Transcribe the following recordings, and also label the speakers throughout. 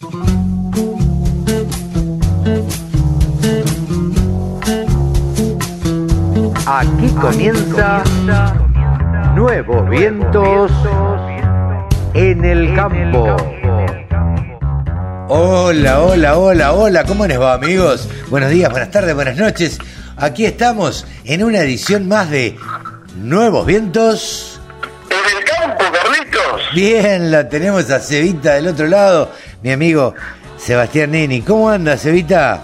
Speaker 1: Aquí comienza Nuevos Vientos en el Campo.
Speaker 2: Hola, hola, hola, hola, ¿cómo les va amigos? Buenos días, buenas tardes, buenas noches. Aquí estamos en una edición más de Nuevos Vientos. Bien, la tenemos a Cevita del otro lado, mi amigo Sebastián Nini. ¿Cómo anda, Cevita?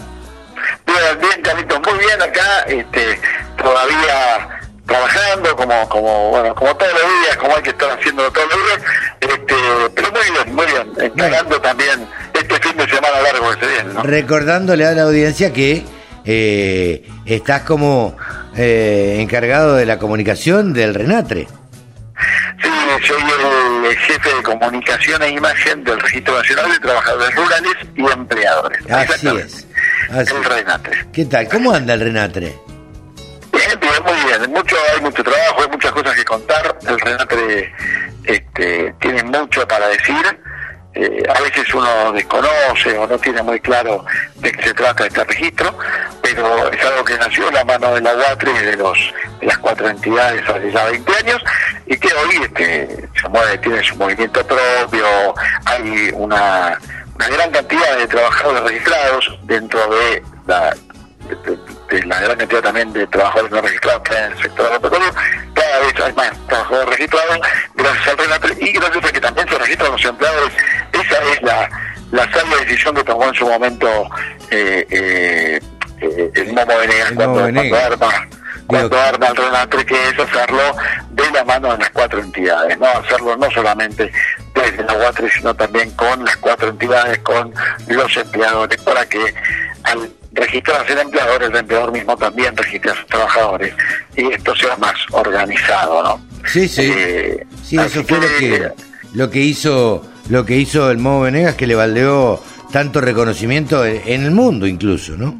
Speaker 3: Bien, bien, Carlitos, muy bien acá, este, todavía trabajando como, como, bueno, como todos los días, como hay que estar haciendo todos los días, este, pero muy bien, muy bien, encarando también este fin de semana largo que se viene, ¿no?
Speaker 2: Recordándole a la audiencia que eh, estás como eh, encargado de la comunicación del Renatre.
Speaker 3: Sí, soy el jefe de comunicación e imagen del Registro Nacional de Trabajadores Rurales y Empleadores.
Speaker 2: Así es. así
Speaker 3: El. Renatre.
Speaker 2: ¿Qué tal? ¿Cómo anda el Renatre?
Speaker 3: Bien, bien, muy bien. Mucho, hay mucho trabajo, hay muchas cosas que contar. El Renatre este, tiene mucho para decir. Eh, a veces uno desconoce o no tiene muy claro de qué se trata este registro, pero es algo que nació en la mano de la UATRE y de, los, de las cuatro entidades hace ya 20 años y que hoy este, se mueve, tiene su movimiento propio, hay una, una gran cantidad de trabajadores registrados dentro de la gran cantidad también de trabajadores no registrados que hay en el sector agropecuario, cada vez hay más trabajadores registrados gracias al Renatre y gracias a que también se registran los empleadores. Esa es la, la sabia decisión que tomó en su momento eh, eh, eh, el Momo Venegas
Speaker 2: El
Speaker 3: cuando, cuando arma cuando arma el Renatre, que es hacerlo de la mano de las cuatro entidades, no hacerlo no solamente desde la UATRE, sino también con las cuatro entidades, con los empleadores, para que al registrar a ser empleador, el empleador mismo también registre a sus trabajadores y esto sea más organizado, ¿no?
Speaker 2: Sí, sí. Sí, eso fue lo que, lo que hizo lo que hizo el Modo Venegas que le valdeó tanto reconocimiento en el mundo incluso, ¿no?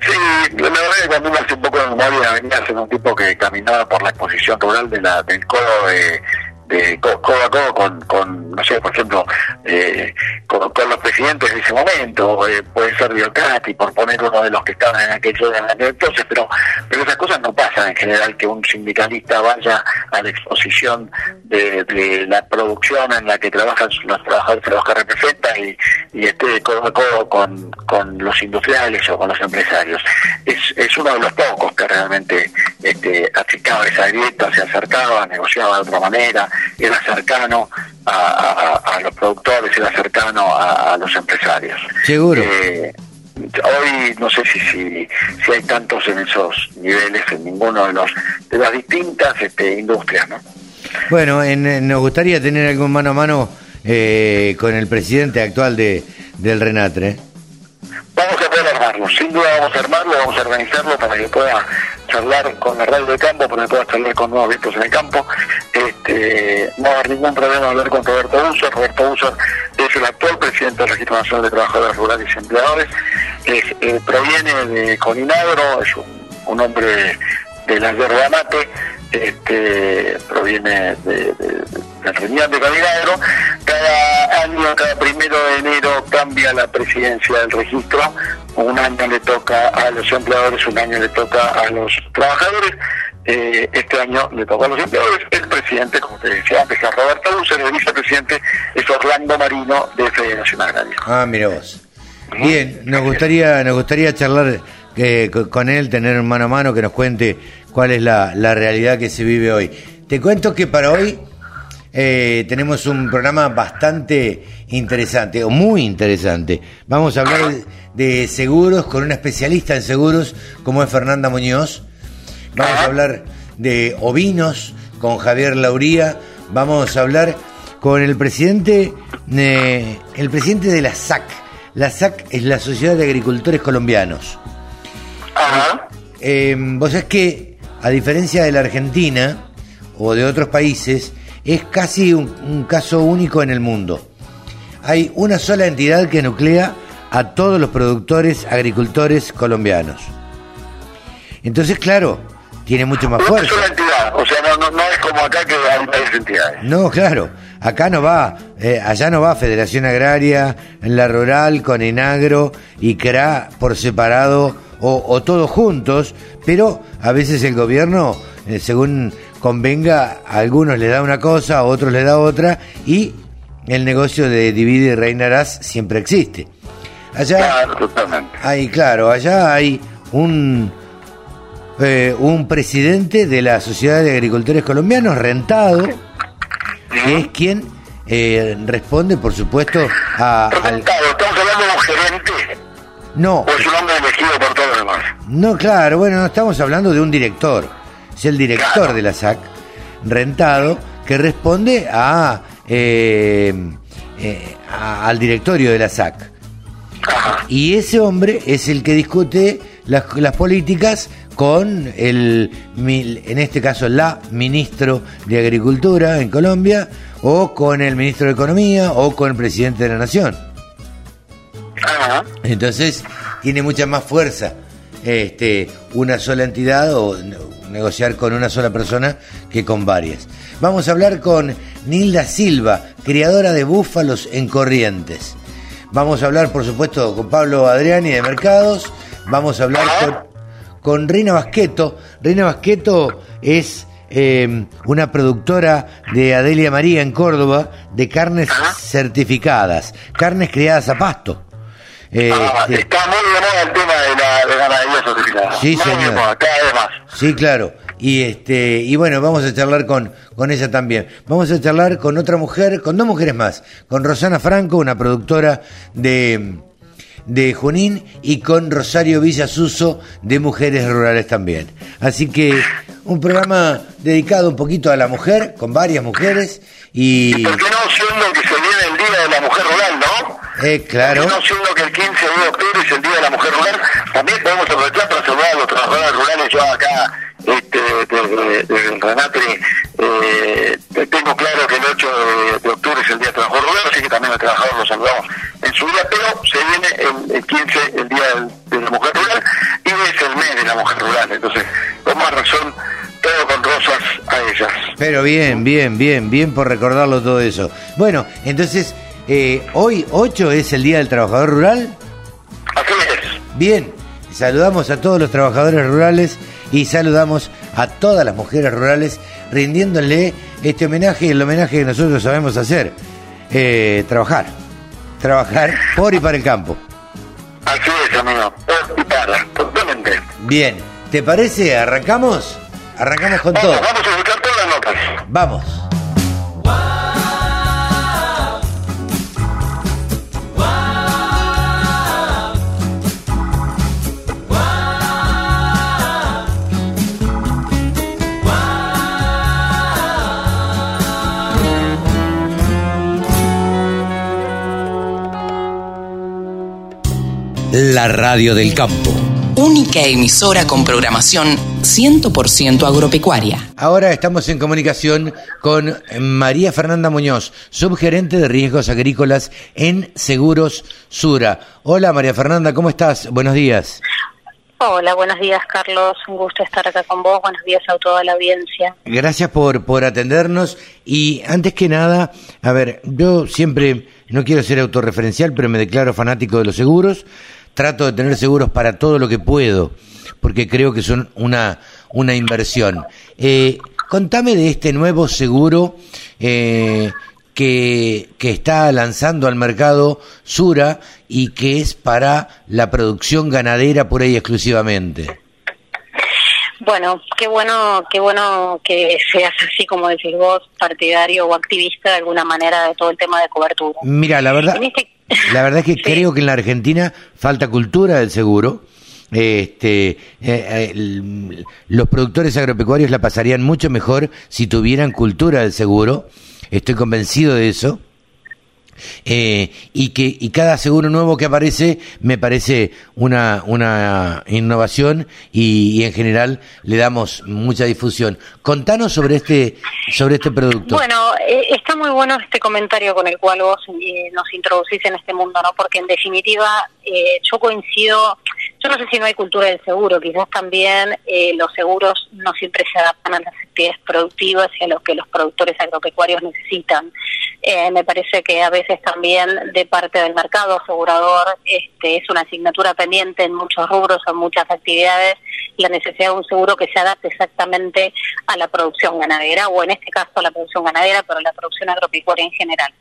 Speaker 3: Sí, la verdad es que cuando uno hace un poco de memoria venía a un tipo que caminaba por la exposición rural de la, del codo de, de co- codo a codo con, con, no sé, por ejemplo, eh, con, los presidentes de ese momento, eh, puede ser Biocati, por poner uno de los que estaban en aquel, en entonces, pero, pero esas cosas no pasan en general, que un sindicalista vaya a la exposición de, la producción en la que trabajan los trabajadores los que representa y, y esté codo a codo con, con los industriales o con los empresarios. Es, es uno de los pocos que realmente este, achicaba esa grieta, se acercaba, negociaba de otra manera, era cercano a, a- a los productores, era cercano a, a los empresarios.
Speaker 2: Seguro.
Speaker 3: Eh, hoy no sé si, si si hay tantos en esos niveles en ninguno de los de las distintas este, industrias, ¿no?
Speaker 2: Bueno, en- nos gustaría tener algún mano a mano eh, con el presidente actual de del Renatre.
Speaker 3: Vamos a poder armarlo, sin duda vamos a armarlo, vamos a organizarlo para que pueda charlar con la radio de campo, para que pueda charlar con nuevos vistos en el campo. No haber ningún problema hablar con Roberto Uso. Roberto Uso es el actual presidente del Registro Nacional de Trabajadores Rurales y Empleadores. Es, eh, proviene de Coninagro, es un, hombre de la yerba mate, este, proviene de, de- del de Coninagro. Cada año, cada primero de enero cambia la presidencia del registro. Un año le toca a los empleadores, un año le toca a los trabajadores. Eh, este año le toca a los empleadores. El presidente, como te decía antes, es Roberto Dulce, el vicepresidente es Orlando Marino de Federación Agraria.
Speaker 2: Ah, mira vos. Bien, nos gustaría nos gustaría charlar eh, co- con él, tener un mano a mano que nos cuente cuál es la, la realidad que se vive hoy. Te cuento que para hoy eh, tenemos un programa bastante interesante, o muy interesante. Vamos a hablar de, de seguros con una especialista en seguros como es Fernanda Muñoz. Vamos a hablar de ovinos con Javier Lauría. Vamos a hablar con el presidente, eh, el presidente de la SAC. La SAC es la Sociedad de Agricultores Colombianos.
Speaker 3: Ajá.
Speaker 2: Eh, vos sabés que, a diferencia de la Argentina o de otros países, es casi un, un caso único en el mundo. Hay una sola entidad que nuclea a todos los productores, agricultores colombianos. Entonces, claro, tiene mucho más
Speaker 3: Una
Speaker 2: fuerza.
Speaker 3: sola entidad, o sea, no, no, no es como acá que hay varias entidades.
Speaker 2: No, claro. Acá no va, eh, allá no va Federación Agraria, la Rural, con Enagro y CRA por separado o, o todos juntos, pero a veces el gobierno, eh, según convenga, a algunos le da una cosa, a otros le da otra y el negocio de divide y reinarás siempre existe. Allá
Speaker 3: Claro, totalmente.
Speaker 2: hay, claro, allá hay un eh, un presidente de la Sociedad de Agricultores Colombianos rentado que es quien eh, responde, por supuesto, a, al...
Speaker 3: ¿estamos hablando de un gerente
Speaker 2: No,
Speaker 3: o es un hombre elegido por todos los demás?
Speaker 2: no, claro, bueno, no estamos hablando de un director. Es el director
Speaker 3: Claro.
Speaker 2: de la SAC, rentado, que responde a, eh, eh, a- al directorio de la SAC.
Speaker 3: Ajá.
Speaker 2: Y ese hombre es el que discute las, las políticas con el, en este caso, la ministro de Agricultura en Colombia, o con el ministro de Economía, o con el presidente de la Nación.
Speaker 3: Ajá.
Speaker 2: Entonces, tiene mucha más fuerza este, una sola entidad o ne- negociar con una sola persona que con varias. Vamos a hablar con Nilda Silva, criadora de búfalos en Corrientes. Vamos a hablar, por supuesto, con Pablo Adriani de Mercados. Vamos a hablar con, con Rina Basqueto. Rina Basqueto es eh, una productora de Adelia María en Córdoba de carnes certificadas, carnes criadas a pasto. Eh,
Speaker 3: Ah,
Speaker 2: de-
Speaker 3: está muy de moda el tema de la de ganadería certificada.
Speaker 2: Sí,
Speaker 3: Muy
Speaker 2: señor.
Speaker 3: moda, cada vez más.
Speaker 2: Sí, claro. Y este y bueno, vamos a charlar con con ella también. Vamos a charlar con otra mujer, con dos mujeres más, con Rosana Franco, una productora de de Junín y con Rosario Villasuso de Mujeres Rurales también. Así que un programa dedicado un poquito a la mujer, con varias mujeres y
Speaker 3: ¿Por qué no siendo que se viene el Día de la Mujer Rural, no?
Speaker 2: eh, claro,
Speaker 3: ¿Por qué no siendo que el 15 de octubre es el Día de la Mujer Rural? También podemos aprovechar para saludar a los trabajadores rurales. Yo acá, este, desde, desde el eh, tengo claro que el 8 de, de octubre es el Día del Trabajador Rural, así que también los trabajadores los saludamos en su día, pero se viene el, el 15, el Día de la Mujer Rural, y es el mes de la Mujer Rural. Entonces, con más razón, todo con rosas a ellas.
Speaker 2: Pero bien, bien, bien, bien por recordarlo todo eso. Bueno, entonces, eh, hoy 8 es el Día del Trabajador Rural.
Speaker 3: Así es.
Speaker 2: Bien, saludamos a todos los trabajadores rurales y saludamos a todas las mujeres rurales rindiéndole este homenaje, el homenaje que nosotros sabemos hacer. Eh, trabajar. Trabajar por y para el campo.
Speaker 3: Así es, amigo. Por y para, totalmente.
Speaker 2: Bien, ¿te parece? ¿Arrancamos? Arrancamos con todo.
Speaker 3: Vamos, a escuchar todas las notas.
Speaker 2: Vamos.
Speaker 4: La radio del campo.
Speaker 5: Única emisora con programación 100% agropecuaria.
Speaker 2: Ahora estamos en comunicación con María Fernanda Muñoz, subgerente de riesgos agrícolas en Seguros Sura. Hola María Fernanda, ¿cómo estás? Buenos días.
Speaker 6: Hola, buenos días Carlos, un gusto estar acá con vos, buenos días a toda la audiencia.
Speaker 2: Gracias por, por atendernos y antes que nada, a ver, yo siempre no quiero ser autorreferencial, pero me declaro fanático de los seguros. Trato de tener seguros para todo lo que puedo, porque creo que son una, una inversión. Eh, contame de este nuevo seguro eh, que, que está lanzando al mercado Sura y que es para la producción ganadera por ahí exclusivamente.
Speaker 6: Bueno, qué bueno, qué bueno que seas así como decís vos, partidario o activista de alguna manera de todo el tema de cobertura.
Speaker 2: Mira, la verdad,
Speaker 6: En este-
Speaker 2: la verdad es que
Speaker 6: Sí.
Speaker 2: creo que en la Argentina falta cultura del seguro. Este, eh, eh, el- los productores agropecuarios la pasarían mucho mejor si tuvieran cultura del seguro. Estoy convencido de eso. Eh, y que y cada seguro nuevo que aparece me parece una una innovación y, y en general le damos mucha difusión. Contanos sobre este sobre este producto.
Speaker 6: Bueno, eh, está muy bueno este comentario con el cual vos eh, nos introducís en este mundo, ¿no? Porque en definitiva eh, yo coincido, no sé si no hay cultura del seguro, quizás también eh, los seguros no siempre se adaptan a las actividades productivas y a lo que los productores agropecuarios necesitan. Eh, me parece que a veces también de parte del mercado asegurador este, es una asignatura pendiente en muchos rubros, en muchas actividades, la necesidad de un seguro que se adapte exactamente a la producción ganadera o en este caso a la producción ganadera, pero a la producción agropecuaria en general.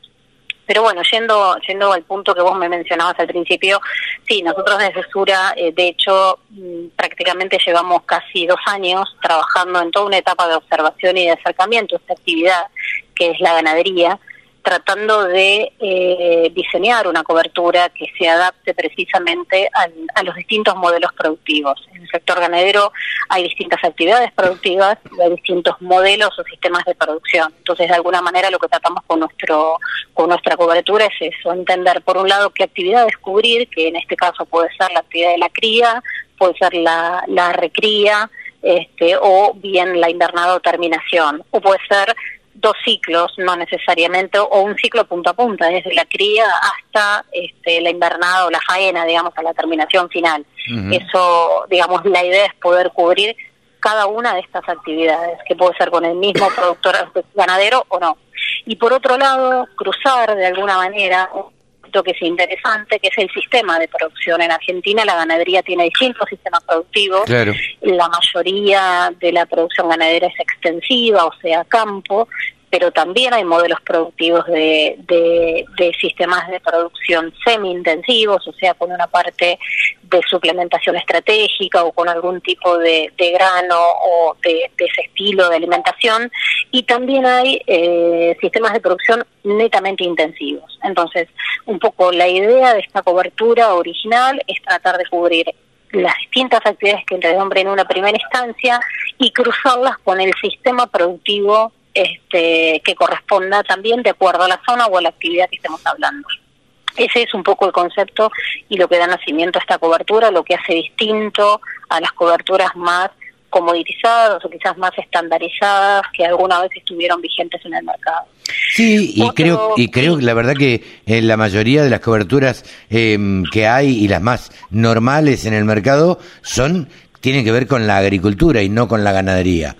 Speaker 6: Pero bueno, yendo, yendo al punto que vos me mencionabas al principio, sí, nosotros desde Sura, eh, de hecho, mm, prácticamente llevamos casi dos años trabajando en toda una etapa de observación y de acercamiento a esta actividad, que es la ganadería, tratando de eh, diseñar una cobertura que se adapte precisamente a los distintos modelos productivos. En el sector ganadero hay distintas actividades productivas y hay distintos modelos o sistemas de producción. Entonces, de alguna manera, lo que tratamos con nuestro con nuestra cobertura es eso, entender por un lado qué actividades cubrir, que en este caso puede ser la actividad de la cría, puede ser la, la recría, este, o bien la invernada o terminación, o puede ser dos ciclos, no necesariamente, o un ciclo punto a punta, desde la cría hasta este, la invernada o la faena, digamos, a la terminación final. Eso, digamos, la idea es poder cubrir cada una de estas actividades, que puede ser con el mismo productor ganadero o no. Y por otro lado, cruzar de alguna manera que es interesante, que es el sistema de producción. En Argentina la ganadería tiene distintos sistemas productivos. La mayoría de la producción ganadera es extensiva, o sea, campo, pero también hay modelos productivos de, de, sistemas de producción semi-intensivos, o sea, con una parte de suplementación estratégica o con algún tipo de, grano o de, ese estilo de alimentación, y también hay eh, sistemas de producción netamente intensivos. Entonces, un poco la idea de esta cobertura original es tratar de cubrir las distintas actividades que entre hombre en una primera instancia y cruzarlas con el sistema productivo este, que corresponda también de acuerdo a la zona o a la actividad que estemos hablando. Ese es un poco el concepto y lo que da nacimiento a esta cobertura, lo que hace distinto a las coberturas más comoditizadas o quizás más estandarizadas que alguna vez estuvieron vigentes en el mercado.
Speaker 2: Sí, y creo y creo la verdad que en eh, la mayoría de las coberturas em, que hay y las más normales en el mercado son tienen que ver con la agricultura y no con la ganadería.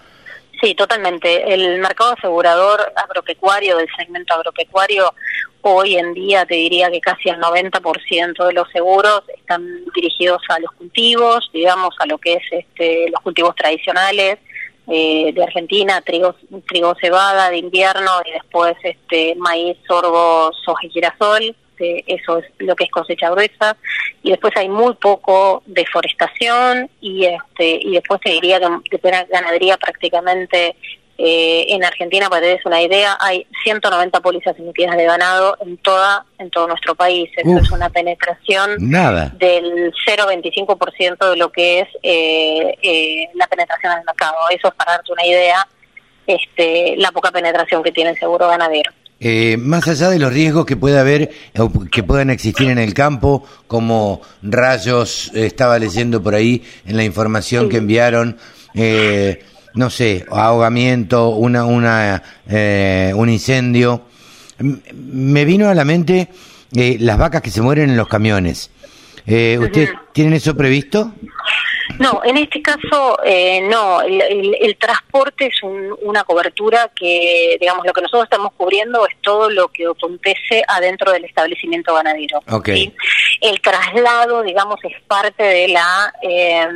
Speaker 6: Sí, totalmente. El mercado asegurador agropecuario, del segmento agropecuario, hoy en día te diría que casi el 90% de los seguros están dirigidos a los cultivos, digamos, a lo que es este, los cultivos tradicionales eh, de Argentina, trigo, trigo cebada de invierno y después este maíz, sorgo, soja y girasol este, eso es lo que es cosecha gruesa, y después hay muy poco deforestación y este y después te diría que, que ganadería prácticamente eh, en Argentina, para que una idea, hay 190 pólizas emitidas de ganado en toda en todo nuestro país. Eso es una penetración del 0,25% de lo que es eh, eh, la penetración del mercado. Eso es para darte una idea, este, la poca penetración que tiene el seguro ganadero.
Speaker 2: Eh, más allá de los riesgos que pueda haber o que puedan existir en el campo, como rayos, estaba leyendo por ahí en la información que enviaron, eh, no sé, ahogamiento, una, una, eh, un incendio. me vino a la mente las vacas que se mueren en los camiones. ¿Ustedes tienen eso previsto?
Speaker 6: No, en este caso eh, no. El, transporte es una cobertura que, digamos, lo que nosotros estamos cubriendo es todo lo que acontece adentro del establecimiento ganadero.
Speaker 2: Okay.
Speaker 6: El traslado, digamos, es parte de la eh,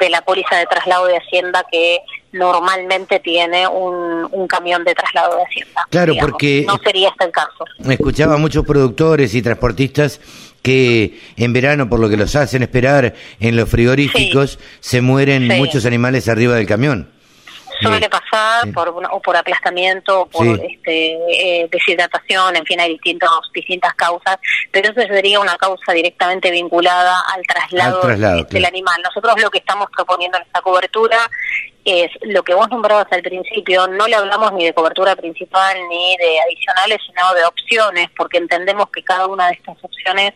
Speaker 6: de la póliza de traslado de hacienda que normalmente tiene un, un camión de traslado de hacienda.
Speaker 2: Claro, porque
Speaker 6: no sería este el caso.
Speaker 2: Escuchaba a muchos productores y transportistas que en verano, por lo que los hacen esperar en los frigoríficos, se mueren muchos animales arriba del camión.
Speaker 6: Suele pasar por o por aplastamiento, o por este, eh, deshidratación, en fin, hay distintos, distintas causas, pero eso sería una causa directamente vinculada al traslado, del animal. Nosotros lo que estamos proponiendo en esta cobertura es lo que vos nombrabas al principio, no le hablamos ni de cobertura principal ni de adicionales, sino de opciones, porque entendemos que cada una de estas opciones,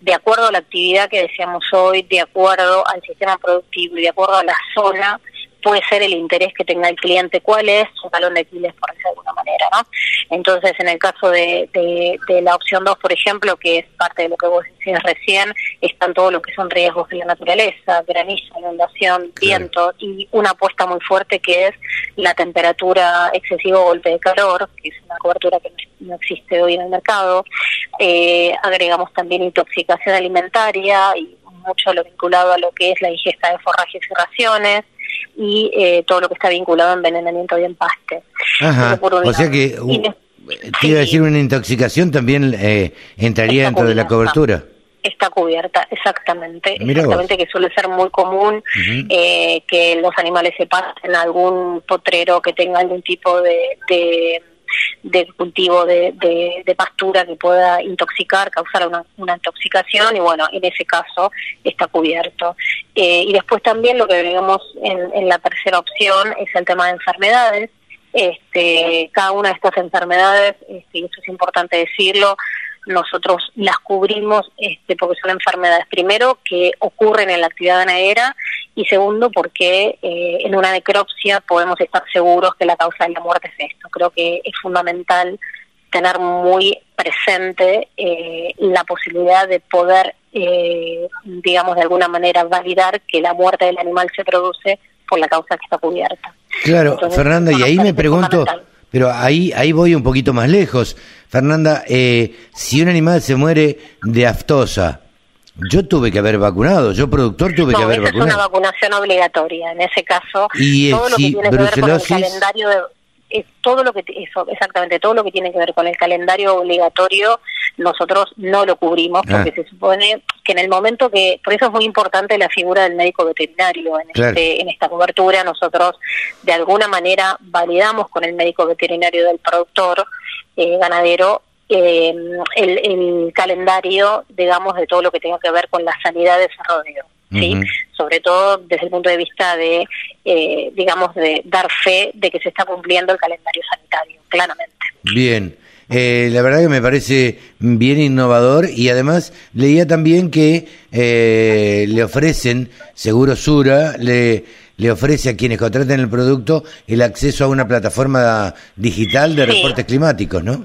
Speaker 6: de acuerdo a la actividad que deseamos hoy, de acuerdo al sistema productivo y de acuerdo a la zona, puede ser el interés que tenga el cliente, cuál es su talón de Aquiles, por decirlo de alguna manera, ¿no? Entonces, en el caso de, de, la opción 2, por ejemplo, que es parte de lo que vos decías recién, están todo lo que son riesgos de la naturaleza, granizo, inundación, viento, y una apuesta muy fuerte que es la temperatura excesivo golpe de calor, que es una cobertura que no existe hoy en el mercado. Eh, agregamos también intoxicación alimentaria y mucho lo vinculado a lo que es la ingesta de forrajes y raciones y eh, todo lo que está vinculado a envenenamiento y empaste.
Speaker 2: Ajá. O sea que, te iba a decir, una intoxicación también eh, entraría dentro de la cobertura.
Speaker 6: Está cubierta, exactamente. exactamente, que suele ser muy común eh, que los animales se pasen a algún potrero que tenga algún tipo de de cultivo de, de, pastura que pueda intoxicar, causar una, intoxicación y bueno, en ese caso está cubierto. Eh, y después también lo que agregamos en, la tercera opción es el tema de enfermedades. Este, cada una de estas enfermedades, este, y eso es importante decirlo, nosotros las cubrimos este, porque son enfermedades, primero, que ocurren en la actividad ganadera y segundo, porque eh, en una necropsia podemos estar seguros que la causa de la muerte es esto. Creo que es fundamental tener muy presente eh, la posibilidad de poder, eh, digamos, de alguna manera validar que la muerte del animal se produce por la causa que está cubierta.
Speaker 2: Claro, Fernanda, y ahí me pregunto, pero ahí, ahí voy un poquito más lejos. Fernanda, eh, si un animal se muere de aftosa, yo tuve que haber vacunado, yo productor tuve que haber vacunado.
Speaker 6: Es una vacunación obligatoria, en ese caso.
Speaker 2: Y todo lo que tiene que ver con el
Speaker 6: calendario de todo lo que eso exactamente todo lo que tiene que ver con el calendario obligatorio nosotros no lo cubrimos porque ah. se supone que en el momento que por eso es muy importante la figura del médico veterinario en este, en esta cobertura nosotros de alguna manera validamos con el médico veterinario del productor eh, ganadero eh, el, el, calendario digamos de todo lo que tenga que ver con la sanidad de desarrollo ¿sí? Sobre todo desde el punto de vista de, eh, digamos, de dar fe de que se está cumpliendo el calendario sanitario, claramente.
Speaker 2: Bien. Eh, la verdad que me parece bien innovador y además leía también que eh, le ofrecen, Seguro Sura, le, le ofrece a quienes contraten el producto el acceso a una plataforma digital de reportes climáticos, ¿no?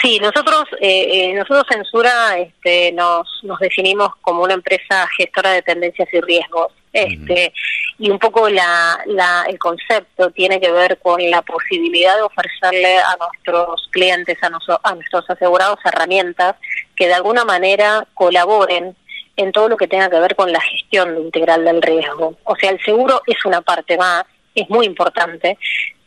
Speaker 6: Sí, nosotros, eh, eh, nosotros Censura este, nos, nos definimos como una empresa gestora de tendencias y riesgos. Este, Y un poco la, la, el concepto tiene que ver con la posibilidad de ofrecerle a nuestros clientes, a, a nuestros asegurados, herramientas que de alguna manera colaboren en todo lo que tenga que ver con la gestión integral del riesgo. O sea, el seguro es una parte más, es muy importante,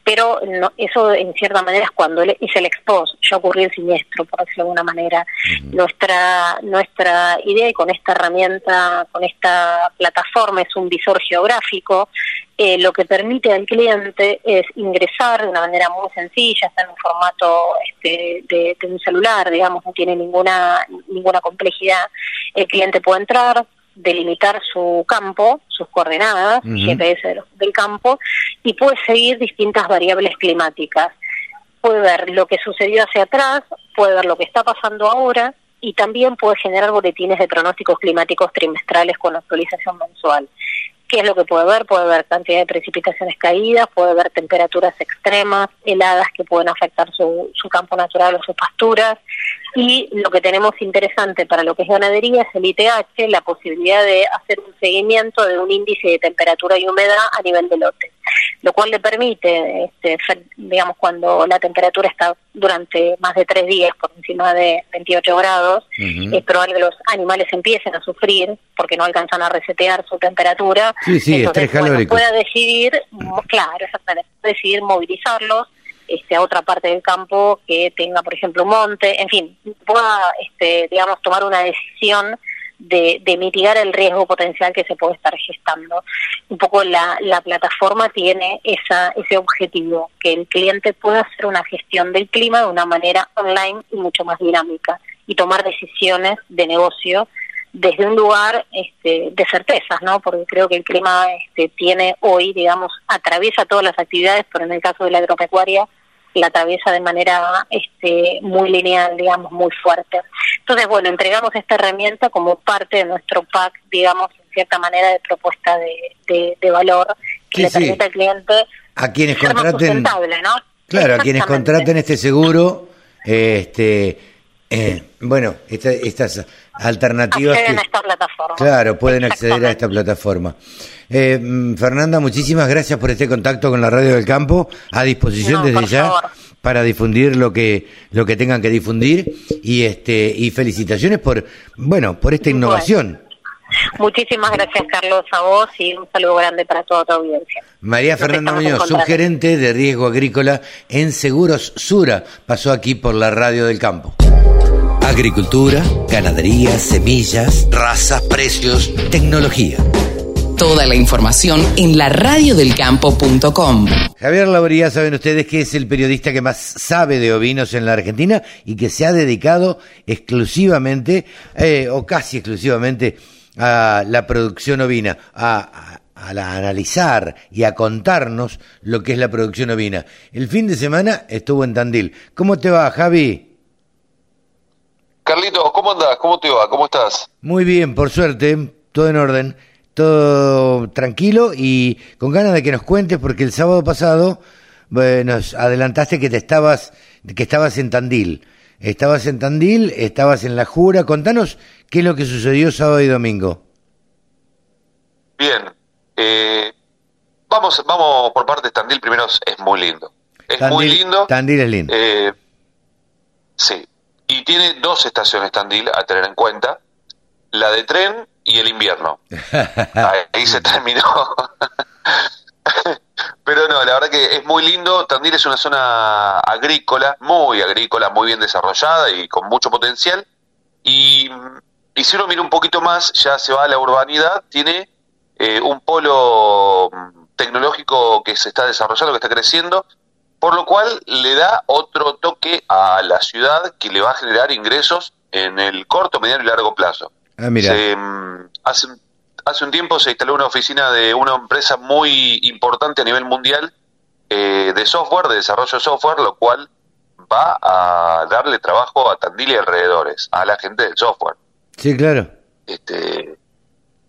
Speaker 6: pero no, eso en cierta manera es cuando es el expos, ya ocurrió el siniestro, por decirlo de alguna manera. Nuestra nuestra idea y con esta herramienta, con esta plataforma es un visor geográfico, eh, lo que permite al cliente es ingresar de una manera muy sencilla, está en un formato este, de, de un celular, digamos, no tiene ninguna ninguna complejidad. El cliente puede entrar, delimitar su campo, sus coordenadas, GPS del campo, y puede seguir distintas variables climáticas. Puede ver lo que sucedió hacia atrás, puede ver lo que está pasando ahora y también puede generar boletines de pronósticos climáticos trimestrales con actualización mensual. ¿Qué es lo que puede ver? Puede ver cantidad de precipitaciones caídas, puede ver temperaturas extremas, heladas que pueden afectar su, su campo natural o sus pasturas, y lo que tenemos interesante para lo que es ganadería es el ITH, la posibilidad de hacer un seguimiento de un índice de temperatura y humedad a nivel de lote, lo cual le permite, este, digamos, cuando la temperatura está durante más de tres días por encima de 28 grados, es probable que los animales empiecen a sufrir porque no alcanzan a resetear su temperatura.
Speaker 2: Sí, sí, Entonces,
Speaker 6: pueda decidir, claro, exactamente, decidir movilizarlos este, a otra parte del campo que tenga, por ejemplo, un monte, en fin, pueda, este, digamos, tomar una decisión de, de, mitigar el riesgo potencial que se puede estar gestando. Un poco la, la plataforma tiene esa, ese objetivo, que el cliente pueda hacer una gestión del clima de una manera online y mucho más dinámica y tomar decisiones de negocio desde un lugar este, de certezas, ¿no? Porque creo que el clima este, tiene hoy, digamos, atraviesa todas las actividades, pero en el caso de la agropecuaria la atraviesa de manera este, muy lineal, digamos, muy fuerte. Entonces, bueno, entregamos esta herramienta como parte de nuestro pack, digamos, en cierta manera de propuesta de, de, valor que
Speaker 2: Sí,
Speaker 6: le
Speaker 2: sí.
Speaker 6: permita al cliente
Speaker 2: A quienes
Speaker 6: ser
Speaker 2: contraten,
Speaker 6: ¿no?
Speaker 2: claro, a quienes contraten este seguro, este, eh, bueno, esta- estas alternativas
Speaker 6: acceden
Speaker 2: que,
Speaker 6: a esta plataforma.
Speaker 2: claro, pueden acceder a esta plataforma. Eh, mm, Fernanda, muchísimas gracias por este contacto con la Radio del Campo, a disposición
Speaker 6: No,
Speaker 2: desde ya
Speaker 6: favor.
Speaker 2: para difundir lo que lo que tengan que difundir y este y felicitaciones por bueno por esta innovación.
Speaker 6: Muchísimas gracias, Carlos, a vos y un saludo grande para toda tu audiencia.
Speaker 2: María
Speaker 6: Nos
Speaker 2: Fernanda Muñoz, subgerente de riesgo agrícola en Seguros Sura, pasó aquí por la Radio del Campo.
Speaker 7: Agricultura, ganadería, semillas, razas, precios, tecnología.
Speaker 5: Toda la información en laradiodelcampo.com.
Speaker 2: Javier Lauría, saben ustedes que es el periodista que más sabe de ovinos en la Argentina y que se ha dedicado exclusivamente, eh, o casi exclusivamente, a la producción ovina, a, a- a la- analizar y a contarnos lo que es la producción ovina. El fin de semana estuvo en Tandil. ¿Cómo te va, Javi?
Speaker 8: Carlitos, ¿cómo andás? ¿Cómo te va? ¿Cómo estás?
Speaker 2: Muy bien, por suerte, todo en orden, todo tranquilo y con ganas de que nos cuentes porque el sábado pasado eh, nos adelantaste que te estabas que estabas en Tandil. Estabas en Tandil, estabas en La Jura. Contanos qué es lo que sucedió sábado y domingo.
Speaker 8: Bien. Eh, vamos, vamos por partes. Tandil primero es, muy lindo. Es muy
Speaker 2: Tandil-
Speaker 8: lindo.
Speaker 2: Tandil es lindo.
Speaker 8: Eh, sí. Y tiene dos estaciones Tandil a tener en cuenta. La de tren y el invierno. Ahí, se terminó. Pero no, la verdad que es muy lindo. Tandil es una zona agrícola, muy agrícola, muy bien desarrollada y con mucho potencial. Y, y si uno mira un poquito más, ya se va a la urbanidad, tiene eh, un polo mm, tecnológico que se está desarrollando, que está creciendo, por lo cual le da otro toque a la ciudad que le va a generar ingresos en el corto, mediano y largo plazo.
Speaker 2: Ah, mira.
Speaker 8: Se, mm, hace, hace un tiempo se instaló una oficina de una empresa muy importante a nivel mundial eh, de software, de desarrollo de software, lo cual va a darle trabajo a Tandil y alrededores, a la gente del software.
Speaker 2: Sí, claro.
Speaker 8: Este,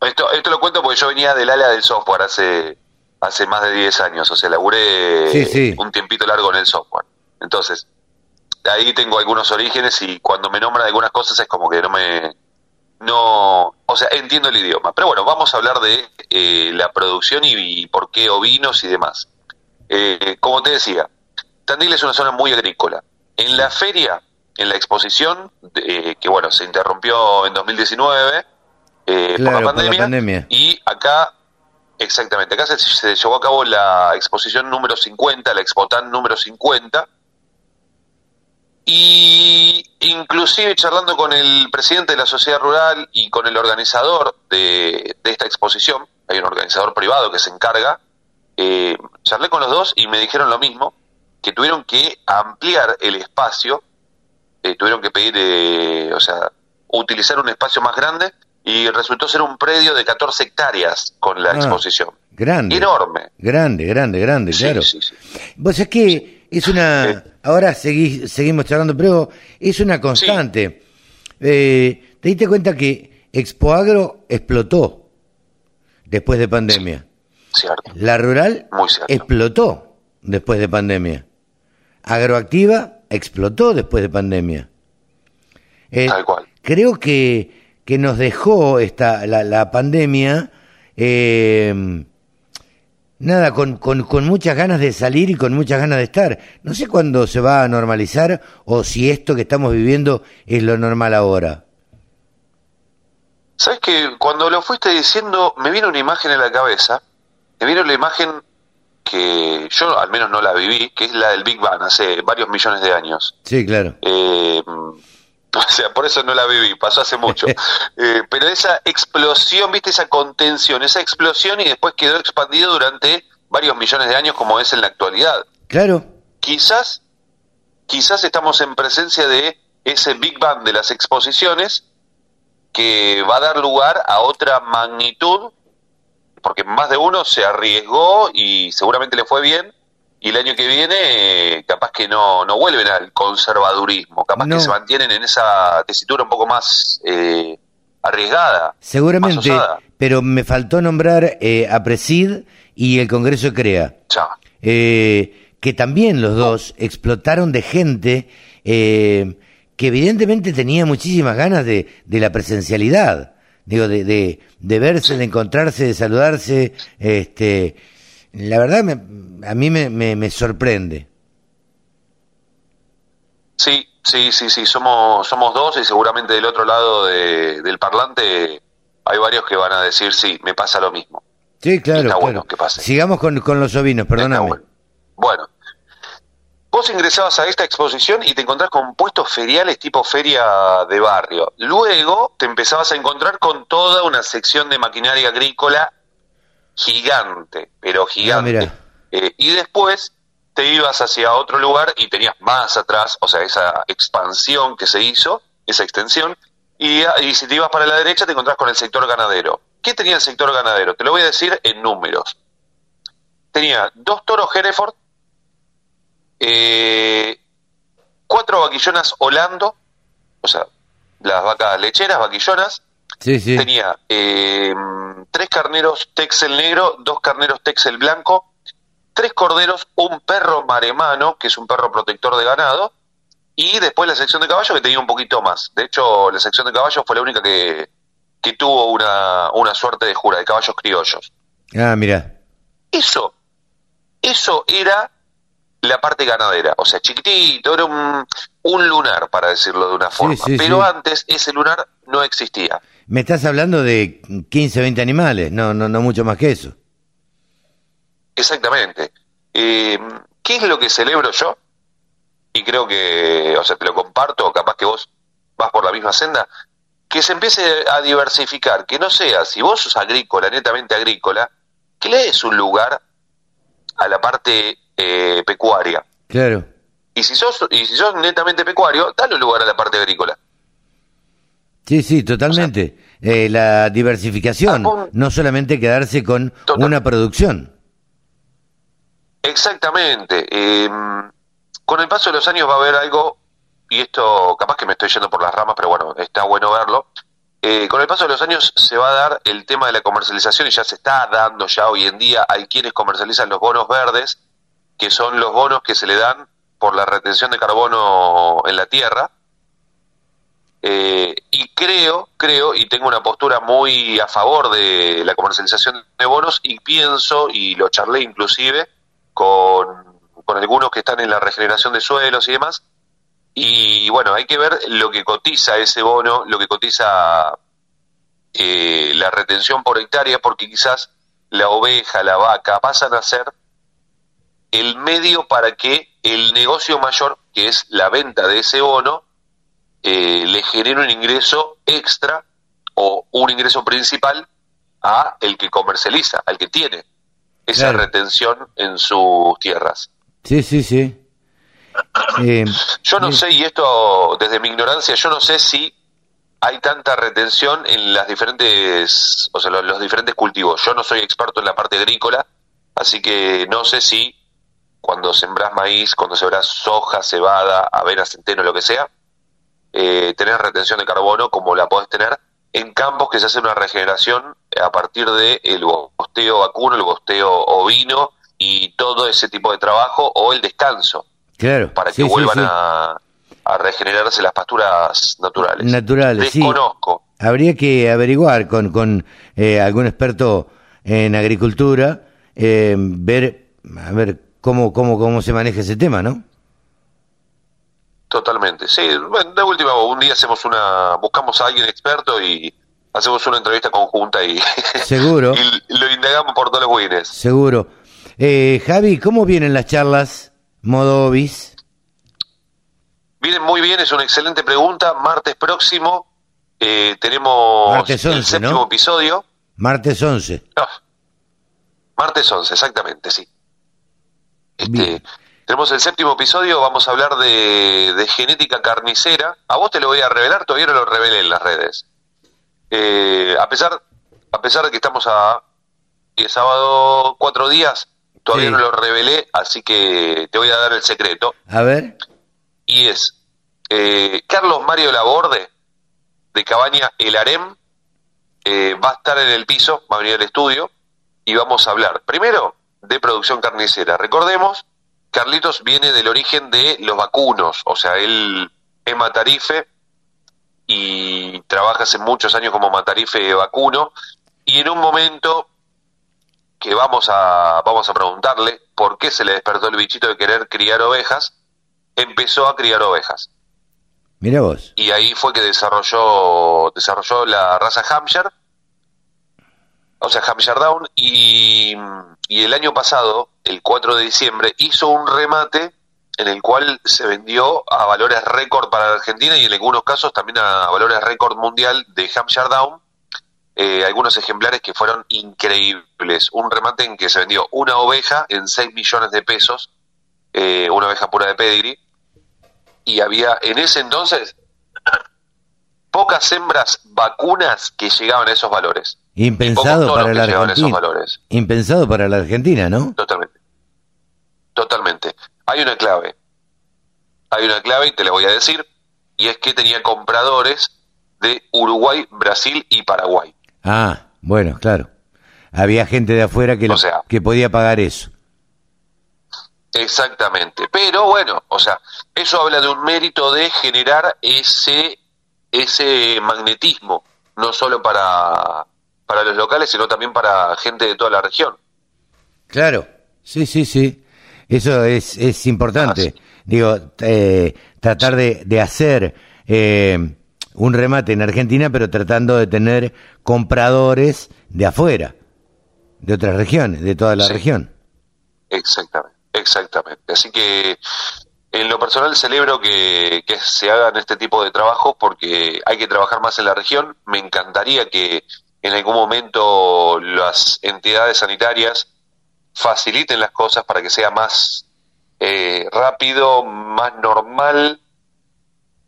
Speaker 8: esto, esto lo cuento porque yo venía del ala del software hace, hace más de 10 años, o sea, laburé
Speaker 2: Sí, sí.
Speaker 8: un tiempito largo en el software. Entonces, ahí tengo algunos orígenes y cuando me nombran algunas cosas es como que no me... No, o sea, entiendo el idioma. Pero bueno, vamos a hablar de eh, la producción y, y por qué ovinos y demás. Eh, como te decía, Tandil es una zona muy agrícola. En la feria, en la exposición, eh, que bueno, se interrumpió en 2019 eh,
Speaker 2: Claro,
Speaker 8: por, la
Speaker 2: por la
Speaker 8: pandemia. y acá, exactamente, acá se, llevó a cabo la exposición número 50, la Expotan número 50, y inclusive charlando con el presidente de la sociedad rural y con el organizador de, de esta exposición, hay un organizador privado que se encarga, eh, charlé con los dos y me dijeron lo mismo, que tuvieron que ampliar el espacio, eh, tuvieron que pedir, eh, o sea, utilizar un espacio más grande y resultó ser un predio de 14 hectáreas con la
Speaker 2: Ah,
Speaker 8: exposición.
Speaker 2: Grande.
Speaker 8: Enorme.
Speaker 2: Grande, grande, grande,
Speaker 8: Sí,
Speaker 2: claro.
Speaker 8: sí, sí.
Speaker 2: Vos es que es una. Ahora seguí- seguimos charlando, pero es una constante. Eh, ¿Te diste cuenta que Expoagro explotó después de pandemia?
Speaker 8: Cierto.
Speaker 2: La rural
Speaker 8: Muy cierto.
Speaker 2: explotó después de pandemia. Agroactiva explotó después de pandemia. Eh,
Speaker 8: Tal cual.
Speaker 2: Creo que, que nos dejó esta, la, la pandemia eh, nada, con, con, con muchas ganas de salir y con muchas ganas de estar. No sé cuándo se va a normalizar o si esto que estamos viviendo es lo normal ahora.
Speaker 8: ¿Sabes que cuando lo fuiste diciendo me vino una imagen en la cabeza? Me vino la imagen que yo al menos no la viví, que es la del Big Bang hace varios millones de años.
Speaker 2: Sí, claro.
Speaker 8: Eh, o sea, por eso no la viví, pasó hace mucho. Eh, pero esa explosión, viste, esa contención, esa explosión y después quedó expandido durante varios millones de años como es en la actualidad.
Speaker 2: Claro,
Speaker 8: Quizás, quizás estamos en presencia de ese Big Bang de las exposiciones que va a dar lugar a otra magnitud, porque más de uno se arriesgó y seguramente le fue bien, y el año que viene eh, capaz que no, no vuelven al conservadurismo, capaz
Speaker 2: No.
Speaker 8: que se mantienen en esa tesitura un poco más eh, arriesgada.
Speaker 2: seguramente,
Speaker 8: más
Speaker 2: pero me faltó nombrar eh, a Presid y el Congreso CREA.
Speaker 8: Ya.
Speaker 2: Eh, que también los dos explotaron de gente eh, que evidentemente tenía muchísimas ganas de, de la presencialidad, digo, de, de, de verse, de encontrarse, de saludarse, este, la verdad me- a mí me, me, me sorprende.
Speaker 8: Sí, sí, sí, sí, somos, somos dos y seguramente del otro lado de- del parlante hay varios que van a decir, sí, me pasa lo mismo.
Speaker 2: Sí, claro,
Speaker 8: Está
Speaker 2: claro.
Speaker 8: bueno que pase.
Speaker 2: Sigamos con, con los ovinos, perdóname.
Speaker 8: bueno. Bueno, vos ingresabas a esta exposición y te encontrás con puestos feriales tipo feria de barrio. Luego te empezabas a encontrar con toda una sección de maquinaria agrícola gigante, pero gigante.
Speaker 2: mira.
Speaker 8: Eh, y después te ibas hacia otro lugar y tenías más atrás, o sea, esa expansión que se hizo, esa extensión, y, y si te ibas para la derecha te encontrás con el sector ganadero. ¿Qué tenía el sector ganadero? Te lo voy a decir en números. Tenía dos toros Hereford, eh, cuatro vaquillonas Holando, o sea, las vacas lecheras, vaquillonas,
Speaker 2: Sí, sí.
Speaker 8: tenía eh, tres carneros Texel negro, dos carneros Texel blanco, tres corderos, un perro maremano, que es un perro protector de ganado, y después la sección de caballos que tenía un poquito más. De hecho, la sección de caballos fue la única que, que tuvo una, una suerte de jura, de caballos criollos.
Speaker 2: Ah, mira.
Speaker 8: Eso, eso era la parte ganadera, o sea, chiquitito, era un, un lunar, para decirlo de una forma.
Speaker 2: sí,
Speaker 8: Pero
Speaker 2: sí.
Speaker 8: antes ese lunar no existía.
Speaker 2: Me estás hablando de 15, 20 animales, no, no, no mucho más que eso.
Speaker 8: Exactamente. Eh, ¿Qué es lo que celebro yo? Y creo que, o sea, te lo comparto, capaz que vos vas por la misma senda, que se empiece a diversificar, que no sea, si vos sos agrícola, netamente agrícola, que le des un lugar a la parte eh, pecuaria.
Speaker 2: Claro.
Speaker 8: Y si sos y si sos netamente pecuario, dale un lugar a la parte agrícola.
Speaker 2: Sí, sí, totalmente. Eh, la diversificación, no solamente quedarse con
Speaker 8: Total.
Speaker 2: una producción.
Speaker 8: Exactamente. Eh, con el paso de los años va a haber algo, y esto capaz que me estoy yendo por las ramas, pero bueno, está bueno verlo. Eh, con el paso de los años se va a dar el tema de la comercialización y ya se está dando ya hoy en día. Hay quienes comercializan los bonos verdes, que son los bonos que se le dan por la retención de carbono en la tierra. Eh, y creo, creo, y tengo una postura muy a favor de la comercialización de bonos y pienso, y lo charlé inclusive con, con algunos que están en la regeneración de suelos y demás, y bueno, hay que ver lo que cotiza ese bono, lo que cotiza eh, la retención por hectárea, porque quizás la oveja, la vaca, pasan a ser el medio para que el negocio mayor, que es la venta de ese bono, eh, le genere un ingreso extra o un ingreso principal a el que comercializa, al que tiene esa
Speaker 2: Claro.
Speaker 8: retención en sus tierras.
Speaker 2: Sí, sí, sí. Eh,
Speaker 8: Yo no sé, y esto desde mi ignorancia, yo no sé si hay tanta retención en las diferentes, o sea, los, los diferentes cultivos. Yo no soy experto en la parte agrícola, así que no sé si cuando sembrás maíz, cuando sembrás soja, cebada, avena, centeno, lo que sea, eh, tenés retención de carbono como la podés tener en campos que se hace una regeneración a partir del el bosteo vacuno, el bosteo ovino y todo ese tipo de trabajo o el descanso
Speaker 2: Claro.
Speaker 8: para que
Speaker 2: sí,
Speaker 8: vuelvan
Speaker 2: sí.
Speaker 8: A, a regenerarse las pasturas naturales.
Speaker 2: Naturales, sí.
Speaker 8: Desconozco.
Speaker 2: Habría que averiguar con, con eh, algún experto en agricultura, eh, ver, a ver cómo, cómo, cómo se maneja ese tema, ¿no?
Speaker 8: Totalmente. Sí, bueno, de última, un día hacemos una, buscamos a alguien experto y hacemos una entrevista conjunta y,
Speaker 2: Seguro.
Speaker 8: y lo indagamos por todos los wines.
Speaker 2: Seguro. Eh, Javi, ¿cómo vienen las charlas modo Obis?
Speaker 8: Vienen muy bien, es una excelente pregunta. Martes próximo eh, tenemos
Speaker 2: Martes
Speaker 8: el
Speaker 2: 11,
Speaker 8: séptimo
Speaker 2: ¿no?
Speaker 8: episodio.
Speaker 2: Martes 11.
Speaker 8: Ah, martes 11, exactamente, sí. Este,
Speaker 2: Bien.
Speaker 8: Tenemos el séptimo episodio, vamos a hablar de, de genética carnicera. A vos te lo voy a revelar, todavía no lo revelé en las redes. Eh, a pesar a pesar de que estamos a el sábado cuatro días, todavía
Speaker 2: Sí.
Speaker 8: no lo revelé, así que te voy a dar el secreto.
Speaker 2: A ver.
Speaker 8: Y es eh, Carlos Mario Laborde, de Cabaña El Harem, eh, va a estar en el piso, va a venir al estudio. y vamos a hablar primero de producción carnicera. Recordemos, Carlitos viene del origen de los vacunos, o sea, él es matarife y trabaja hace muchos años como matarife vacuno y en un momento que vamos a vamos a preguntarle por qué se le despertó el bichito de querer criar ovejas, empezó a criar ovejas.
Speaker 2: Mira vos.
Speaker 8: Y ahí fue que desarrolló desarrolló la raza Hampshire, o sea, Hampshire Down y, y el año pasado, el 4 de diciembre, hizo un remate en el cual se vendió a valores récord para la Argentina y en algunos casos también a valores récord mundial de Hampshire Down. Eh, algunos ejemplares que fueron increíbles. Un remate en que se vendió una oveja en 6 millones de pesos, eh, una oveja pura de pedigree, y había en ese entonces pocas hembras vacunas que llegaban a esos valores.
Speaker 2: Impensado para la Argentina. Impensado para la Argentina, ¿no?
Speaker 8: Totalmente. Totalmente. Hay una clave. Hay una clave y te la voy a decir, y es que tenía compradores de Uruguay, Brasil y Paraguay.
Speaker 2: Ah, bueno, claro. Había gente de afuera que, que podía pagar eso.
Speaker 8: Exactamente. Pero bueno, o sea, eso habla de un mérito de generar ese, ese magnetismo, no solo para, para los locales, sino también para gente de toda la región.
Speaker 2: Claro, sí, sí, sí. Eso es, es importante. Digo, eh, tratar de, de hacer eh, un remate en Argentina, pero tratando de tener compradores de afuera, de otras regiones, de toda la región.
Speaker 8: Exactamente, exactamente. Así que en lo personal celebro que, que, se hagan este tipo de trabajos porque hay que trabajar más en la región. Me encantaría que en algún momento las entidades sanitarias faciliten las cosas para que sea más eh, rápido, más normal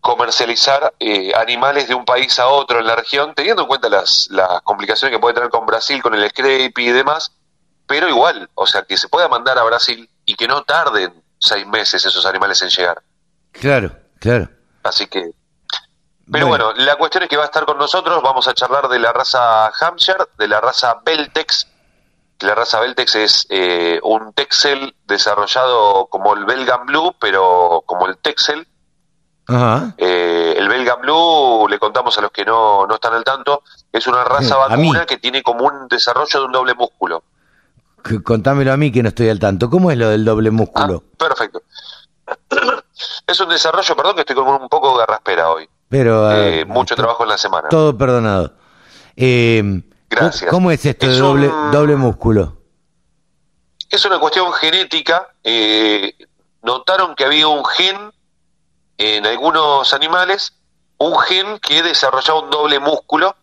Speaker 8: comercializar eh, animales de un país a otro en la región, teniendo en cuenta las, las complicaciones que puede tener con Brasil, con el scrape y demás, pero igual, o sea, que se pueda mandar a Brasil y que no tarden seis meses esos animales en llegar.
Speaker 2: Claro, claro.
Speaker 8: Así que... Pero bueno. bueno, la cuestión es que va a estar con nosotros, vamos a charlar de la raza Hampshire, de la raza Beltex, la raza Beltex es eh, un Texel desarrollado como el Belgian Blue, pero como el Texel. Eh, el Belgian Blue, le contamos a los que no, no están al tanto, es una raza vacuna que tiene como un desarrollo de un doble músculo.
Speaker 2: Contámelo a mí que no estoy al tanto. ¿Cómo es lo del doble músculo?
Speaker 8: Ah, perfecto. es un desarrollo, perdón que estoy con un poco de garraspera hoy.
Speaker 2: Pero,
Speaker 8: eh, mucho trabajo en la semana.
Speaker 2: Todo perdonado. Eh,
Speaker 8: Gracias.
Speaker 2: ¿Cómo es esto de doble, doble músculo?
Speaker 8: Es una cuestión genética. Eh, notaron que había un gen en algunos animales, un gen que desarrollaba un doble músculo,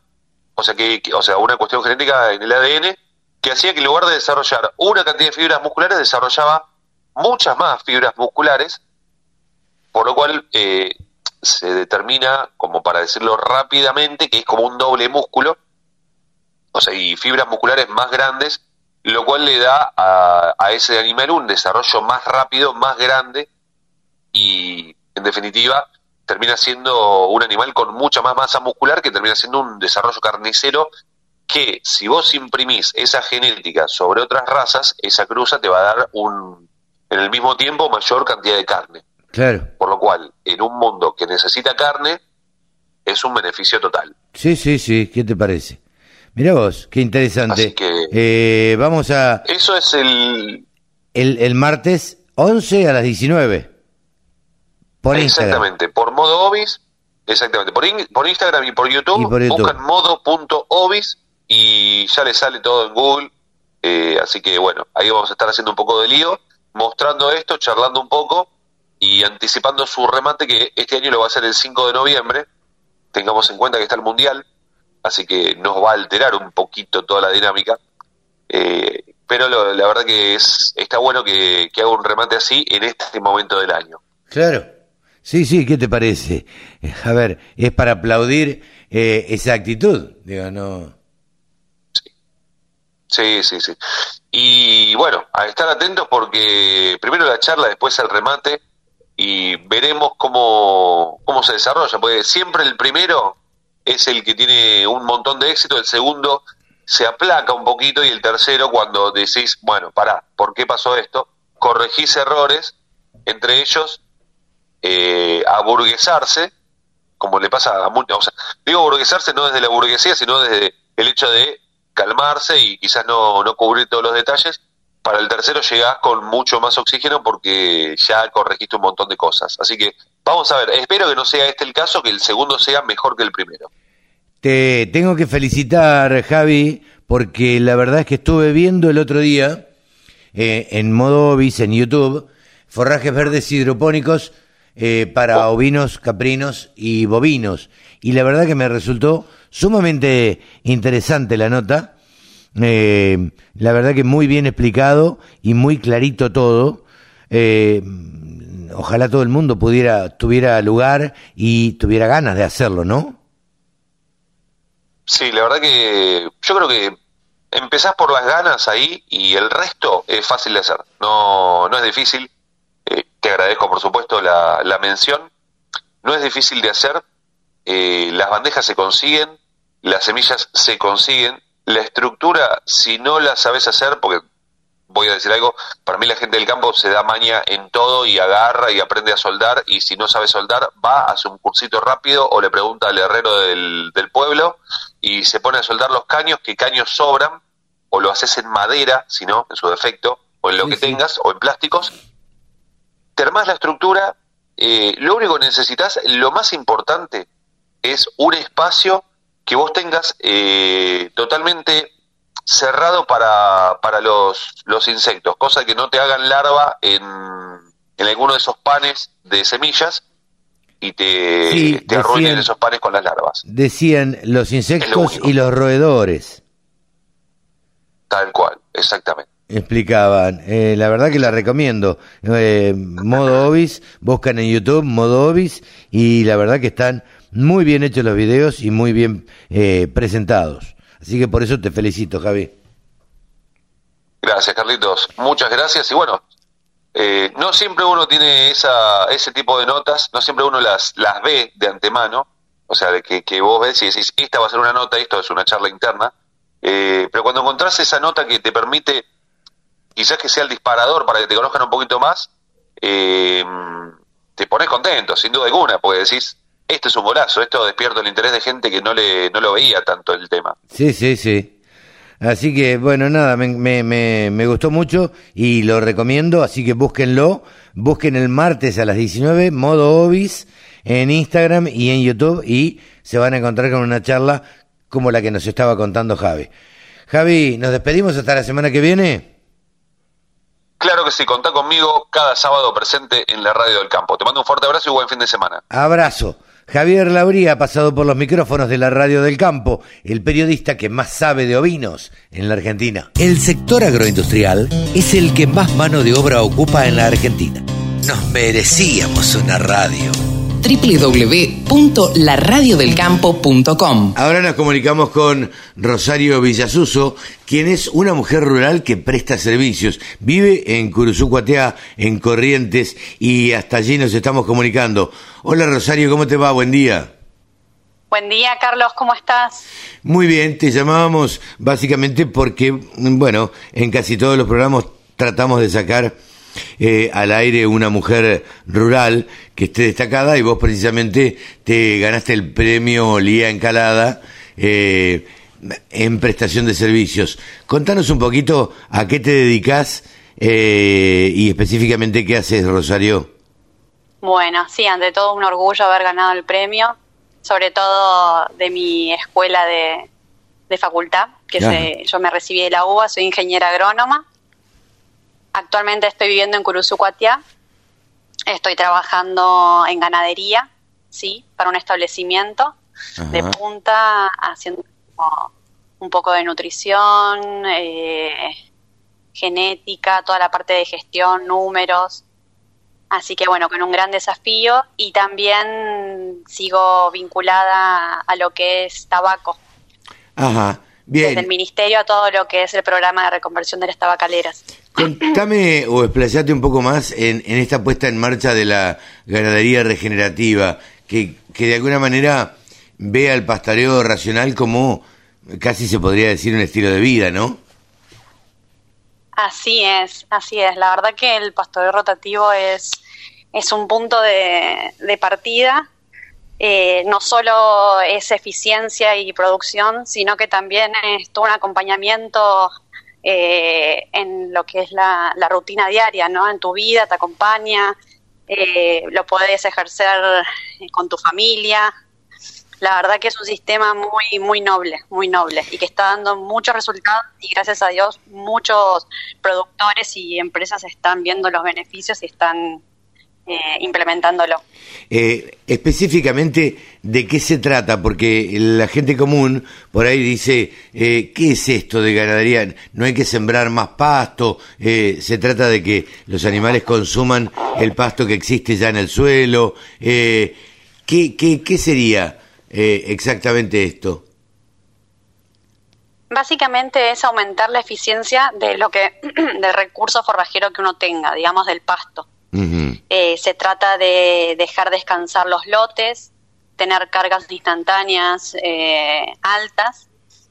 Speaker 8: o sea, que, o sea, una cuestión genética en el ADN, que hacía que en lugar de desarrollar una cantidad de fibras musculares, desarrollaba muchas más fibras musculares, por lo cual eh, se determina, como para decirlo rápidamente, que es como un doble músculo, o sea, y fibras musculares más grandes, lo cual le da a, ese animal un desarrollo más rápido, más grande y, en definitiva, termina siendo un animal con mucha más masa muscular que termina siendo un desarrollo carnicero que si vos imprimís esa genética sobre otras razas, esa cruza te va a dar un, en el mismo tiempo mayor cantidad de carne.
Speaker 2: Claro.
Speaker 8: Por lo cual, en un mundo que necesita carne, es un beneficio total.
Speaker 2: Sí, sí, sí. ¿Qué te parece? Mira vos, qué interesante. eh, vamos a...
Speaker 8: Eso es el...
Speaker 2: El, el martes 11 a las 19.
Speaker 8: Por exactamente, por modo obis, exactamente, por, por Instagram y por YouTube, buscan modo.obis y ya les sale todo en Google. Eh, así que bueno, ahí vamos a estar haciendo un poco de lío, mostrando esto, charlando un poco y anticipando su remate que este año lo va a hacer el 5 de noviembre. Tengamos en cuenta que está el Mundial, así que nos va a alterar un poquito toda la dinámica. Eh, pero la verdad que es está bueno que, haga un remate así en este momento del año.
Speaker 2: Claro, sí, sí, ¿qué te parece? A ver, es para aplaudir eh, esa actitud, digo, no.
Speaker 8: Sí. sí, sí, Y bueno, a estar atentos porque primero la charla, después el remate y veremos cómo, cómo se desarrolla, porque siempre el primero es el que tiene un montón de éxito, el segundo se aplaca un poquito y el tercero cuando decís, bueno, pará, ¿por qué pasó esto? Corregís errores, entre ellos eh, aburguesarse, como le pasa a muchos, digo aburguesarse no desde la burguesía, sino desde el hecho de calmarse y quizás no, no cubrir todos los detalles. Para el tercero llegás con mucho más oxígeno porque ya corregiste un montón de cosas. Así que vamos a ver, espero que no sea este el caso, que el segundo sea mejor que el primero.
Speaker 2: Te tengo que felicitar, Javi, porque la verdad es que estuve viendo el otro día eh, en modo Ovis en YouTube forrajes verdes hidropónicos eh, para ovinos, caprinos y bovinos. Y la verdad que me resultó sumamente interesante la nota. Eh, la verdad que muy bien explicado y muy clarito todo. ojalá todo el mundo pudiera, tuviera lugar y tuviera ganas de hacerlo, ¿no?
Speaker 8: Sí, la verdad que yo creo que empezás por las ganas ahí y el resto es fácil de hacer. No, no es difícil. Eh, te agradezco, por supuesto, la, la, mención. No es difícil de hacer. Eh, las bandejas se consiguen, las semillas se consiguen. La estructura, si no la sabes hacer, porque voy a decir algo, para mí la gente del campo se da maña en todo y agarra y aprende a soldar y si no sabe soldar va, hace un cursito rápido o le pregunta al herrero del, del pueblo y se pone a soldar los caños, que caños sobran, o lo haces en madera, si no, en su defecto, o en lo que tengas, o en plásticos. Te armás la estructura, eh, lo único que necesitas, lo más importante, es un espacio que vos tengas eh, totalmente cerrado para, para los, los insectos, cosa que no te hagan larva en, en alguno de esos panes de semillas y te, te arruinen esos panes con las larvas.
Speaker 2: Decían los insectos y los roedores.
Speaker 8: Tal cual, exactamente.
Speaker 2: Explicaban, eh, la verdad que la recomiendo. Eh, modo Obis, buscan en YouTube Modo Obis y la verdad que están muy bien hechos los videos y muy bien eh, presentados. Así que por eso te felicito, Javi.
Speaker 8: Gracias, Carlitos. Muchas gracias. Y bueno, eh, no siempre uno tiene esa, ese tipo de notas, no siempre uno las, las ve de antemano, o sea, de que, que vos ves y decís, esta va a ser una nota, esto es una charla interna, eh, pero cuando encontrás esa nota que te permite, quizás que sea el disparador para que te conozcan un poquito más, eh, te pones contento, sin duda alguna, porque decís, este es un golazo, esto despierta el interés de gente que no, le, no lo veía tanto el tema.
Speaker 2: Sí, sí, sí. Así que, bueno, nada, me, me, me, me, gustó mucho y lo recomiendo, así que búsquenlo. Busquen el martes a las 19, modo Obis, en Instagram y en YouTube y se van a encontrar con una charla como la que nos estaba contando Javi. Javi, ¿nos despedimos hasta la semana que viene?
Speaker 8: Claro que sí, contá conmigo cada sábado presente en la Radio del Campo. Te mando un fuerte abrazo y buen fin de semana.
Speaker 2: Abrazo. Javier Lauría ha pasado por los micrófonos de la Radio del Campo, el periodista que más sabe de ovinos en la Argentina.
Speaker 7: El sector agroindustrial es el que más mano de obra ocupa en la Argentina. Nos merecíamos una radio
Speaker 5: www.laradiodelcampo.com.
Speaker 2: Ahora nos comunicamos con Rosario Villasuso, quien es una mujer rural que presta servicios. Vive en Curuzucuatea, en Corrientes, y hasta allí nos estamos comunicando. Hola Rosario, ¿cómo te va? Buen día.
Speaker 6: Buen día, Carlos, ¿cómo estás?
Speaker 2: Muy bien, te llamábamos básicamente porque, bueno, en casi todos los programas tratamos de sacar eh, al aire una mujer rural que esté destacada y vos precisamente te ganaste el premio Lía Encalada eh, en prestación de servicios. Contanos un poquito a qué te dedicas eh, y específicamente qué haces, Rosario.
Speaker 6: Bueno, sí, ante todo un orgullo haber ganado el premio, sobre todo de mi escuela de, de facultad, que se, yo me recibí de la UBA, soy ingeniera agrónoma Actualmente estoy viviendo en Curuzucuatiá. Estoy trabajando en ganadería, sí, para un establecimiento de punta, haciendo un poco de nutrición, eh, genética, toda la parte de gestión, números. Así que bueno, con un gran desafío y también sigo vinculada a lo que es tabaco.
Speaker 2: Ajá. Bien.
Speaker 6: Desde el ministerio a todo lo que es el programa de reconversión de las tabacaleras.
Speaker 2: Contame o explayate un poco más en, esta puesta en marcha de la ganadería regenerativa, que, que de alguna manera ve al pastoreo racional como casi se podría decir un estilo de vida, ¿no?
Speaker 9: Así es, así es. La verdad que el pastoreo rotativo es, es un punto de, de partida. Eh, no solo es eficiencia y producción, sino que también es todo un acompañamiento eh, en lo que es la, la, rutina diaria, ¿no? En tu vida, te acompaña, eh, lo puedes ejercer con tu familia, la verdad que es un sistema muy, muy noble, muy noble y que está dando muchos resultados y gracias a Dios muchos productores y empresas están viendo los beneficios y están eh, implementándolo.
Speaker 2: Eh, específicamente, ¿de qué se trata? Porque la gente común por ahí dice, eh, ¿qué es esto de ganadería? No hay que sembrar más pasto, eh, se trata de que los animales consuman el pasto que existe ya en el suelo. Eh, ¿qué, qué, ¿Qué sería? eh, exactamente esto?
Speaker 9: Básicamente es aumentar la eficiencia de lo que del recurso forrajero que uno tenga, digamos del pasto. Uh -huh. eh, se trata de dejar descansar los lotes, tener cargas instantáneas eh, altas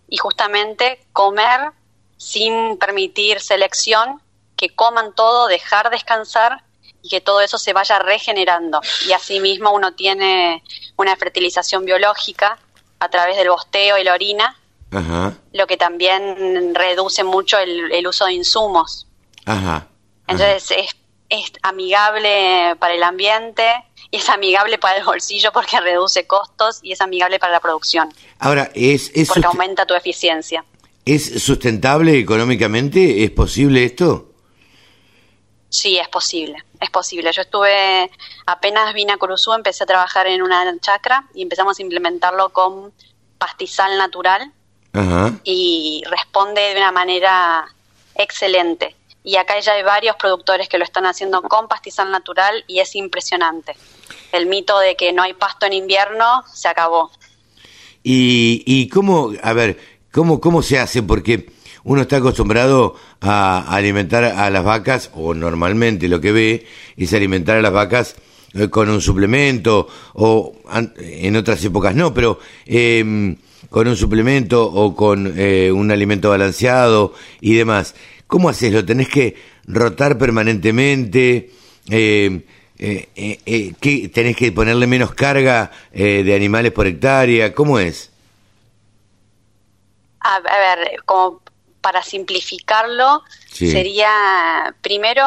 Speaker 9: y justamente comer sin permitir selección, que coman todo, dejar descansar y que todo eso se vaya regenerando. Y asimismo uno tiene una fertilización biológica a través del bosteo y la orina,
Speaker 2: Ajá.
Speaker 9: lo que también reduce mucho el, el uso de insumos.
Speaker 2: Ajá.
Speaker 9: Entonces es, es amigable para el ambiente y es amigable para el bolsillo porque reduce costos y es amigable para la producción.
Speaker 2: Ahora, es, es
Speaker 9: porque aumenta tu eficiencia.
Speaker 2: ¿Es sustentable económicamente? ¿Es posible esto?
Speaker 9: Sí, es posible, es posible. Yo estuve, apenas vine a Curuzú, empecé a trabajar en una chacra y empezamos a implementarlo con pastizal natural
Speaker 2: Ajá.
Speaker 9: y responde de una manera excelente. Y acá ya hay varios productores que lo están haciendo con pastizal natural y es impresionante. El mito de que no hay pasto en invierno se acabó.
Speaker 2: ¿Y, y cómo, a ver, cómo, cómo se hace? Porque uno está acostumbrado a alimentar a las vacas, o normalmente lo que ve es alimentar a las vacas eh, con un suplemento, o en otras épocas no, pero eh, con un suplemento o con eh, un alimento balanceado y demás. ¿Cómo haces? ¿Lo tenés que rotar permanentemente? Eh, eh, eh, ¿qué, ¿Tenés que ponerle menos carga de animales por hectárea? ¿Cómo es?
Speaker 9: A, a ver, como para simplificarlo, sí. sería primero,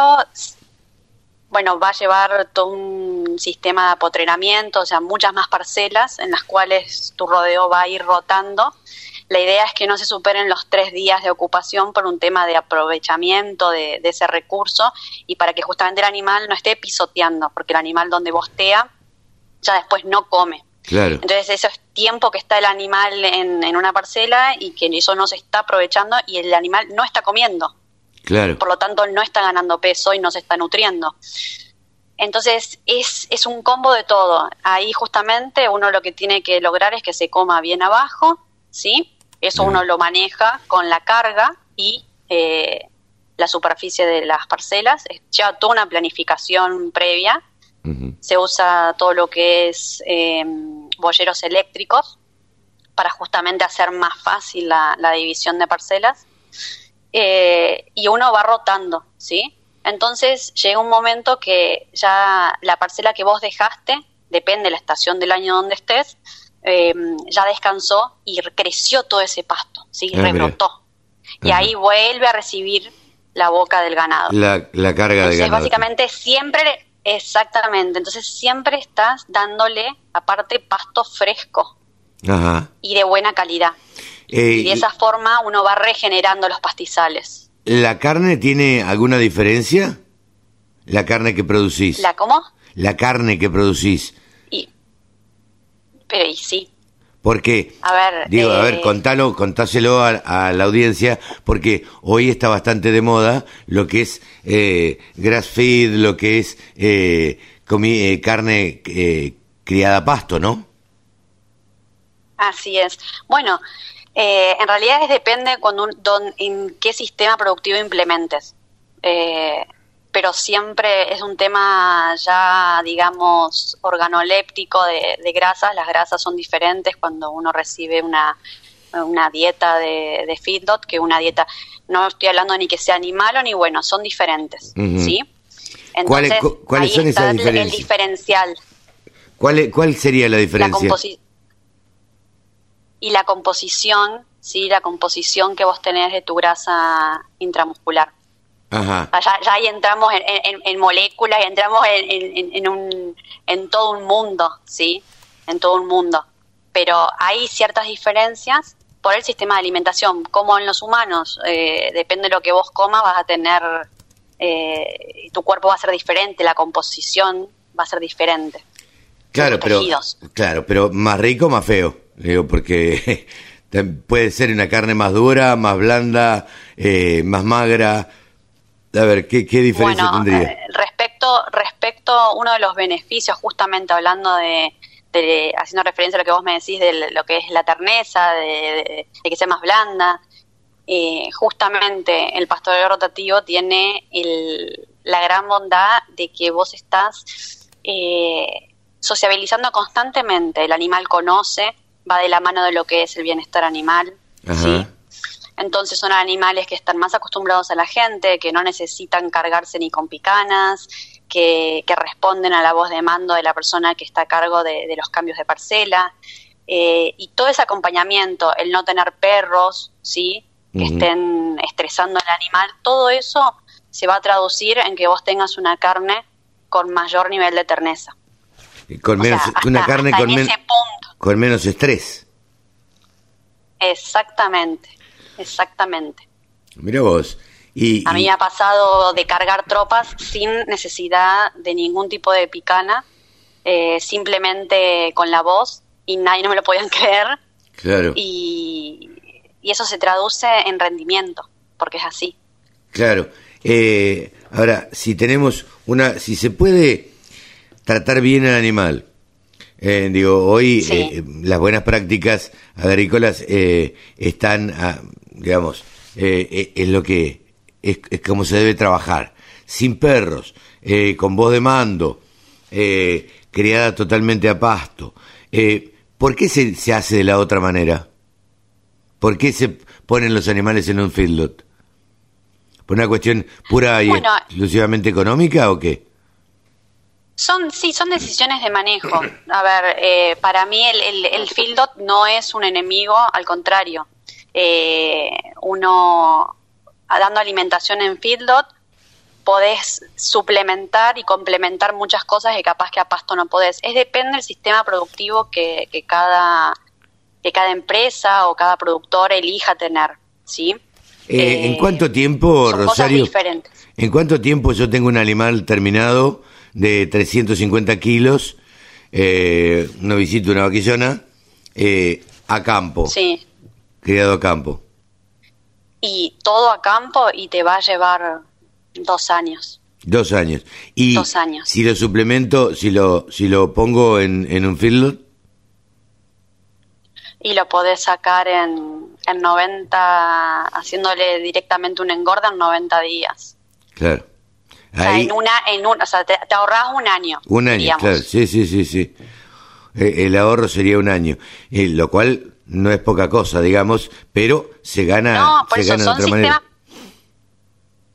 Speaker 9: bueno, va a llevar todo un sistema de apotrenamiento, o sea, muchas más parcelas en las cuales tu rodeo va a ir rotando. La idea es que no se superen los tres días de ocupación por un tema de aprovechamiento de, de ese recurso y para que justamente el animal no esté pisoteando, porque el animal donde bostea ya después no come.
Speaker 2: Claro.
Speaker 9: Entonces eso es tiempo que está el animal en, en, una parcela y que eso no se está aprovechando y el animal no está comiendo.
Speaker 2: Claro.
Speaker 9: Por lo tanto no está ganando peso y no se está nutriendo. Entonces es, es un combo de todo. Ahí justamente uno lo que tiene que lograr es que se coma bien abajo, ¿sí? Eso uno lo maneja con la carga y eh, la superficie de las parcelas. Lleva toda una planificación previa. Uh -huh. Se usa todo lo que es eh, boyeros eléctricos para justamente hacer más fácil la, la división de parcelas. Eh, y uno va rotando, ¿sí? Entonces llega un momento que ya la parcela que vos dejaste, depende de la estación del año donde estés, eh, ya descansó y creció todo ese pasto, ¿sí?
Speaker 2: Ah,
Speaker 9: Rebrotó. Y
Speaker 2: Ajá.
Speaker 9: ahí vuelve a recibir la boca del ganado.
Speaker 2: La, la carga
Speaker 9: Entonces,
Speaker 2: de ganado.
Speaker 9: básicamente siempre, exactamente, entonces siempre estás dándole, aparte, pasto fresco
Speaker 2: Ajá.
Speaker 9: y de buena calidad.
Speaker 2: Eh,
Speaker 9: y de esa forma uno va regenerando los pastizales.
Speaker 2: ¿La carne tiene alguna diferencia? La carne que producís.
Speaker 9: ¿La cómo?
Speaker 2: La carne que producís.
Speaker 9: Pero y sí.
Speaker 2: Porque,
Speaker 9: A ver,
Speaker 2: digo, a
Speaker 9: eh,
Speaker 2: ver, contalo, contáselo a, a la audiencia, porque hoy está bastante de moda lo que es eh, grass feed, lo que es eh, comi- eh, carne eh, criada a pasto, ¿no?
Speaker 9: Así es. Bueno, eh, en realidad es depende con un, don- en qué sistema productivo implementes. Pero siempre es un tema ya, digamos, organoléptico de, de grasas. Las grasas son diferentes cuando uno recibe una, una dieta de, de feedlot que una dieta, no estoy hablando ni que sea ni malo ni bueno, son diferentes,
Speaker 2: Ujú.
Speaker 9: ¿sí?
Speaker 2: ¿Cuáles-
Speaker 9: Entonces,
Speaker 2: cu- cuáles
Speaker 9: ahí
Speaker 2: son
Speaker 9: está
Speaker 2: esas diferencias?
Speaker 9: El diferencial.
Speaker 2: ¿Cuál, es- ¿Cuál sería la diferencia?
Speaker 9: y la composición, sí, la composición que vos tenés de tu grasa intramuscular.
Speaker 2: Ajá.
Speaker 9: O sea, Ya, ahí entramos en, en- en moléculas, entramos en, un, en todo un mundo, ¿sí? En todo un mundo. Pero hay ciertas diferencias por el sistema de alimentación. Como en los humanos, eh, depende de lo que vos comas, vas a tener, eh, tu cuerpo va a ser diferente, la composición va a ser diferente.
Speaker 2: Claro, pero
Speaker 9: tejidos.
Speaker 2: claro, pero más rico, más feo. Digo, porque puede ser una carne más dura, más blanda, eh, más magra. A ver, ¿qué, qué diferencia
Speaker 9: Bueno,
Speaker 2: tendría?
Speaker 9: eh, respecto, respecto, uno de los beneficios, justamente hablando de, de- haciendo referencia a lo que vos me decís de lo que es la terneza, de, de- de que sea más blanda, eh, justamente el pastoreo rotativo tiene el- la gran bondad de que vos estás eh, sociabilizando constantemente, el animal conoce, va de la mano de lo que es el bienestar animal. ¿sí? Entonces son animales que están más acostumbrados a la gente, que no necesitan cargarse ni con picanas, que, que responden a la voz de mando de la persona que está a cargo de, de los cambios de parcela. Eh, y todo ese acompañamiento, el no tener perros, ¿sí? que estén estresando al animal, todo eso se va a traducir en que vos tengas una carne con mayor nivel de terneza.
Speaker 2: Con
Speaker 9: O
Speaker 2: menos,
Speaker 9: sea, hasta-
Speaker 2: una carne con, men-
Speaker 9: punto.
Speaker 2: con menos estrés.
Speaker 9: Exactamente, exactamente.
Speaker 2: Mira vos. Y,
Speaker 9: A mí
Speaker 2: y-
Speaker 9: me ha pasado de cargar tropas sin necesidad de ningún tipo de picana, eh, simplemente con la voz, y nadie no me lo podían creer,
Speaker 2: claro,
Speaker 9: y, y eso se traduce en rendimiento, porque es así.
Speaker 2: claro. Eh, ahora, si tenemos una, si se puede tratar bien al animal, eh, digo, hoy
Speaker 9: Sí.
Speaker 2: eh, las buenas prácticas agrícolas eh, están, ah, digamos, eh, eh, es lo que es, es como se debe trabajar, sin perros, eh, con voz de mando, eh, criada totalmente a pasto. Eh, ¿Por qué se, se hace de la otra manera? ¿Por qué se ponen los animales en un feedlot? ¿Por una cuestión pura y
Speaker 9: Bueno.
Speaker 2: exclusivamente económica o qué?
Speaker 9: Son, sí, son decisiones de manejo. A ver, eh, para mí el, el, el fieldot no es un enemigo, al contrario. Eh, uno, dando alimentación en fieldot, podés suplementar y complementar muchas cosas que capaz que a pasto no podés. Es depende del sistema productivo que, que cada que cada empresa o cada productor elija tener, ¿sí?
Speaker 2: Eh, ¿En
Speaker 9: Eh,
Speaker 2: cuánto tiempo,
Speaker 9: son cosas
Speaker 2: Rosario?
Speaker 9: diferentes.
Speaker 2: ¿En cuánto tiempo yo tengo un animal terminado de 350 kilos, eh, una visita, una vaquillona, eh, a campo,
Speaker 9: Sí.
Speaker 2: Criado a campo?
Speaker 9: y todo a campo y te va a llevar dos años.
Speaker 2: Dos años. Y
Speaker 9: Dos años.
Speaker 2: si lo suplemento, si lo, si lo pongo en, en un feedlot,
Speaker 9: Y lo podés sacar en, en 90, haciéndole directamente un engorda en 90 días.
Speaker 2: claro.
Speaker 9: O sea,
Speaker 2: Ahí,
Speaker 9: en una, en un, o sea, te, te ahorrás un año.
Speaker 2: un año,
Speaker 9: digamos.
Speaker 2: claro. Sí, sí, sí, sí. Eh, el ahorro sería un año, eh, lo cual no es poca cosa, digamos, pero se gana,
Speaker 9: No, por
Speaker 2: se
Speaker 9: eso
Speaker 2: gana de
Speaker 9: son
Speaker 2: manera.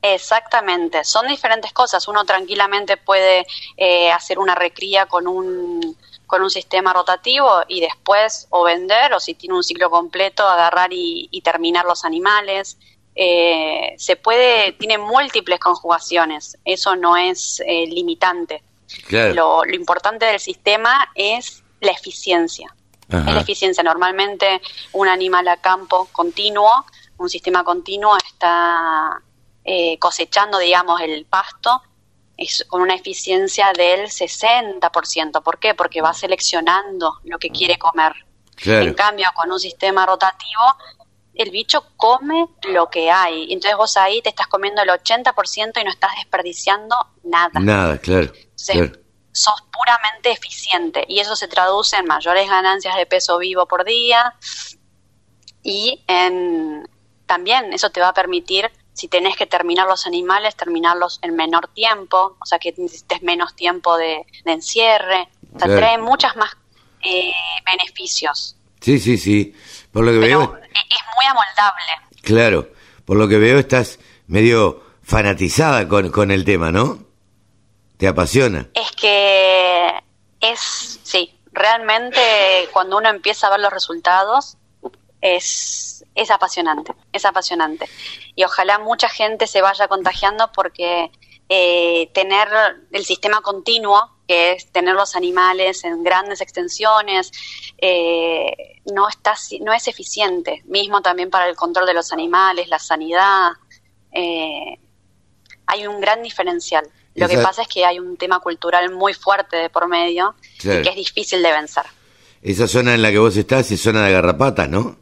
Speaker 9: Exactamente, son diferentes cosas. Uno tranquilamente puede eh, hacer una recría con un con un sistema rotativo y después o vender o si tiene un ciclo completo agarrar y, y terminar los animales. Eh, se puede, tiene múltiples conjugaciones. Eso no es eh, limitante.
Speaker 2: Claro.
Speaker 9: Lo, lo importante del sistema es la eficiencia.
Speaker 2: Ajá.
Speaker 9: Es la eficiencia. Normalmente un animal a campo continuo, un sistema continuo está eh, cosechando, digamos, el pasto es con una eficiencia del 60%. ¿Por qué? Porque va seleccionando lo que quiere comer.
Speaker 2: Claro.
Speaker 9: En cambio, con un sistema rotativo, el bicho come lo que hay. Entonces vos ahí te estás comiendo el 80% y no estás desperdiciando nada.
Speaker 2: Nada, claro.
Speaker 9: Entonces,
Speaker 2: claro.
Speaker 9: Sos puramente eficiente. Y eso se traduce en mayores ganancias de peso vivo por día. Y en también eso te va a permitir si tenés que terminar los animales terminarlos en menor tiempo. O sea que necesites menos tiempo de, de encierre. O sea, trae muchas más eh, beneficios.
Speaker 2: Sí, sí, sí. Por lo que
Speaker 9: Pero
Speaker 2: veo,
Speaker 9: e- es muy amoldable.
Speaker 2: claro, por lo que veo estás medio fanatizada con, con el tema, ¿no? Te apasiona.
Speaker 9: Es que es, sí, realmente cuando uno empieza a ver los resultados es, es apasionante, es apasionante. Y ojalá mucha gente se vaya contagiando porque eh, tener el sistema continuo, que es tener los animales en grandes extensiones, eh, no, está, no es eficiente, mismo también para el control de los animales, la sanidad. eh, hay un gran diferencial. Lo que pasa es que hay un tema cultural muy fuerte de por medio
Speaker 2: Claro.
Speaker 9: y que es difícil de vencer.
Speaker 2: Esa zona en la que vos estás es zona de garrapatas, ¿no?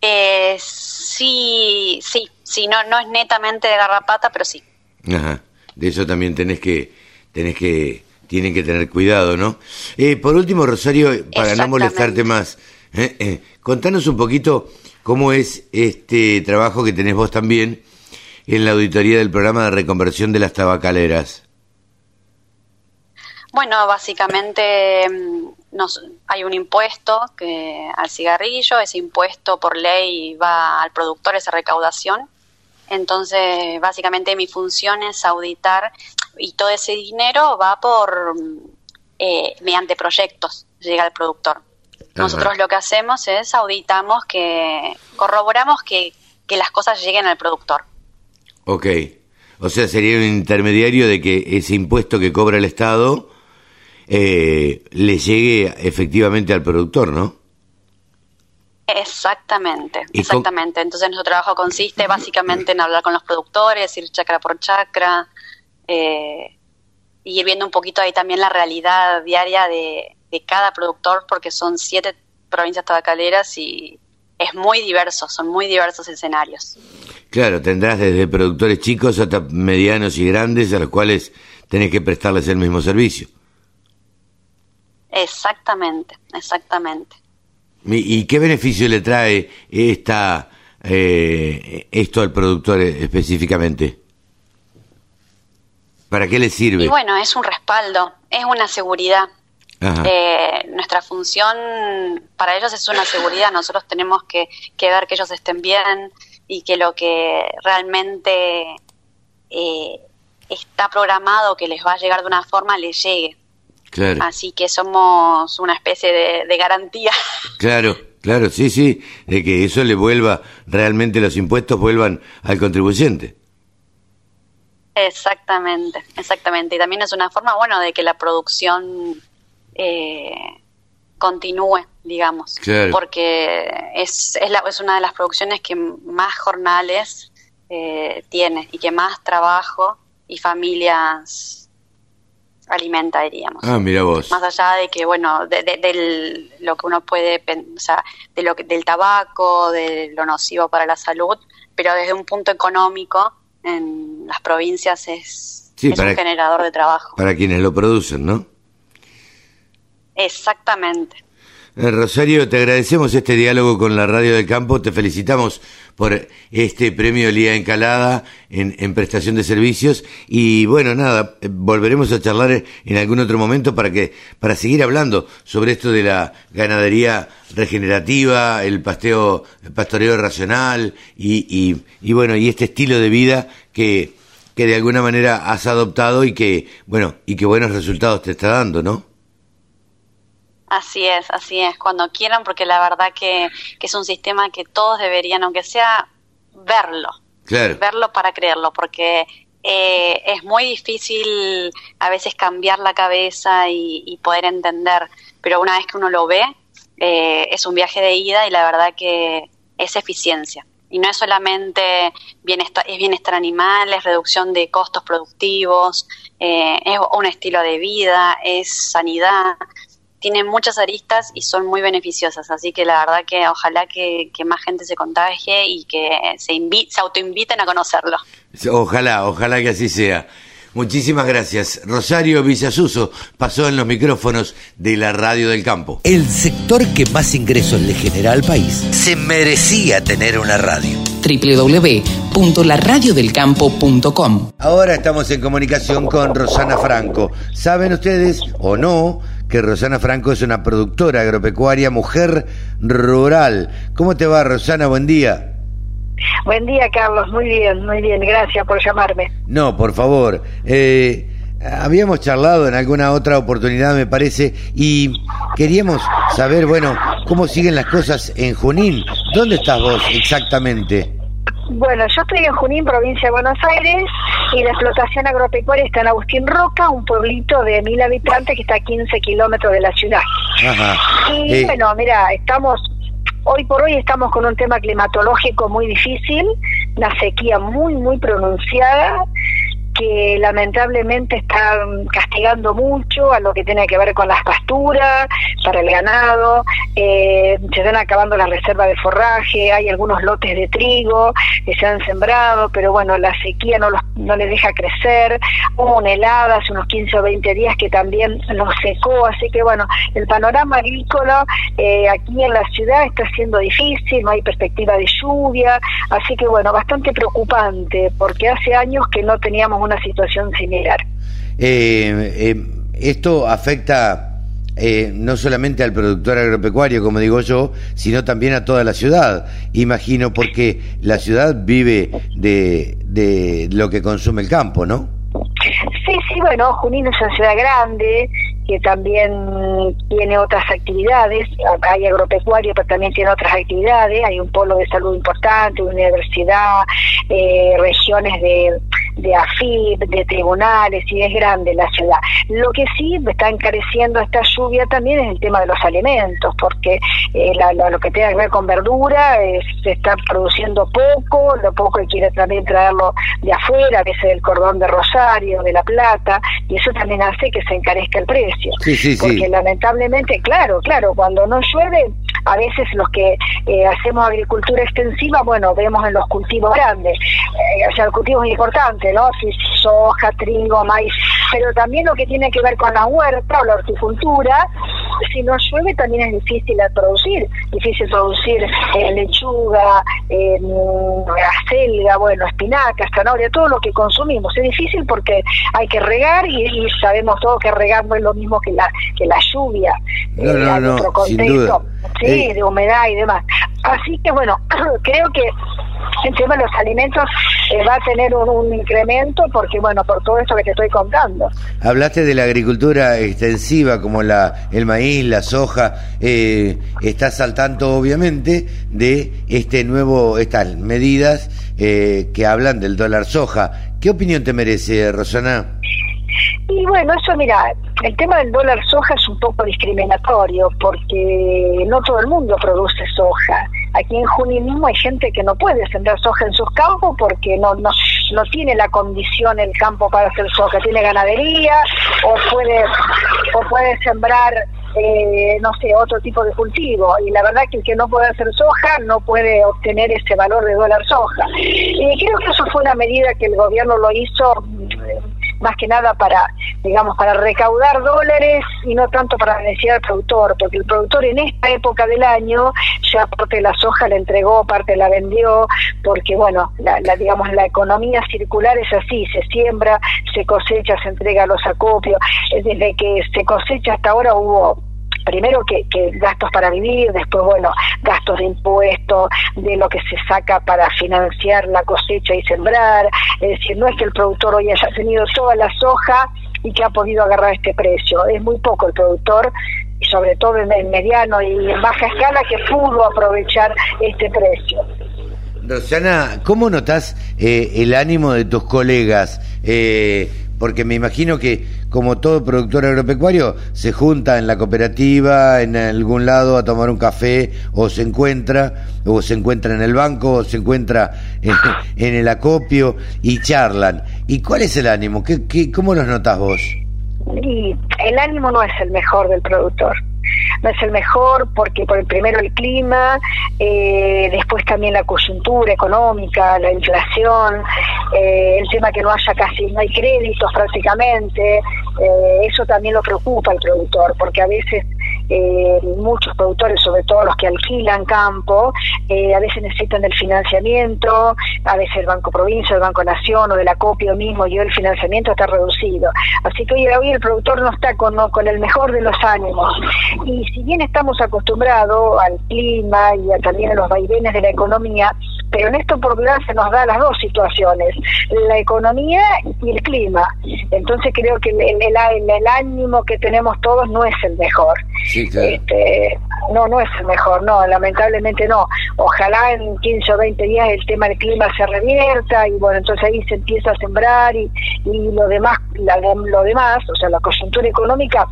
Speaker 9: Eh, sí, sí, sí, no, no es netamente de garrapata, pero sí.
Speaker 2: Ajá. De eso también tenés que, tenés que, tienen que tener cuidado, ¿no? Eh, por último, Rosario, para no molestarte más, eh, eh, contanos un poquito cómo es este trabajo que tenés vos también en la auditoría del programa de reconversión de las tabacaleras.
Speaker 9: Bueno, básicamente mm, nos, hay un impuesto que al cigarrillo, ese impuesto por ley va al productor, esa recaudación. Entonces, básicamente mi función es auditar y todo ese dinero va por mm, eh, mediante proyectos, llega al productor. Nosotros lo que hacemos es auditamos que corroboramos que, que las cosas lleguen al productor.
Speaker 2: Ok. O sea, sería un intermediario de que ese impuesto que cobra el Estado eh, le llegue efectivamente al productor, ¿no?
Speaker 9: Exactamente,
Speaker 2: ¿Y con-
Speaker 9: exactamente. Entonces nuestro trabajo consiste básicamente en hablar con los productores, ir chacra por chacra, eh, y ir viendo un poquito ahí también la realidad diaria de, de cada productor, porque son siete provincias tabacaleras y es muy diverso, son muy diversos escenarios.
Speaker 2: Claro, tendrás desde productores chicos hasta medianos y grandes a los cuales tenés que prestarles el mismo servicio.
Speaker 9: Exactamente, exactamente.
Speaker 2: ¿Y, qué beneficio le trae esta, eh, esto al productor específicamente? ¿Para qué le sirve?
Speaker 9: Y bueno, es un respaldo, es una seguridad. Eh, nuestra función para ellos es una seguridad. Nosotros tenemos que, que ver que ellos estén bien y que lo que realmente eh, está programado que les va a llegar de una forma les llegue.
Speaker 2: Claro,
Speaker 9: Así que somos una especie de, de garantía.
Speaker 2: claro, claro, sí, sí, de que eso le vuelva, realmente los impuestos vuelvan al contribuyente.
Speaker 9: exactamente, exactamente. Y también es una forma, bueno, de que la producción eh, continúe, digamos.
Speaker 2: Claro.
Speaker 9: Porque es, es, la- es una de las producciones que más jornales eh, tiene y que más trabajo y familias alimenta, diríamos.
Speaker 2: Ah, mira vos.
Speaker 9: Más allá de que, bueno, de, de- del, lo que uno puede, o sea, de lo que, del tabaco, de lo nocivo para la salud, pero desde un punto económico, en las provincias es,
Speaker 2: Sí,
Speaker 9: es
Speaker 2: para-
Speaker 9: un generador de trabajo.
Speaker 2: Para quienes lo producen, ¿no?
Speaker 9: Exactamente.
Speaker 2: Eh, Rosario, te agradecemos este diálogo con la Radio del Campo, te felicitamos por este premio Lía Encalada en, en prestación de servicios y bueno, nada, eh, volveremos a charlar en algún otro momento para que para seguir hablando sobre esto de la ganadería regenerativa, el pasteo, el pastoreo racional y, y, y bueno, y este estilo de vida que, que de alguna manera has adoptado y que, bueno, y que buenos resultados te está dando, ¿no?
Speaker 9: Así es, así es, cuando quieran, porque la verdad que, que es un sistema que todos deberían, aunque sea verlo,
Speaker 2: Claro.
Speaker 9: verlo para creerlo, porque eh, es muy difícil a veces cambiar la cabeza y, y poder entender, pero una vez que uno lo ve, eh, es un viaje de ida y la verdad que es eficiencia. Y no es solamente bienestar, es bienestar animal, es reducción de costos productivos, eh, es un estilo de vida, es sanidad, tiene muchas aristas y son muy beneficiosas. Así que la verdad que ojalá que, que más gente se contagie y que se, invi- se autoinviten a conocerlo.
Speaker 2: Ojalá, ojalá que así sea. Muchísimas gracias. Rosario Villasuso pasó en los micrófonos de la Radio del Campo.
Speaker 7: El sector que más ingresos le genera al país se merecía tener una radio.
Speaker 5: www.laradiodelcampo.com
Speaker 2: Ahora estamos en comunicación con Rosana Franco. ¿Saben ustedes o no que Rosana Franco es una productora agropecuaria, mujer rural. ¿Cómo te va, Rosana? Buen día.
Speaker 10: Buen día, Carlos. Muy bien, muy bien. Gracias por llamarme.
Speaker 2: No, por favor. Eh, habíamos charlado en alguna otra oportunidad, me parece, y queríamos saber, bueno, cómo siguen las cosas en Junín. ¿Dónde estás vos exactamente?
Speaker 10: Bueno, yo estoy en Junín, provincia de Buenos Aires, y la explotación agropecuaria está en Agustín Roca, un pueblito de mil habitantes que está a 15 kilómetros de la ciudad.
Speaker 2: Ajá.
Speaker 10: Y
Speaker 2: Eh,
Speaker 10: bueno, mira, estamos, hoy por hoy estamos con un tema climatológico muy difícil, una sequía muy, muy pronunciada, que lamentablemente está castigando mucho a lo que tiene que ver con las pasturas, para el ganado, eh, se están acabando las reservas de forraje, hay algunos lotes de trigo que se han sembrado, pero bueno, la sequía no, los, no les deja crecer, hubo una helada hace unos 15 o 20 días que también los secó, así que bueno, el panorama agrícola eh, aquí en la ciudad está siendo difícil, no hay perspectiva de lluvia, así que bueno, bastante preocupante, porque hace años que no teníamos una situación similar.
Speaker 2: eh, eh, esto afecta eh, no solamente al productor agropecuario, como digo yo, sino también a toda la ciudad. Imagino, porque la ciudad vive de, de lo que consume el campo, ¿no?
Speaker 10: Sí, sí, bueno, Junín es una ciudad grande que también tiene otras actividades, hay agropecuario, pero también tiene otras actividades, hay un polo de salud importante, una universidad, eh, regiones de, de AFIP, de tribunales, y es grande la ciudad. Lo que sí está encareciendo esta lluvia también es el tema de los alimentos, porque eh, la- la- lo que tenga que ver con verdura eh, se está produciendo poco, lo poco que quiere también traerlo de afuera, a veces del cordón de Rosario, de La Plata, y eso también hace que se encarezca el precio.
Speaker 2: Sí, sí, sí.
Speaker 10: Porque lamentablemente, claro, claro, cuando no llueve, a veces los que eh, hacemos agricultura extensiva, bueno, vemos en los cultivos grandes, eh, o sea, el cultivo es importante, ¿no? Si soja, trigo, maíz, pero también lo que tiene que ver con la huerta o la horticultura, si no llueve también es difícil de producir, difícil producir eh, lechuga, eh, acelga, bueno, espinaca, zanahoria, todo lo que consumimos. Es difícil porque hay que regar y, y sabemos todos que regar no es lo mismo que la, que la lluvia.
Speaker 2: No, no,
Speaker 10: hay
Speaker 2: no, sin duda.
Speaker 10: Sí,
Speaker 2: Eh.
Speaker 10: de humedad y demás. Así que bueno, creo que el tema de los alimentos eh, va a tener un, un incremento porque, bueno, por todo esto que te estoy contando.
Speaker 2: Hablaste de la agricultura extensiva como la el maíz, la soja. Eh, estás al tanto, obviamente, de este nuevo estas medidas eh, que hablan del dólar soja. ¿Qué opinión te merece, Rosana?
Speaker 10: Y bueno, eso mira, el tema del dólar soja es un poco discriminatorio porque no todo el mundo produce soja. Aquí en Junín mismo hay gente que no puede sembrar soja en sus campos porque no, no, no tiene la condición el campo para hacer soja, tiene ganadería o puede, o puede sembrar eh, no sé, otro tipo de cultivo. Y la verdad que el que no puede hacer soja no puede obtener ese valor de dólar soja. Y creo que eso fue una medida que el gobierno lo hizo más que nada para, digamos, para recaudar dólares y no tanto para beneficiar al productor, porque el productor en esta época del año ya parte de la soja la entregó, parte la vendió, porque bueno, la, la, digamos, la economía circular es así, se siembra, se cosecha, se entrega a los acopios, desde que se cosecha hasta ahora hubo primero que, que, gastos para vivir, después, bueno, gastos de impuestos, de lo que se saca para financiar la cosecha y sembrar. Es decir, no es que el productor hoy haya tenido toda la soja y que ha podido agarrar este precio. Es muy poco el productor, y sobre todo en, mediano y en baja escala, que pudo aprovechar este precio.
Speaker 2: Rosana, ¿cómo notas eh, el ánimo de tus colegas? Eh, porque me imagino que, como todo productor agropecuario, se junta en la cooperativa, en algún lado a tomar un café, o se encuentra, o se encuentra en el banco, o se encuentra en, en el acopio y charlan. ¿Y cuál es el ánimo? ¿Qué, qué, ¿Cómo los notas vos?
Speaker 10: Y el ánimo no es el mejor del productor no es el mejor porque por el primero el clima, eh, después también la coyuntura económica, la inflación, eh, el tema que no haya casi, no hay créditos prácticamente, eh, eso también lo preocupa al productor porque a veces eh, muchos productores, sobre todo los que alquilan campo, eh, a veces necesitan el financiamiento, a veces el Banco Provincia, el Banco Nación o del acopio mismo, y el financiamiento está reducido. Así que hoy, hoy el productor no está con, con el mejor de los ánimos. Y si bien estamos acostumbrados al clima y a, también a los vaivenes de la economía, pero en esto por se nos da las dos situaciones, la economía y el clima. Entonces creo que el, el, el ánimo que tenemos todos no es el mejor. este, no, no es el mejor, no, lamentablemente no. Ojalá en 15 o 20 días el tema del clima se revierta y bueno, entonces ahí se empieza a sembrar y, y lo demás, lo demás, o sea, la coyuntura económica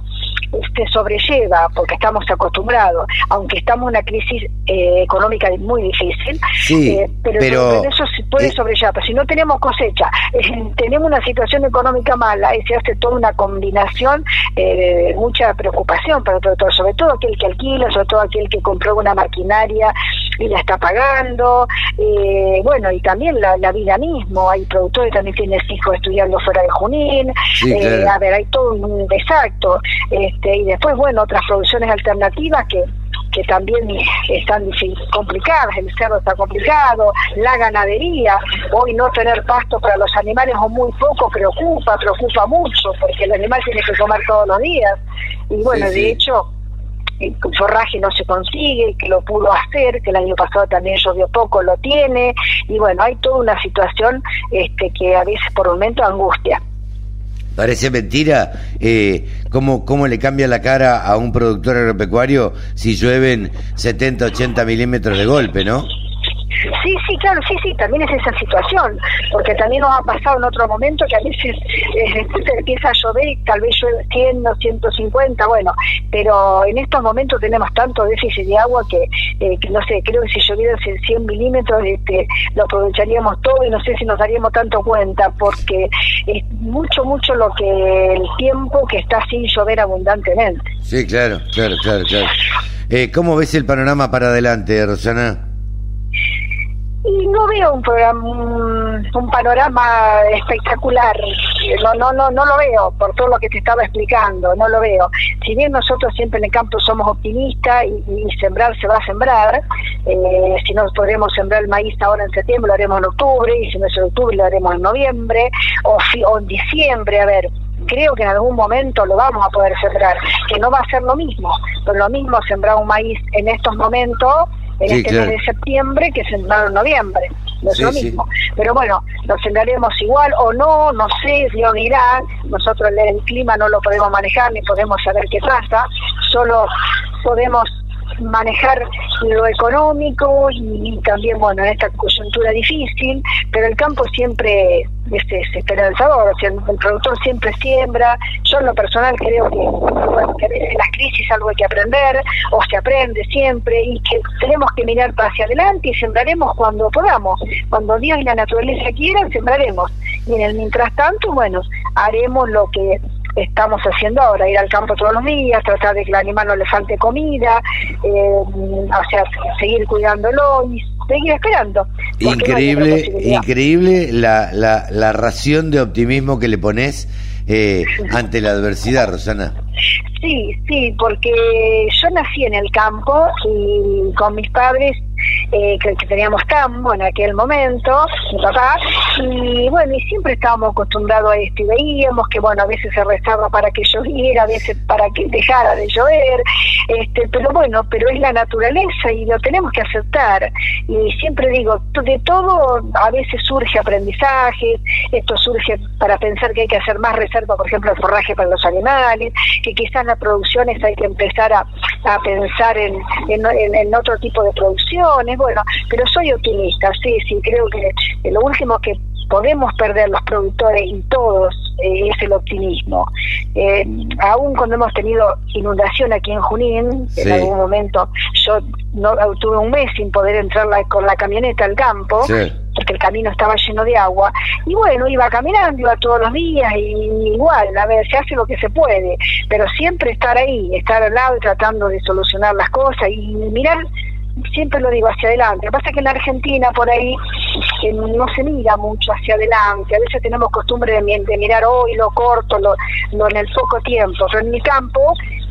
Speaker 10: se sobrelleva porque estamos acostumbrados, aunque estamos en una crisis eh, económica muy difícil,
Speaker 2: eh, pero,
Speaker 10: eso se puede sobrellevar. Pero si no tenemos cosecha, eh, tenemos una situación económica mala y se hace toda una combinación de mucha preocupación para el productor, sobre todo aquel que alquila, sobre todo aquel que compró una maquinaria y la está pagando, bueno, y también la, vida mismo, hay productores también tienen hijos estudiando fuera de Junín, a ver, hay todo un exacto, este, y después, bueno, otras producciones alternativas que que también están complicadas, el cerdo está complicado, la ganadería, hoy no tener pasto para los animales o muy poco preocupa, preocupa mucho, porque el animal tiene que comer todos los días. Y bueno, de hecho, el forraje no se consigue, que lo pudo hacer, que el año pasado también llovió poco, lo tiene, y bueno, hay toda una situación este, que a veces por un momento angustia.
Speaker 2: Parece mentira eh, cómo, cómo le cambia la cara a un productor agropecuario si llueven 70, 80 milímetros de golpe, ¿no?
Speaker 10: Sí, sí, claro, sí, sí, también es esa situación, porque también nos ha pasado en otro momento que a veces eh, empieza a llover y tal vez llueve 100 o 150, bueno, pero en estos momentos tenemos tanto déficit de agua que, eh, no sé, creo que si llovieran 100 milímetros este, lo aprovecharíamos todo y no sé si nos daríamos tanto cuenta, porque es mucho, mucho lo que el tiempo que está sin llover abundantemente.
Speaker 2: Sí, claro, claro, claro, claro. Eh, ¿Cómo ves el panorama para adelante, Rosana?
Speaker 10: Y no veo un programa un, panorama espectacular. No no no no lo veo por todo lo que te estaba explicando no lo veo. Si bien nosotros siempre en el campo somos optimistas y, sembrar se va a sembrar eh, si no podremos sembrar el maíz ahora en septiembre lo haremos en octubre y si no es en octubre lo haremos en noviembre o, o en diciembre. A ver creo que en algún momento lo vamos a poder sembrar, que no va a ser lo mismo, pero lo mismo sembrar un maíz en estos momentos en este mes de septiembre que sembraron en noviembre. No es lo mismo. Pero bueno, lo sembraremos igual o no, no sé, Dios dirá. Nosotros el clima no lo podemos manejar ni podemos saber qué pasa. Solo podemos manejar lo económico y, también, bueno, en esta coyuntura difícil, pero el campo siempre es, es esperanzador, o sea, el, productor siempre siembra. Yo en lo personal creo que, bueno, que en las crisis algo hay que aprender, o se aprende siempre, y que tenemos que mirar hacia adelante y sembraremos cuando podamos. Cuando Dios y la naturaleza quieran, sembraremos. Y en el mientras tanto, bueno, haremos lo que estamos haciendo ahora, ir al campo todos los días, tratar de que el animal no le falte comida, eh, o sea, seguir cuidándolo y seguir esperando.
Speaker 2: Increíble, increíble la, la, la ración de optimismo que le pones eh, ante la adversidad, Rosana.
Speaker 10: Sí, sí, porque yo nací en el campo y con mis padres eh, que, teníamos tambo en aquel momento, mi papá, y bueno, y siempre estábamos acostumbrados a esto y veíamos que bueno, a veces se rezaba para que lloviera, a veces para que dejara de llover, este, pero bueno, pero es la naturaleza y lo tenemos que aceptar. Y siempre digo, de todo a veces surge aprendizaje, esto surge para pensar que hay que hacer más reserva, por ejemplo, el forraje para los animales, que quizás las producciones hay que empezar a, a pensar en, en, en otro tipo de bueno, pero soy optimista, sí, sí, creo que lo último que podemos perder los productores y todos eh, es el optimismo. Eh, aún cuando hemos tenido inundación aquí en Junín, en algún momento yo no tuve un mes sin poder entrar con la camioneta al campo. porque el camino estaba lleno de agua, y bueno, iba caminando, iba todos los días, y igual, a ver, se hace lo que se puede, pero siempre estar ahí, estar al lado y tratando de solucionar las cosas, y mirar siempre lo digo hacia adelante. Lo que pasa es que en Argentina por ahí eh, no se mira mucho hacia adelante. A veces tenemos costumbre de, mirar hoy lo corto, lo, lo, en el poco tiempo. Pero en mi campo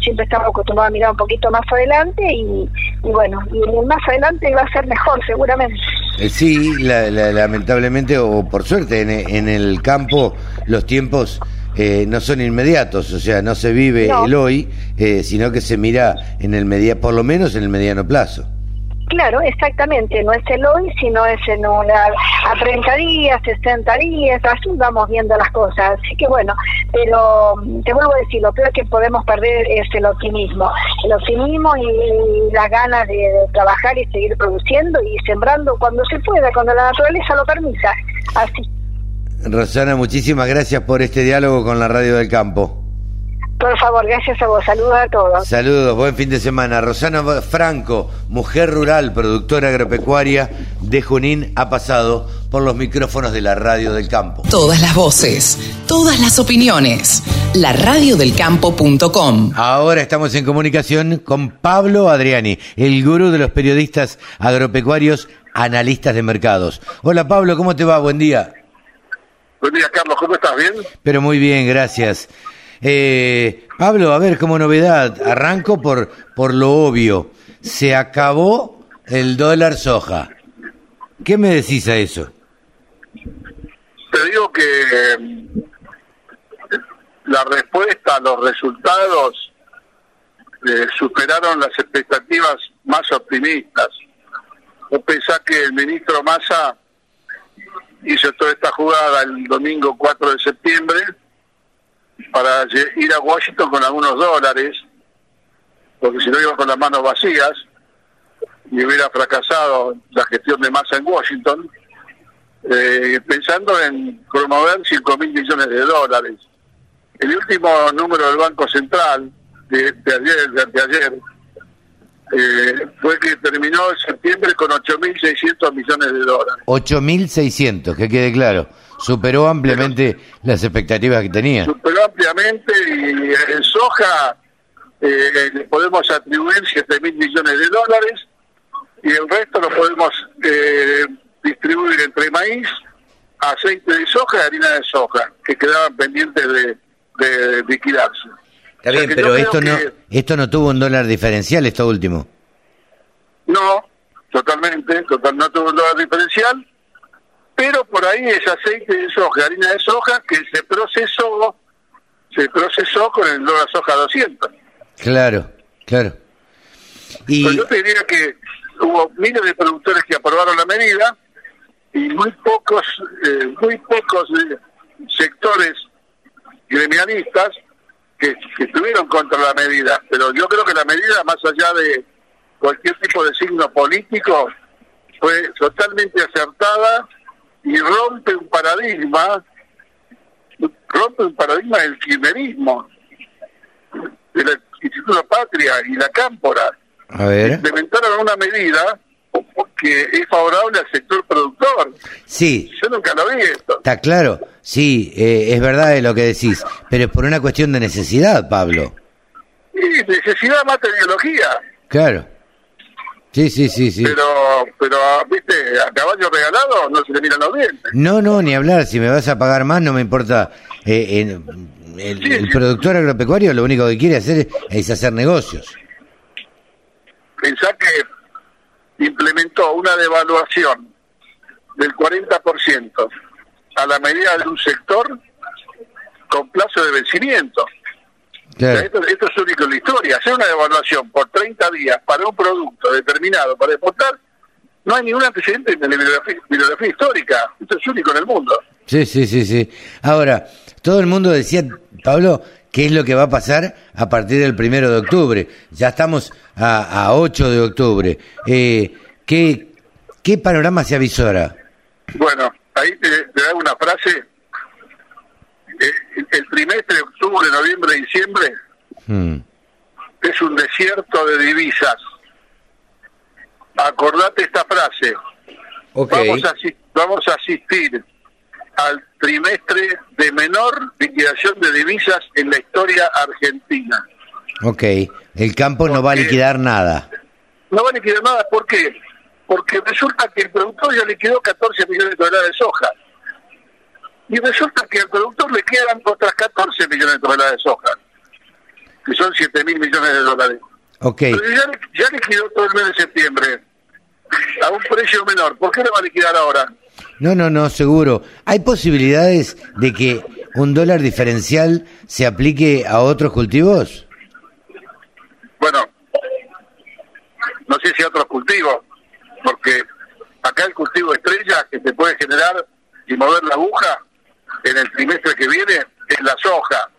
Speaker 10: siempre estamos acostumbrados a mirar un poquito más adelante y, y bueno, y más adelante va a ser mejor seguramente.
Speaker 2: Eh, sí, la- la- lamentablemente o por suerte en, en el campo los tiempos eh, no son inmediatos, o sea, no se vive
Speaker 10: No.
Speaker 2: el hoy, eh, sino que se mira en el media, por lo menos en el mediano plazo.
Speaker 10: Claro, exactamente, no es el hoy, sino es en una, a 30 días, 60 días, así vamos viendo las cosas. Así que bueno, pero mm, te vuelvo a decir, lo peor que podemos perder es el optimismo. El optimismo y la ganas de, de trabajar y seguir produciendo y sembrando cuando se pueda, cuando la naturaleza lo permita. Así.
Speaker 2: Rosana, muchísimas gracias por este diálogo con la Radio del Campo.
Speaker 10: Por favor, gracias a vos, saludos a todos.
Speaker 2: Saludos, buen fin de semana. Rosana Franco, mujer rural, productora agropecuaria de Junín, ha pasado por los micrófonos de la Radio del Campo.
Speaker 5: Todas las voces, todas las opiniones. laradiodelcampo.com.
Speaker 2: Ahora estamos en comunicación con Pablo Adriani, el gurú de los periodistas agropecuarios, analistas de mercados. Hola Pablo, ¿cómo te va? Buen día.
Speaker 11: Buen día, Carlos, ¿cómo estás? ¿Bien?
Speaker 2: Pero muy bien, gracias. Eh, Pablo, a ver, como novedad, arranco por, por lo obvio. Se acabó el dólar soja. ¿Qué me decís a eso?
Speaker 11: Te digo que eh, la respuesta, los resultados eh, superaron las expectativas más optimistas. Vos pensás que el ministro Massa hizo toda esta jugada el domingo 4 de septiembre para ir a Washington con algunos dólares, porque si no iba con las manos vacías y hubiera fracasado la gestión de Massa en Washington, eh, pensando en promover 5 mil millones de dólares. El último número del Banco Central de, de ayer, de anteayer, eh, fue que terminó en septiembre con 8.600 millones de dólares.
Speaker 2: 8.600, que quede claro. Superó ampliamente las expectativas que tenía.
Speaker 11: Superó ampliamente y en soja eh, le podemos atribuir 7 mil millones de dólares y el resto lo podemos eh, distribuir entre maíz, aceite de soja y harina de soja, que quedaban pendientes de, de liquidarse.
Speaker 2: Está
Speaker 11: O sea
Speaker 2: bien, pero esto no,
Speaker 11: que-
Speaker 2: esto no tuvo un dólar diferencial, esto último.
Speaker 11: No, totalmente, total, no tuvo un dólar diferencial, pero por ahí es aceite de soja, harina de soja que se procesó, se procesó con el dólar soja 200.
Speaker 2: Claro, claro. Y
Speaker 11: Pues yo te diría que hubo miles de productores que aprobaron la medida y muy pocos, eh, muy pocos eh, sectores gremialistas que, que estuvieron contra la medida. Pero yo creo que la medida, más allá de cualquier tipo de signo político, fue totalmente acertada y rompe un paradigma, rompe un paradigma del kirchnerismo, del Instituto Patria y la Cámpora
Speaker 2: a ver.
Speaker 11: implementaron una medida que es favorable al sector productor.
Speaker 2: Sí,
Speaker 11: Yo nunca lo vi esto.
Speaker 2: está claro. Sí, eh, es verdad lo que decís, pero es por una cuestión de necesidad, Pablo.
Speaker 11: Y necesidad mata ideología.
Speaker 2: Claro. Sí, sí, sí, sí.
Speaker 11: Pero, pero, viste, a caballo regalado no se le miran los dientes.
Speaker 2: No, no, ni hablar. Si me vas a pagar más, no me importa. Eh, el productor agropecuario lo único que quiere hacer es hacer negocios.
Speaker 11: Pensá que implementó una devaluación del 40% a la medida de un sector con plazo de vencimiento. O sea,
Speaker 2: Claro.
Speaker 11: esto, esto es único en la historia. Hacer una devaluación por 30 días para un producto determinado para exportar, no hay ningún antecedente en la bibliografía, bibliografía histórica. Esto es único en el mundo.
Speaker 2: Sí, sí, sí, sí. Ahora, todo el mundo decía, Pablo, qué es lo que va a pasar a partir del primero de octubre. Ya estamos a, a 8 de octubre. Eh, ¿qué, ¿Qué panorama se avisora?
Speaker 11: Bueno, ahí te, te hago una frase. El trimestre de octubre, noviembre, diciembre
Speaker 2: Hmm.
Speaker 11: es un desierto de divisas. Acordate esta frase. Vamos, a, vamos a asistir al trimestre de menor liquidación de divisas en la historia argentina.
Speaker 2: Ok. El campo no va a liquidar nada.
Speaker 11: No va a liquidar nada, ¿por qué? Porque resulta que el productor ya liquidó 14 millones de toneladas de soja. Y resulta que al productor le quedan otras 14 millones de toneladas de soja. que son 7 mil millones de dólares.
Speaker 2: Ok.
Speaker 11: Pero ya, ya liquidó todo el mes de septiembre a un precio menor. ¿Por qué lo va a liquidar ahora?
Speaker 2: No, no, no, seguro. ¿Hay posibilidades de que un dólar diferencial se aplique a otros cultivos?
Speaker 11: Bueno, no sé si a otros cultivos, porque acá el cultivo estrella que te puede generar y mover la aguja en el trimestre que viene es la soja.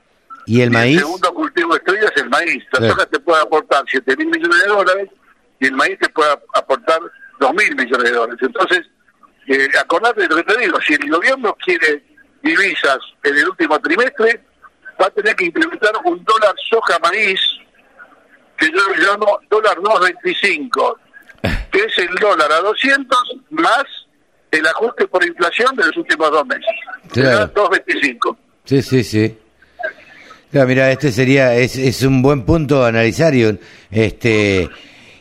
Speaker 2: ¿Y el
Speaker 11: Y
Speaker 2: maíz?
Speaker 11: El segundo cultivo estrella es el maíz. La soja te puede aportar 7 mil millones de dólares y el maíz te puede aportar 2 mil millones de dólares. Entonces, eh, acordate de lo que te digo, si el gobierno quiere divisas en el último trimestre, va a tener que implementar un dólar soja maíz, que yo le llamo dólar 2.25, que es el dólar a 200 más el ajuste por inflación de los últimos dos meses.
Speaker 2: Claro.
Speaker 11: 2.25.
Speaker 2: Sí, sí, sí. Claro, mira, este sería, es, es un buen punto a analizar y un, este,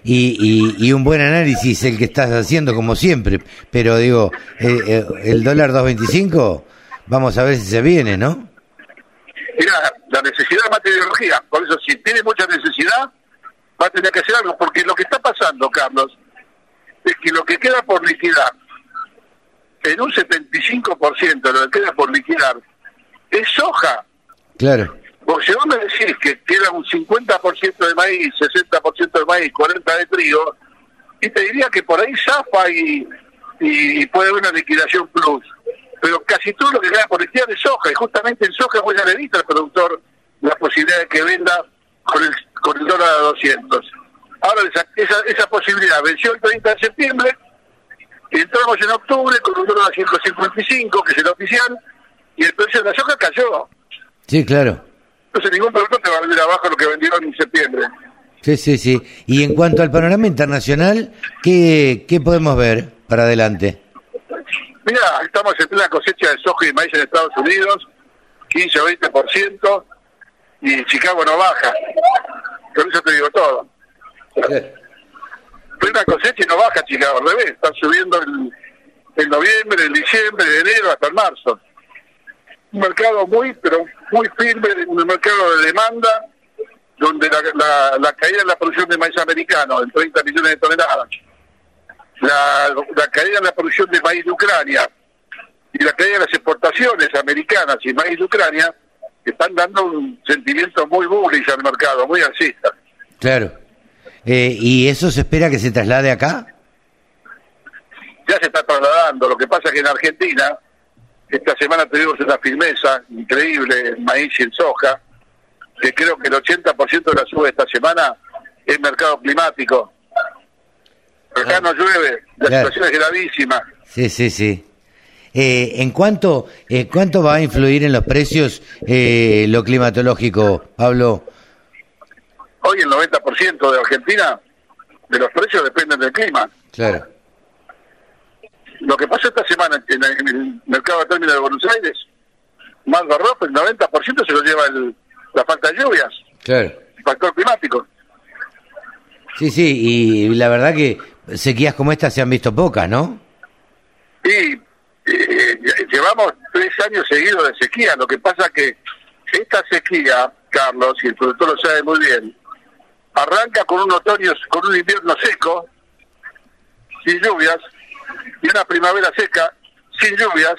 Speaker 2: y, y, y un buen análisis el que estás haciendo como siempre. Pero digo, eh, eh, el dólar 2.25, vamos a ver si se viene, ¿no?
Speaker 11: Mira, la necesidad de materiología, por eso si tiene mucha necesidad, va a tener que hacer algo, porque lo que está pasando, Carlos, es que lo que queda por liquidar, en un 75% de lo que queda por liquidar, es soja.
Speaker 2: Claro.
Speaker 11: Porque si vos me decís que queda un 50% de maíz, 60% de maíz, 40% de trigo, y te diría que por ahí zafa y, y puede haber una liquidación plus. Pero casi todo lo que queda por liquidar es soja, y justamente en soja vos ya le al productor la posibilidad de que venda con el, con el dólar a 200. Ahora esa, esa, esa posibilidad venció el 30 de septiembre, entramos en octubre con un dólar a 155, que es el oficial, y el precio de la soja cayó.
Speaker 2: Sí, claro.
Speaker 11: Entonces ningún productor te va a vender abajo lo que vendieron en septiembre.
Speaker 2: Sí, sí, sí. Y en cuanto al panorama internacional, ¿qué, qué podemos ver para adelante?
Speaker 11: Mira, estamos en plena cosecha de soja y maíz en Estados Unidos, 15 o 20%, y Chicago no baja. Con eso te digo todo. Plena cosecha y no baja Chicago, al revés, están subiendo en, en noviembre, en diciembre, de enero hasta el marzo. Un mercado muy, pero muy firme, un mercado de demanda, donde la, la, la caída en la producción de maíz americano, en 30 millones de toneladas, la, la caída en la producción de maíz de Ucrania y la caída de las exportaciones americanas y maíz de Ucrania están dando un sentimiento muy bullish al mercado, muy alcista.
Speaker 2: Claro. Eh, ¿Y eso se espera que se traslade acá?
Speaker 11: Ya se está trasladando, lo que pasa es que en Argentina esta semana tuvimos una firmeza increíble en maíz y en soja, que creo que el 80% de la suba de esta semana es mercado climático. Acá no llueve, la
Speaker 2: Claro.
Speaker 11: situación es gravísima.
Speaker 2: Sí, sí, sí. Eh, ¿En cuánto, eh, cuánto va a influir en los precios eh, lo climatológico, Pablo?
Speaker 11: Hoy el 90% de Argentina, de los precios dependen del clima.
Speaker 2: Claro.
Speaker 11: Lo que pasó esta semana en, en el mercado de términos de Buenos Aires, más barroco, el 90% se lo lleva el- la falta de lluvias,
Speaker 2: Claro.
Speaker 11: el factor climático.
Speaker 2: Sí, sí, y la verdad que sequías como esta se han visto pocas, ¿no?
Speaker 11: Y eh, llevamos tres años seguidos de sequía. Lo que pasa que esta sequía, Carlos, y el productor lo sabe muy bien, arranca con un otoño, con un invierno seco, sin lluvias, y una primavera seca, sin lluvias,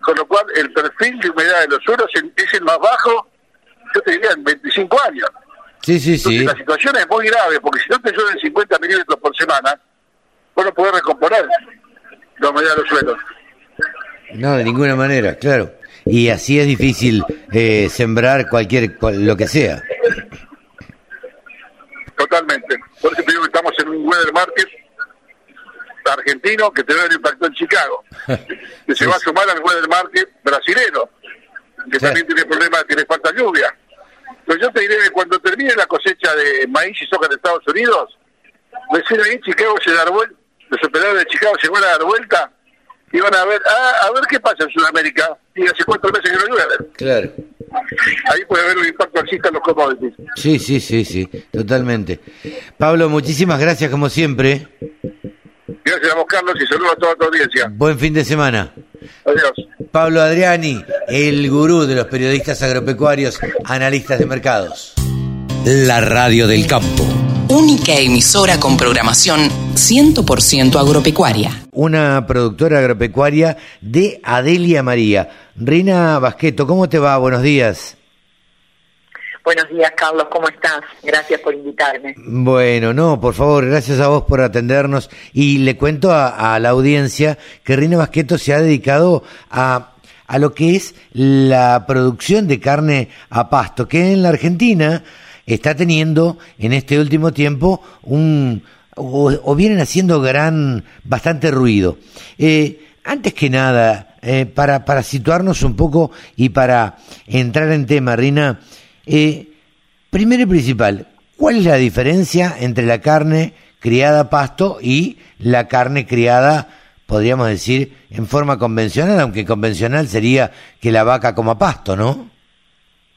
Speaker 11: con lo cual el perfil de humedad de los suelos es el más bajo, yo te diría, en 25 años.
Speaker 2: Sí, sí,
Speaker 11: Entonces
Speaker 2: sí.
Speaker 11: la situación es muy grave, porque si no te llueven 50 milímetros por semana, vos no podés recomponer la humedad de los suelos.
Speaker 2: No, de ninguna manera, claro. Y así es difícil eh, sembrar cualquier, cual- lo que sea.
Speaker 11: Totalmente. Por eso te digo que estamos en un weather market argentino que te ve el impacto en Chicago, que se va a sumar al weather market brasilero, que también tiene problemas, que le falta lluvia. Pero yo te diré que cuando termine la cosecha de maíz y soja en Estados Unidos, recién ahí Chicago se da vuelta, los operadores de Chicago se van a dar vuelta y van a ver, ah, a ver qué pasa en Sudamérica, y hace cuatro meses que no llueve.
Speaker 2: Claro.
Speaker 11: Ahí puede haber un impacto alcista en los commodities.
Speaker 2: Sí, sí, sí, sí, totalmente. Pablo, muchísimas gracias como siempre.
Speaker 11: Gracias a vos, Carlos, y saludos a toda tu audiencia.
Speaker 2: Buen fin de semana.
Speaker 11: Adiós.
Speaker 2: Pablo Adriani, el gurú de los periodistas agropecuarios, analistas de mercados.
Speaker 7: la radio del campo.
Speaker 5: Única emisora con programación 100% agropecuaria.
Speaker 2: Una productora agropecuaria de Adelia María. Reina Basqueto, ¿cómo te va? Buenos días.
Speaker 12: Buenos días, Carlos, ¿cómo estás? Gracias por invitarme.
Speaker 2: Bueno, no, por favor, gracias a vos por atendernos. Y le cuento a, a la audiencia que Reina Basqueto se ha dedicado a a lo que es la producción de carne a pasto, que en la Argentina está teniendo en este último tiempo un o, vienen haciendo gran bastante ruido. Eh, antes que nada, eh, para, para situarnos un poco y para entrar en tema, Rina, eh, primero y principal, ¿cuál es la diferencia entre la carne criada a pasto y la carne criada podríamos decir, en forma convencional, aunque convencional sería que la vaca coma pasto, ¿no?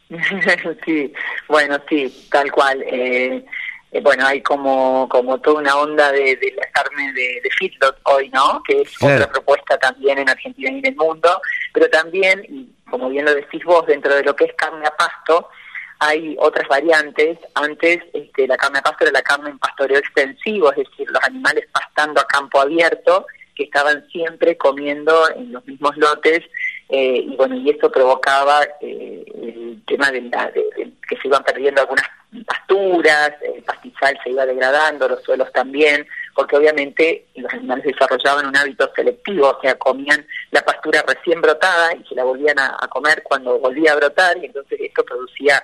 Speaker 12: sí, bueno, sí, tal cual. Eh, eh, bueno, hay como como toda una onda de, de la carne de, de feedlot hoy, ¿no? Que es otra propuesta también en Argentina y en el mundo, pero también, y como bien lo decís vos, dentro de lo que es carne a pasto, hay otras variantes. Antes este, la carne a pasto era la carne en pastoreo extensivo, es decir, los animales pastando a campo abierto, que estaban siempre comiendo en los mismos lotes eh, y bueno y esto provocaba eh, el tema de, la, que se iban perdiendo algunas pasturas, el pastizal se iba degradando, los suelos también, porque obviamente los animales desarrollaban un hábito selectivo, o sea, comían la pastura recién brotada y se la volvían a, a comer cuando volvía a brotar y entonces esto producía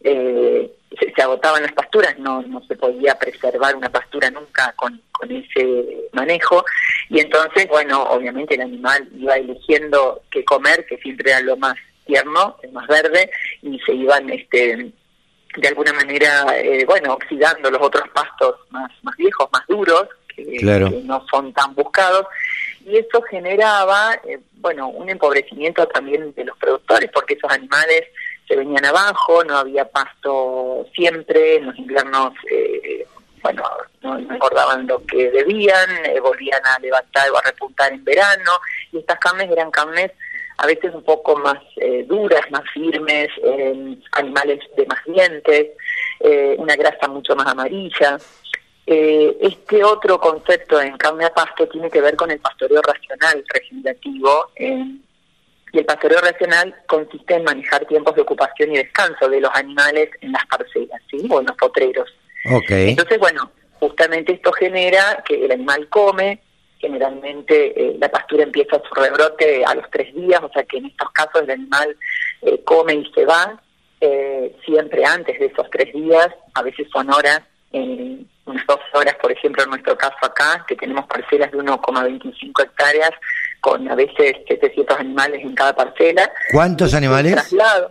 Speaker 12: eh, se, agotaban las pasturas, no, no se podía preservar una pastura nunca con, con ese manejo, y entonces, bueno, obviamente el animal iba eligiendo qué comer, que siempre era lo más tierno, el más verde, y se iban este de alguna manera, eh, bueno, oxidando los otros pastos más, más viejos, más duros, que, no son tan buscados, y eso generaba, eh, bueno, un empobrecimiento también de los productores, porque esos animales se venían abajo, no había pasto siempre, en los inviernos, eh, bueno, no, engordaban lo que debían, eh, volvían a levantar o a repuntar en verano, y estas carnes eran carnes a veces un poco más eh, duras, más firmes, animales de más dientes, una grasa mucho más amarilla. este otro concepto en carne a pasto tiene que ver con el pastoreo racional regenerativo, y el pastoreo racional consiste en manejar tiempos de ocupación y descanso de los animales en las parcelas, ¿sí? O en los potreros.
Speaker 2: Okay.
Speaker 12: Entonces, bueno, justamente esto genera que el animal come, generalmente eh, la pastura empieza su rebrote a los tres días, o sea que en estos casos el animal eh, come y se va, eh, siempre antes de esos tres días, a veces son horas, en unas dos horas, por ejemplo, en nuestro caso acá, que tenemos parcelas de 1,25 hectáreas, con a veces 700 animales en cada parcela.
Speaker 2: ¿Cuántos animales?
Speaker 12: Traslado.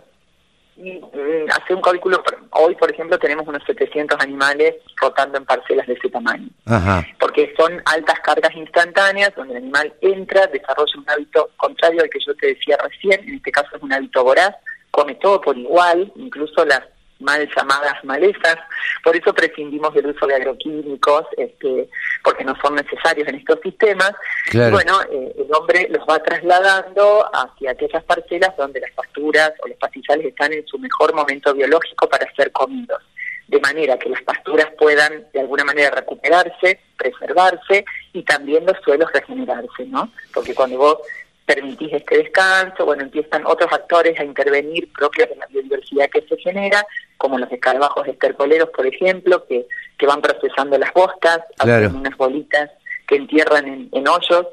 Speaker 12: Y, mm, hace un cálculo, hoy por ejemplo tenemos unos 700 animales rotando en parcelas de ese tamaño.
Speaker 2: Ajá.
Speaker 12: Porque son altas cargas instantáneas donde el animal entra, desarrolla un hábito contrario al que yo te decía recién, en este caso es un hábito voraz, come todo por igual, incluso las mal llamadas malezas, por eso prescindimos del uso de agroquímicos, este, porque no son necesarios en estos sistemas. bueno, eh, el hombre los va trasladando hacia aquellas parcelas donde las pasturas o los pastizales están en su mejor momento biológico para ser comidos, de manera que las pasturas puedan de alguna manera recuperarse, preservarse y también los suelos regenerarse, ¿no? Porque cuando vos permitís este descanso, bueno, empiezan otros factores a intervenir propios de la biodiversidad que se genera, como los escarabajos estercoleros, por ejemplo, que, que van procesando las bostas, hacen unas bolitas que entierran en, hoyos,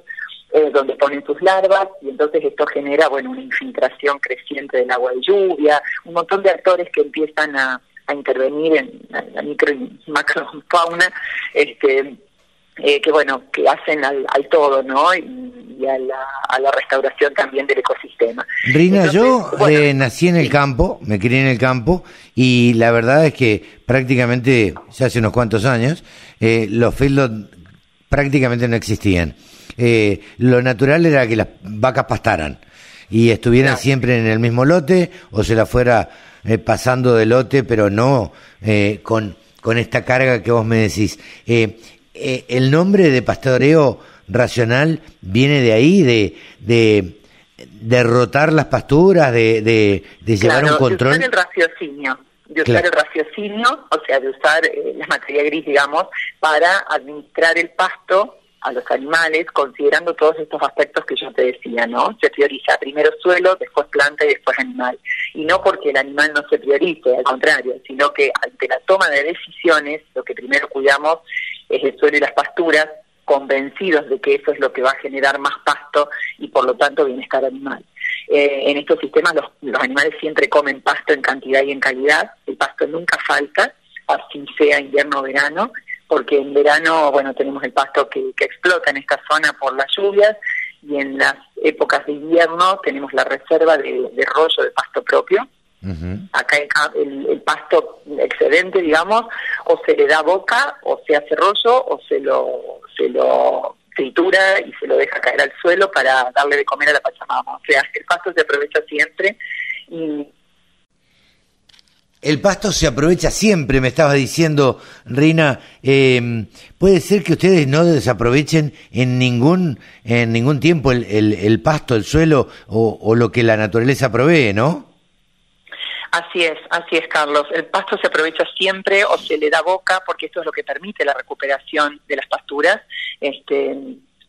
Speaker 12: eh, donde ponen sus larvas, y entonces esto genera, bueno, una infiltración creciente del agua de lluvia, un montón de actores que empiezan a, a intervenir en la, micro y macrofauna, este, eh, que bueno, que hacen al, al todo, ¿no? Y, a la, a la restauración también del ecosistema.
Speaker 2: Rina, yo eh, nací en el campo, me crié en el campo y la verdad es que prácticamente, ya hace unos cuantos años, eh, los feedlots prácticamente no existían. Eh, lo natural era que las vacas pastaran y estuvieran siempre en el mismo lote o se la fuera pasando de lote, pero no con, con esta carga que vos me decís. El nombre de pastoreo racional viene de ahí, de, de derrotar las pasturas, de, de, llevar un control.
Speaker 12: el raciocinio de usar el raciocinio, o sea, de usar eh, la materia gris, digamos, para administrar el pasto a los animales, considerando todos estos aspectos que yo te decía, ¿no? Se prioriza primero suelo, después planta y después animal. Y no porque el animal no se priorice, al contrario, sino que ante la toma de decisiones, lo que primero cuidamos es el suelo y las pasturas, convencidos de que eso es lo que va a generar más pasto y por lo tanto bienestar animal. Eh, en estos sistemas los, los animales siempre comen pasto en cantidad y en calidad, el pasto nunca falta, así sea invierno o verano, porque en verano, bueno, tenemos el pasto que, explota en esta zona por las lluvias y en las épocas de invierno tenemos la reserva de, rollo de pasto propio. Acá el, el, pasto excedente, digamos, o se le da boca, o se hace rollo, o se lo, se lo tritura y se lo deja caer al suelo para darle de comer a la pachamama. O sea, el pasto se aprovecha siempre y
Speaker 2: el pasto se aprovecha siempre, me estabas diciendo, Reina. Eh, puede ser que ustedes no desaprovechen en ningún, en ningún tiempo el, el, pasto, el suelo o, o, lo que la naturaleza provee, ¿no?
Speaker 12: Así es, así es, Carlos. El pasto se aprovecha siempre o se le da boca porque esto es lo que permite la recuperación de las pasturas. Este,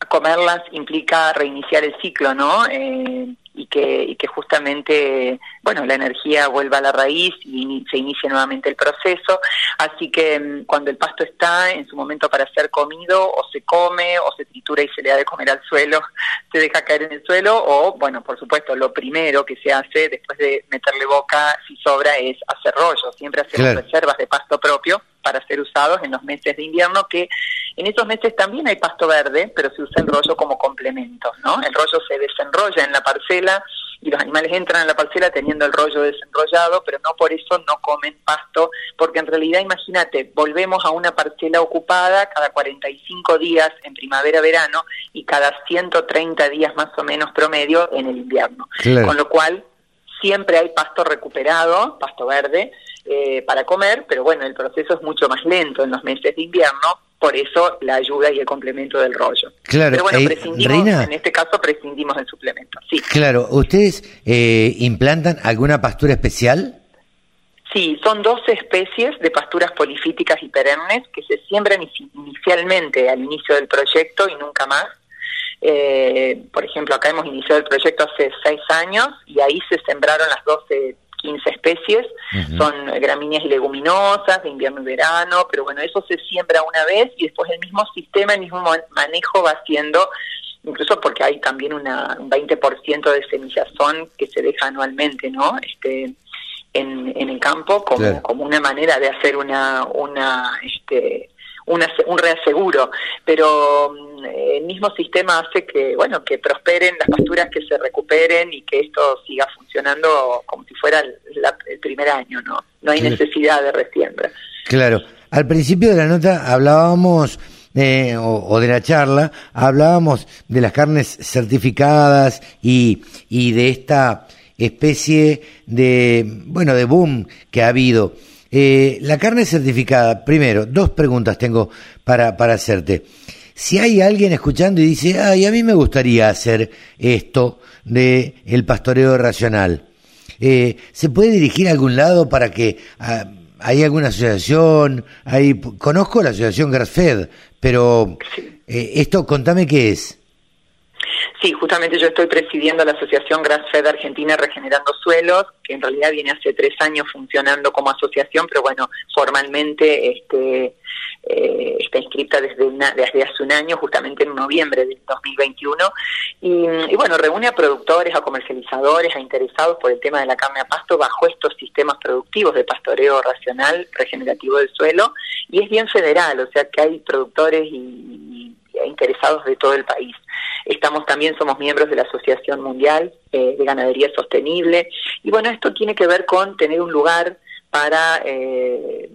Speaker 12: comerlas implica reiniciar el ciclo, ¿no? Eh, y que, y que justamente, bueno, la energía vuelva a la raíz y se inicie nuevamente el proceso. Así que mm, cuando el pasto está en su momento para ser comido, o se come, o se tritura y se le da de comer al suelo, se deja caer en el suelo, o, bueno, por supuesto, lo primero que se hace después de meterle boca, si sobra, es hacer rollo. Siempre hacemos reservas de pasto propio para ser usados en los meses de invierno, que en esos meses también hay pasto verde, pero se usa el rollo como complemento, ¿no? El rollo se desenrolla en la parcela y los animales entran en la parcela teniendo el rollo desenrollado, pero no por eso no comen pasto, porque en realidad, imagínate, volvemos a una parcela ocupada cada 45 días en primavera-verano y cada 130 días más o menos promedio en el invierno. Con lo cual, siempre hay pasto recuperado, pasto verde, eh, para comer, pero bueno, el proceso es mucho más lento en los meses de invierno, por eso la ayuda y el complemento del rollo.
Speaker 2: Claro,
Speaker 12: pero bueno, prescindimos, en este caso prescindimos del suplemento, sí.
Speaker 2: Claro, ¿ustedes eh, implantan alguna pastura especial?
Speaker 12: Sí, son dos especies de pasturas polifíticas y perennes que se siembran inicialmente al inicio del proyecto y nunca más. Eh, por ejemplo, acá hemos iniciado el proyecto hace seis años y ahí se sembraron las 12 15 especies, son gramíneas y leguminosas de invierno y verano, pero bueno, eso se siembra una vez y después el mismo sistema, el mismo manejo va haciendo, incluso porque hay también una, un 20% de semillazón que se deja anualmente, ¿no? Este, en, en el campo como, como una manera de hacer una, una, este, un reaseguro, pero el mismo sistema hace que, bueno, que prosperen las pasturas, que se recuperen y que esto siga funcionando como si fuera el, primer año, ¿no? No hay necesidad de resiembra.
Speaker 2: Claro. Al principio de la nota hablábamos eh, o, de la charla, hablábamos de las carnes certificadas y, y de esta especie de, bueno, de boom que ha habido. Eh, la carne certificada, primero, dos preguntas tengo para, para hacerte. Si hay alguien escuchando y dice, ay, a mí me gustaría hacer esto de el pastoreo racional, eh, ¿se puede dirigir a algún lado para que ah, hay alguna asociación? Hay, conozco la asociación Grassfed, pero eh, esto, contame qué es.
Speaker 12: Sí, justamente yo estoy presidiendo la Asociación Grassfed Argentina Regenerando Suelos, que en realidad viene hace tres años funcionando como asociación, pero bueno, formalmente este, eh, está inscrita desde, desde hace un año, justamente en noviembre del 2021. Y, y, bueno, reúne a productores, a comercializadores, a interesados por el tema de la carne a pasto bajo estos sistemas productivos de pastoreo racional, regenerativo del suelo, y es bien federal, o sea que hay productores y interesados de todo el país. Estamos también, somos miembros de la Asociación Mundial eh, de Ganadería Sostenible. Y bueno, esto tiene que ver con tener un lugar para, eh,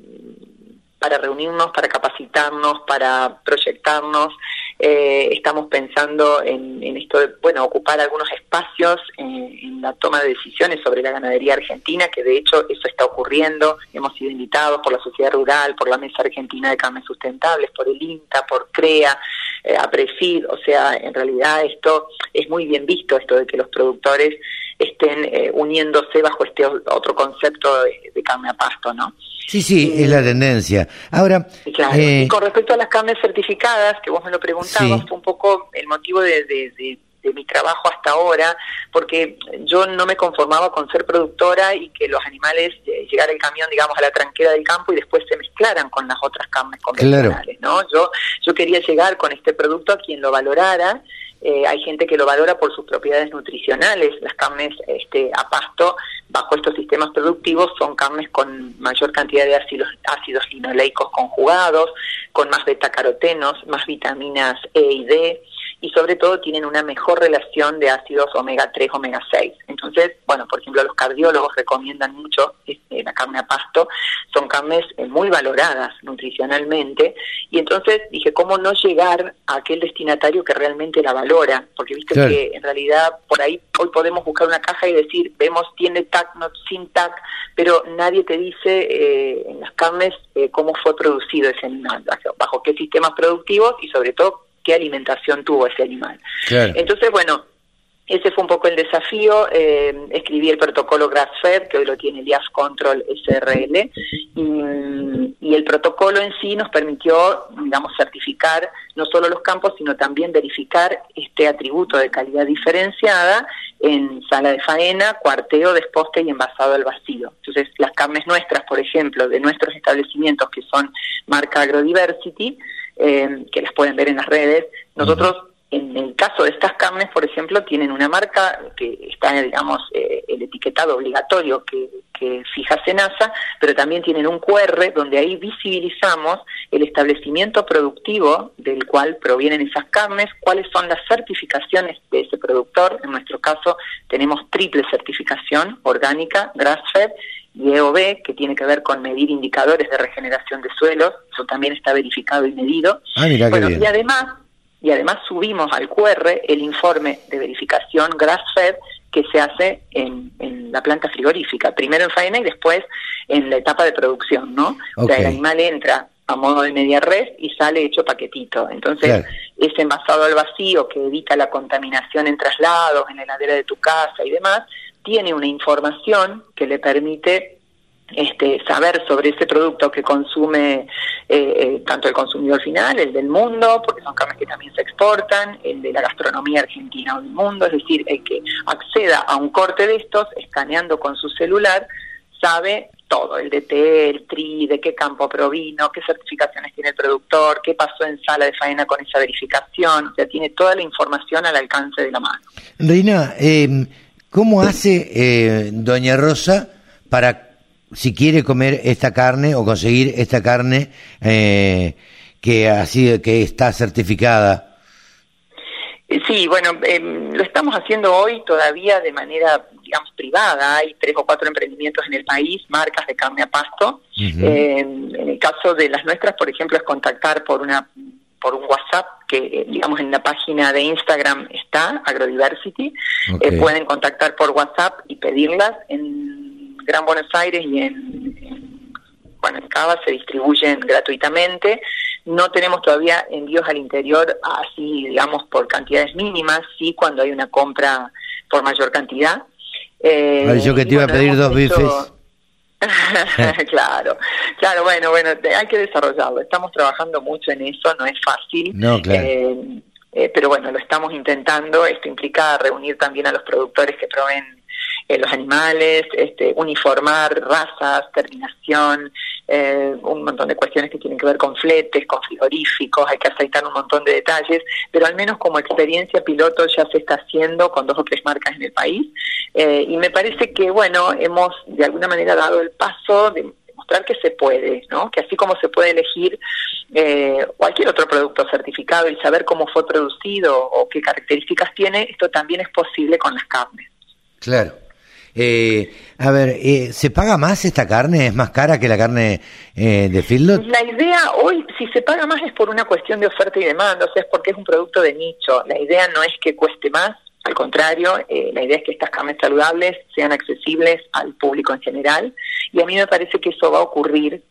Speaker 12: para reunirnos, para capacitarnos, para proyectarnos eh, estamos pensando en, esto de, bueno, ocupar algunos espacios en, la toma de decisiones sobre la ganadería argentina, que de hecho eso está ocurriendo. Hemos sido invitados por la sociedad rural, por la Mesa Argentina de Carnes Sustentables, por el INTA, por CREA, eh. O sea, en realidad esto es muy bien visto, esto de que los productores estén eh, uniéndose bajo este otro concepto de, carne a pasto, ¿no?
Speaker 2: Sí, sí, es la tendencia. Ahora,
Speaker 12: y con respecto a las carnes certificadas, que vos me lo preguntabas, fue un poco el motivo de, de de mi trabajo hasta ahora, porque yo no me conformaba con ser productora y que los animales eh, llegara el camión, digamos, a la tranquera del campo y después se mezclaran con las otras carnes convencionales, ¿no? Yo, yo quería llegar con este producto a quien lo valorara eh, hay gente que lo valora por sus propiedades nutricionales. Las carnes este, a pasto, bajo estos sistemas productivos, son carnes con mayor cantidad de ácidos, ácidos linoleicos conjugados, con más betacarotenos, más vitaminas E y D, y sobre todo tienen una mejor relación de ácidos omega 3, omega 6. Entonces, bueno, por ejemplo, los cardiólogos recomiendan mucho este, la carne a pasto, son carnes eh, muy valoradas nutricionalmente, y entonces dije, ¿cómo no llegar a aquel destinatario que realmente la valora? Porque viste que en realidad por ahí hoy podemos buscar una caja y decir, vemos, tiene TAC, no sin TAC, pero nadie te dice eh, en las carnes eh, cómo fue producido ese animal, bajo qué sistemas productivos y sobre todo qué alimentación tuvo ese animal. Entonces, bueno, ese fue un poco el desafío. Eh, escribí el protocolo GrassFed, que hoy lo tiene el IAS Control SRL, y, el protocolo en sí nos permitió, digamos, certificar no solo los campos, sino también verificar este atributo de calidad diferenciada en sala de faena, cuarteo, desposte y envasado al vacío. Entonces, las carnes nuestras, por ejemplo, de nuestros establecimientos que son marca Agrodiversity, eh, que las pueden ver en las redes. Nosotros, en el caso de estas carnes, por ejemplo, tienen una marca que está, digamos, eh, el etiquetado obligatorio que, que fija Senasa, pero también tienen un QR donde ahí visibilizamos el establecimiento productivo del cual provienen esas carnes, cuáles son las certificaciones de ese productor. En nuestro caso tenemos triple certificación orgánica, grass-fed, y EOB, que tiene que ver con medir indicadores de regeneración de suelos, eso también está verificado y medido.
Speaker 2: Ah,
Speaker 12: bueno, y además, y además subimos al QR el informe de verificación grass-fed que se hace en, la planta frigorífica, primero en faena y después en la etapa de producción, ¿no? O sea, el animal entra a modo de media res y sale hecho paquetito. Entonces, ese envasado al vacío que evita la contaminación en traslados, en la heladera de tu casa y demás, tiene una información que le permite este, saber sobre ese producto que consume eh, eh, tanto el consumidor final, el del mundo, porque son carnes que también se exportan, el de la gastronomía argentina o del mundo, es decir, el que acceda a un corte de estos, escaneando con su celular, sabe todo, el DT, el TRI, de qué campo provino, qué certificaciones tiene el productor, qué pasó en sala de faena con esa verificación, o sea, tiene toda la información al alcance de la mano.
Speaker 2: Reina, eh ¿Cómo hace eh, Doña Rosa para, si quiere comer esta carne o conseguir esta carne eh, que, así, que está certificada?
Speaker 12: Sí, bueno, em, lo estamos haciendo hoy todavía de manera, digamos, privada. Hay tres o cuatro emprendimientos en el país, marcas de carne a pasto. Em, en el caso de las nuestras, por ejemplo, es contactar por una por un WhatsApp que, digamos, en la página de Instagram está, Agrodiversity. Eh, pueden contactar por WhatsApp y pedirlas. En Gran Buenos Aires y en, bueno, en Cava se distribuyen gratuitamente. No tenemos todavía envíos al interior así, digamos, por cantidades mínimas, sí cuando hay una compra por mayor cantidad.
Speaker 2: Eh, yo que te iba a pedir dos bifes.
Speaker 12: claro, claro, bueno, bueno, hay que desarrollarlo. Estamos trabajando mucho en eso, no es fácil.
Speaker 2: No, claro.
Speaker 12: Eh, eh, pero bueno, lo estamos intentando. Esto implica reunir también a los productores que proveen eh, los animales, este, uniformar razas, terminación, eh, un montón de cuestiones que tienen que ver con fletes, con frigoríficos, hay que aceitar un montón de detalles, pero al menos como experiencia piloto ya se está haciendo con dos o tres marcas en el país eh, y me parece que, bueno, hemos de alguna manera dado el paso de mostrar que se puede, ¿no? Que así como se puede elegir cualquier otro producto certificado y saber cómo fue producido o qué características tiene, esto también es posible con las carnes.
Speaker 2: Claro. Eh, a ver, eh, ¿se paga más esta carne? ¿Es más cara que la carne eh, de feedlot?
Speaker 12: La idea hoy, si se paga más es por una cuestión de oferta y demanda, o sea, es porque es un producto de nicho. La idea no es que cueste más, al contrario, eh, la idea es que estas carnes saludables sean accesibles al público en general y a mí me parece que eso va a ocurrir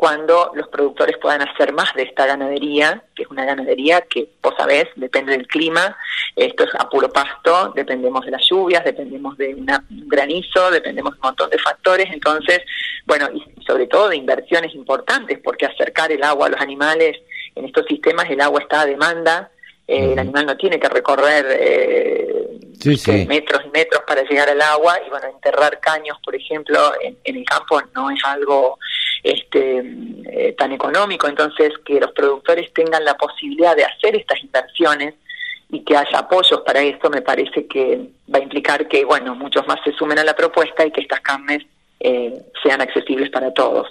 Speaker 12: cuando los productores puedan hacer más de esta ganadería, que es una ganadería que, vos sabés, depende del clima, esto es a puro pasto, dependemos de las lluvias, dependemos de un granizo, dependemos de un montón de factores, entonces, bueno, y sobre todo de inversiones importantes, porque acercar el agua a los animales en estos sistemas, el agua está a demanda, eh, el animal no tiene que recorrer eh, metros y metros para llegar al agua. Y bueno, enterrar caños, por ejemplo, en, el campo no es algo este, eh, tan económico, entonces que los productores tengan la posibilidad de hacer estas inversiones y que haya apoyos para esto me parece que va a implicar que bueno muchos más se sumen a la propuesta y que estas carnes eh, sean accesibles para todos.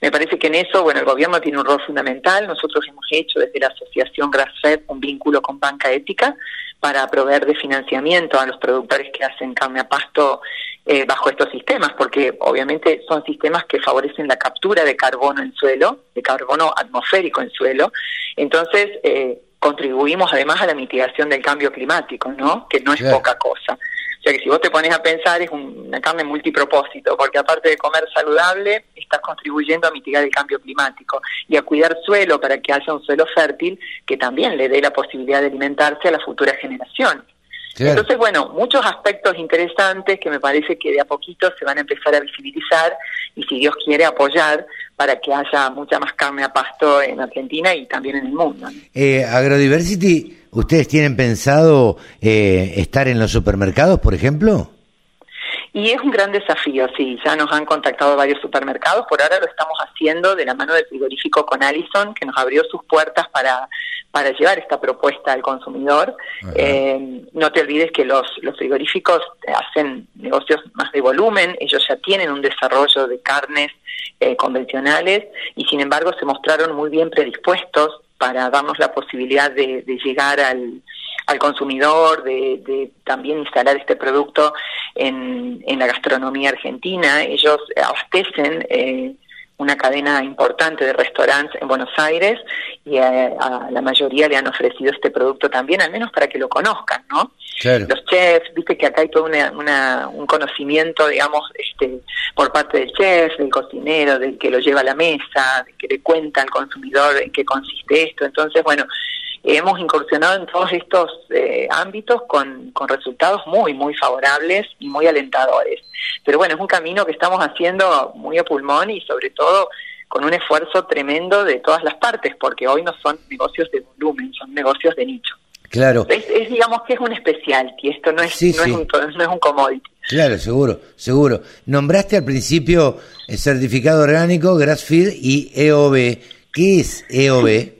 Speaker 12: Me parece que en eso, bueno, el gobierno tiene un rol fundamental. Nosotros hemos hecho desde la asociación Grassfed un vínculo con Banca Ética para proveer de financiamiento a los productores que hacen carne a pasto eh, bajo estos sistemas, porque obviamente son sistemas que favorecen la captura de carbono en suelo, de carbono atmosférico en suelo. Entonces, eh, contribuimos además a la mitigación del cambio climático, ¿no? Que no es poca cosa. O sea que si vos te pones a pensar es una carne multipropósito, porque aparte de comer saludable, estás contribuyendo a mitigar el cambio climático y a cuidar suelo para que haya un suelo fértil que también le dé la posibilidad de alimentarse a la futura generación. Entonces, bueno, muchos aspectos interesantes que me parece que de a poquito se van a empezar a visibilizar y si Dios quiere apoyar para que haya mucha más carne a pasto en Argentina y también en el mundo.
Speaker 2: Eh, Agrodiversity, ¿ustedes tienen pensado eh, estar en los supermercados, por ejemplo?
Speaker 12: Y es un gran desafío, sí, ya nos han contactado varios supermercados, por ahora lo estamos haciendo de la mano del frigorífico con Allison, que nos abrió sus puertas para, para llevar esta propuesta al consumidor. Eh, no te olvides que los, los frigoríficos hacen negocios más de volumen, ellos ya tienen un desarrollo de carnes eh, convencionales y sin embargo se mostraron muy bien predispuestos para darnos la posibilidad de, llegar al, al consumidor, de, también instalar este producto en, en la gastronomía argentina. Ellos abastecen eh, una cadena importante de restaurantes en Buenos Aires y a, la mayoría le han ofrecido este producto también, al menos para que lo conozcan, ¿no? Los chefs, viste que acá hay todo una, un conocimiento, digamos, este, por parte del chef, del cocinero, del que lo lleva a la mesa, de que le cuenta al consumidor en qué consiste esto. Entonces, bueno, hemos incursionado en todos estos eh, ámbitos con resultados muy, muy favorables y muy alentadores. Pero bueno, es un camino que estamos haciendo muy a pulmón y sobre todo con un esfuerzo tremendo de todas las partes, porque hoy no son negocios de volumen, son negocios de nicho.
Speaker 2: Claro.
Speaker 12: Es, digamos que es un especial, y esto no es, no, Es un, no es un commodity.
Speaker 2: Claro, seguro, seguro. Nombraste al principio el certificado orgánico, Grassfeed y EOB. ¿Qué es EOB?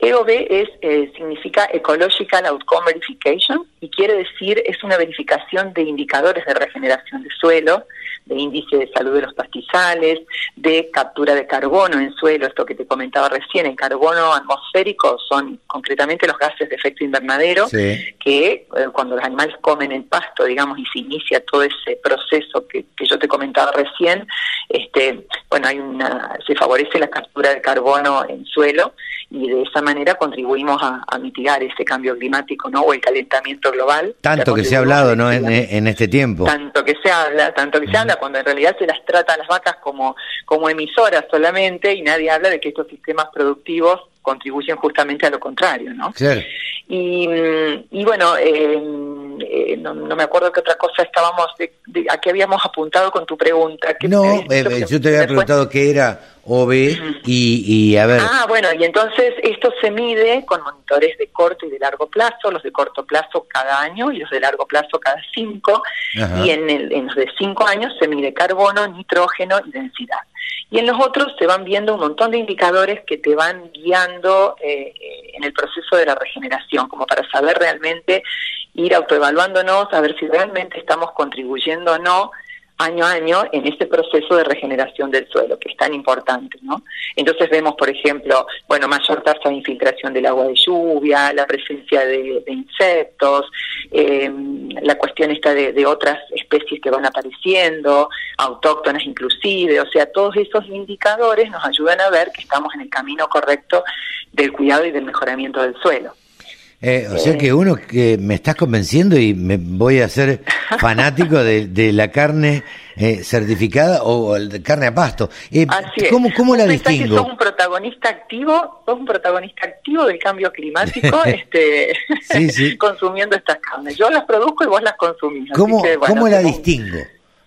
Speaker 12: EOB es, eh, significa Ecological Outcome Verification y quiere decir es una verificación de indicadores de regeneración de suelo, de índice de salud de los pastizales, de captura de carbono en suelo, esto que te comentaba recién, el carbono atmosférico son concretamente los gases de efecto invernadero, que eh, cuando los animales comen el pasto, digamos, y se inicia todo ese proceso que, que yo te comentaba recién, este, bueno, hay una, se favorece la captura de carbono en suelo y de esa manera contribuimos a, mitigar ese cambio climático no o el calentamiento global.
Speaker 2: Tanto que se ha hablado no en, este tiempo.
Speaker 12: Tanto que se habla tanto que se habla cuando en realidad se las trata a las vacas como como emisoras solamente y nadie habla de que estos sistemas productivos contribuyen justamente a lo contrario no y, y bueno eh, eh, no, me acuerdo qué otra cosa estábamos, de, a qué habíamos apuntado con tu pregunta.
Speaker 2: no, eh, yo te había preguntado qué era OB y, y a ver.
Speaker 12: Ah, bueno, y entonces esto se mide con monitores de corto y de largo plazo, los de corto plazo cada año y los de largo plazo cada cinco, y en, el, en los de cinco años se mide carbono, nitrógeno y densidad. Y en los otros se van viendo un montón de indicadores que te van guiando eh, en el proceso de la regeneración, como para saber realmente ir autoevaluándonos, a ver si realmente estamos contribuyendo o no año a año en este proceso de regeneración del suelo, que es tan importante, ¿no? Entonces vemos, por ejemplo, bueno, mayor tasa de infiltración del agua de lluvia, la presencia de, insectos, eh, la cuestión esta de, otras especies que van apareciendo, autóctonas inclusive, o sea, todos esos indicadores nos ayudan a ver que estamos en el camino correcto del cuidado y del mejoramiento del suelo.
Speaker 2: Eh, o sea que uno que me estás convenciendo y me voy a hacer fanático de, de la carne eh, certificada o de carne a pasto. Eh,
Speaker 12: Así es.
Speaker 2: ¿Cómo, la distingo?
Speaker 12: sos un protagonista activo, sos un protagonista activo del cambio climático, este,
Speaker 2: Sí, sí.
Speaker 12: consumiendo estas carnes. Yo las produzco y vos las consumís. así
Speaker 2: ¿Cómo,
Speaker 12: que, bueno,
Speaker 2: cómo la distingo?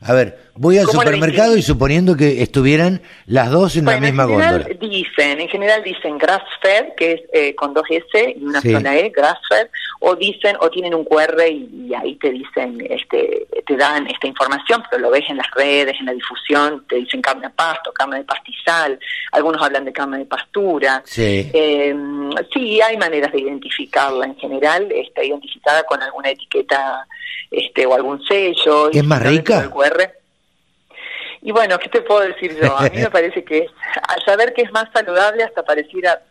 Speaker 2: A ver, voy al
Speaker 12: ¿Cómo la
Speaker 2: supermercado y suponiendo que estuvieran las dos en la misma
Speaker 12: en general
Speaker 2: góndola.
Speaker 12: dicen, en general dicen grass fed, que es eh, con dos S y una
Speaker 2: Sí.
Speaker 12: sola E, grass fed, o dicen, o tienen un QR y, y ahí te dicen, este, te dan esta información, pero lo ves en las redes, en la difusión, te dicen carne a pasto, carne de pastizal, algunos hablan de carne de pastura.
Speaker 2: Sí.
Speaker 12: Eh, sí, hay maneras de identificarla en general, está identificada con alguna etiqueta este, o algún sello.
Speaker 2: ¿Es más rica?
Speaker 12: QR. Y bueno, ¿qué te puedo decir yo? A mí me parece que al saber que es más saludable hasta pareciera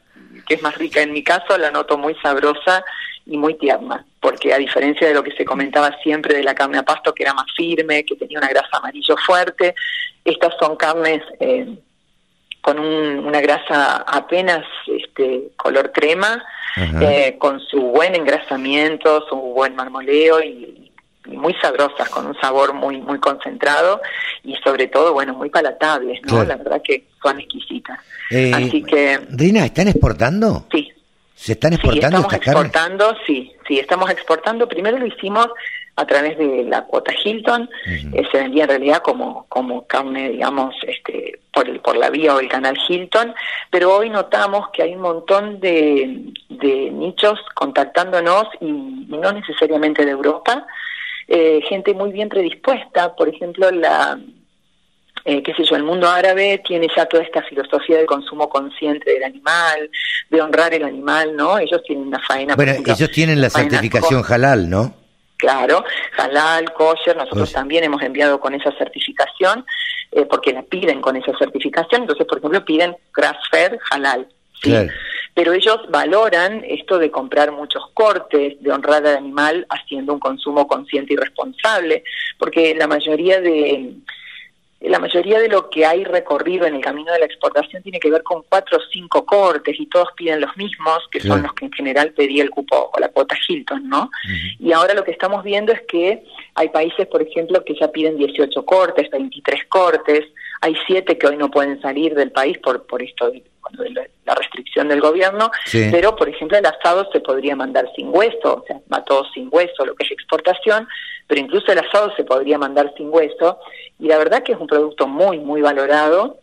Speaker 12: que es más rica. En mi caso la noto muy sabrosa y muy tierna, porque a diferencia de lo que se comentaba siempre de la carne a pasto, que era más firme, que tenía una grasa amarillo fuerte, estas son carnes eh, con un- una grasa apenas este, color crema, eh, con su buen engrasamiento, su buen marmoleo y muy sabrosas, con un sabor muy muy concentrado y sobre todo, bueno, muy palatables, ¿no?
Speaker 2: Claro.
Speaker 12: La verdad que son exquisitas.
Speaker 2: Eh,
Speaker 12: Así que
Speaker 2: Rina, ¿están exportando?
Speaker 12: sí,
Speaker 2: ¿Se están
Speaker 12: sí,
Speaker 2: exportando
Speaker 12: estamos
Speaker 2: estas carnes?
Speaker 12: exportando, sí, sí, estamos exportando. Primero lo hicimos a través de la cuota Hilton, eh, se vendía en realidad como, como carne, digamos, este, por, el, por la vía o el canal Hilton, pero hoy notamos que hay un montón de, de nichos contactándonos y no necesariamente de Europa, eh, gente muy bien predispuesta, por ejemplo, la, eh, qué sé yo, el mundo árabe tiene ya toda esta filosofía del consumo consciente del animal, de honrar el animal, ¿no? Ellos tienen una faena.
Speaker 2: Bueno,
Speaker 12: ejemplo,
Speaker 2: ellos tienen la certificación halal, ¿no?
Speaker 12: Claro, halal, kosher, nosotros también hemos enviado con esa certificación, eh, porque la piden con esa certificación, entonces, por ejemplo, piden grass-fed halal. ¿Sí?
Speaker 2: Claro.
Speaker 12: Pero ellos valoran esto de comprar muchos cortes, de honrar al animal haciendo un consumo consciente y responsable, porque la mayoría de la mayoría de lo que hay recorrido en el camino de la exportación tiene que ver con cuatro o cinco cortes y todos piden los mismos, que
Speaker 2: Claro.
Speaker 12: son los que en general pedía el cupo o la cuota Hilton, ¿no? Y ahora lo que estamos viendo es que hay países, por ejemplo, que ya piden 18 cortes, 23 cortes, hay siete que hoy no pueden salir del país por, por esto de, bueno, de la, la restricción del gobierno,
Speaker 2: Sí.
Speaker 12: pero por ejemplo el asado se podría mandar sin hueso, o sea, va todo sin hueso, lo que es exportación, pero incluso el asado se podría mandar sin hueso, y la verdad que es un producto muy, muy valorado,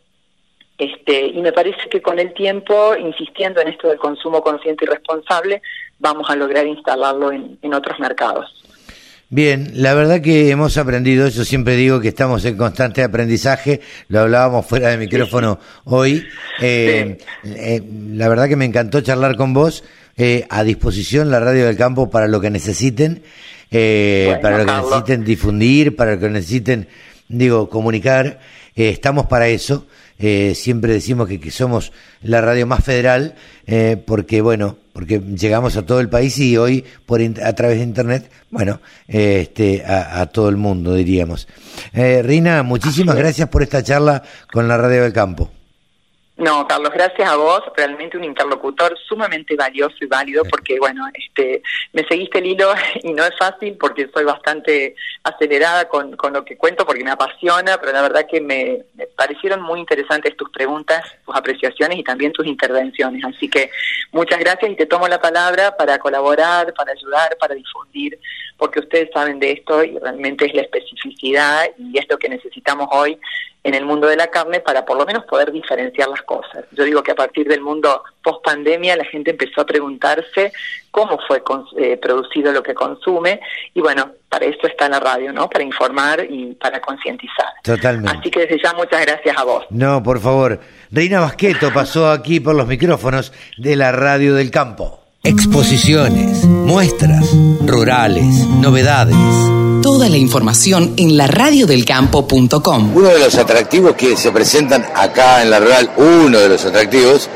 Speaker 12: este, y me parece que con el tiempo, insistiendo en esto del consumo consciente y responsable, vamos a lograr instalarlo en, en otros mercados.
Speaker 2: Bien, la verdad que hemos aprendido, yo siempre digo que estamos en constante aprendizaje, lo hablábamos fuera de micrófono hoy, eh, eh, la verdad que me encantó charlar con vos, eh, a disposición la radio del campo para lo que necesiten, eh,
Speaker 12: Bueno,
Speaker 2: para lo que
Speaker 12: Carlos.
Speaker 2: necesiten difundir, para lo que necesiten, digo, comunicar, estamos para eso, eh, siempre decimos que, que somos la radio más federal, eh, porque bueno, porque llegamos a todo el país y hoy por a través de internet, bueno, este, a, a todo el mundo diríamos. Eh, Rina, muchísimas gracias por esta charla con la radio del campo.
Speaker 12: No, Carlos, gracias a vos, realmente un interlocutor sumamente valioso y válido porque, bueno, este, me seguiste el hilo y no es fácil porque soy bastante acelerada con, con lo que cuento porque me apasiona, pero la verdad que me, me parecieron muy interesantes tus preguntas, tus apreciaciones y también tus intervenciones. Así que muchas gracias y te tomo la palabra para colaborar, para ayudar, para difundir, porque ustedes saben de esto y realmente es la especificidad y es lo que necesitamos hoy en el mundo de la carne para por lo menos poder diferenciar las cosas. Yo digo que a partir del mundo post pandemia la gente empezó a preguntarse cómo fue eh, producido lo que consume y bueno, para eso está la radio, ¿no? Para informar y para concientizar.
Speaker 2: Totalmente.
Speaker 12: Así que desde ya muchas gracias a vos.
Speaker 2: No, por favor. Reina Basqueto pasó aquí por los micrófonos de la radio del campo.
Speaker 7: Exposiciones, muestras, rurales, novedades.
Speaker 5: Toda la información en laradiodelcampo.com.
Speaker 13: Uno de los atractivos que se presentan acá en la rural, uno de los atractivos,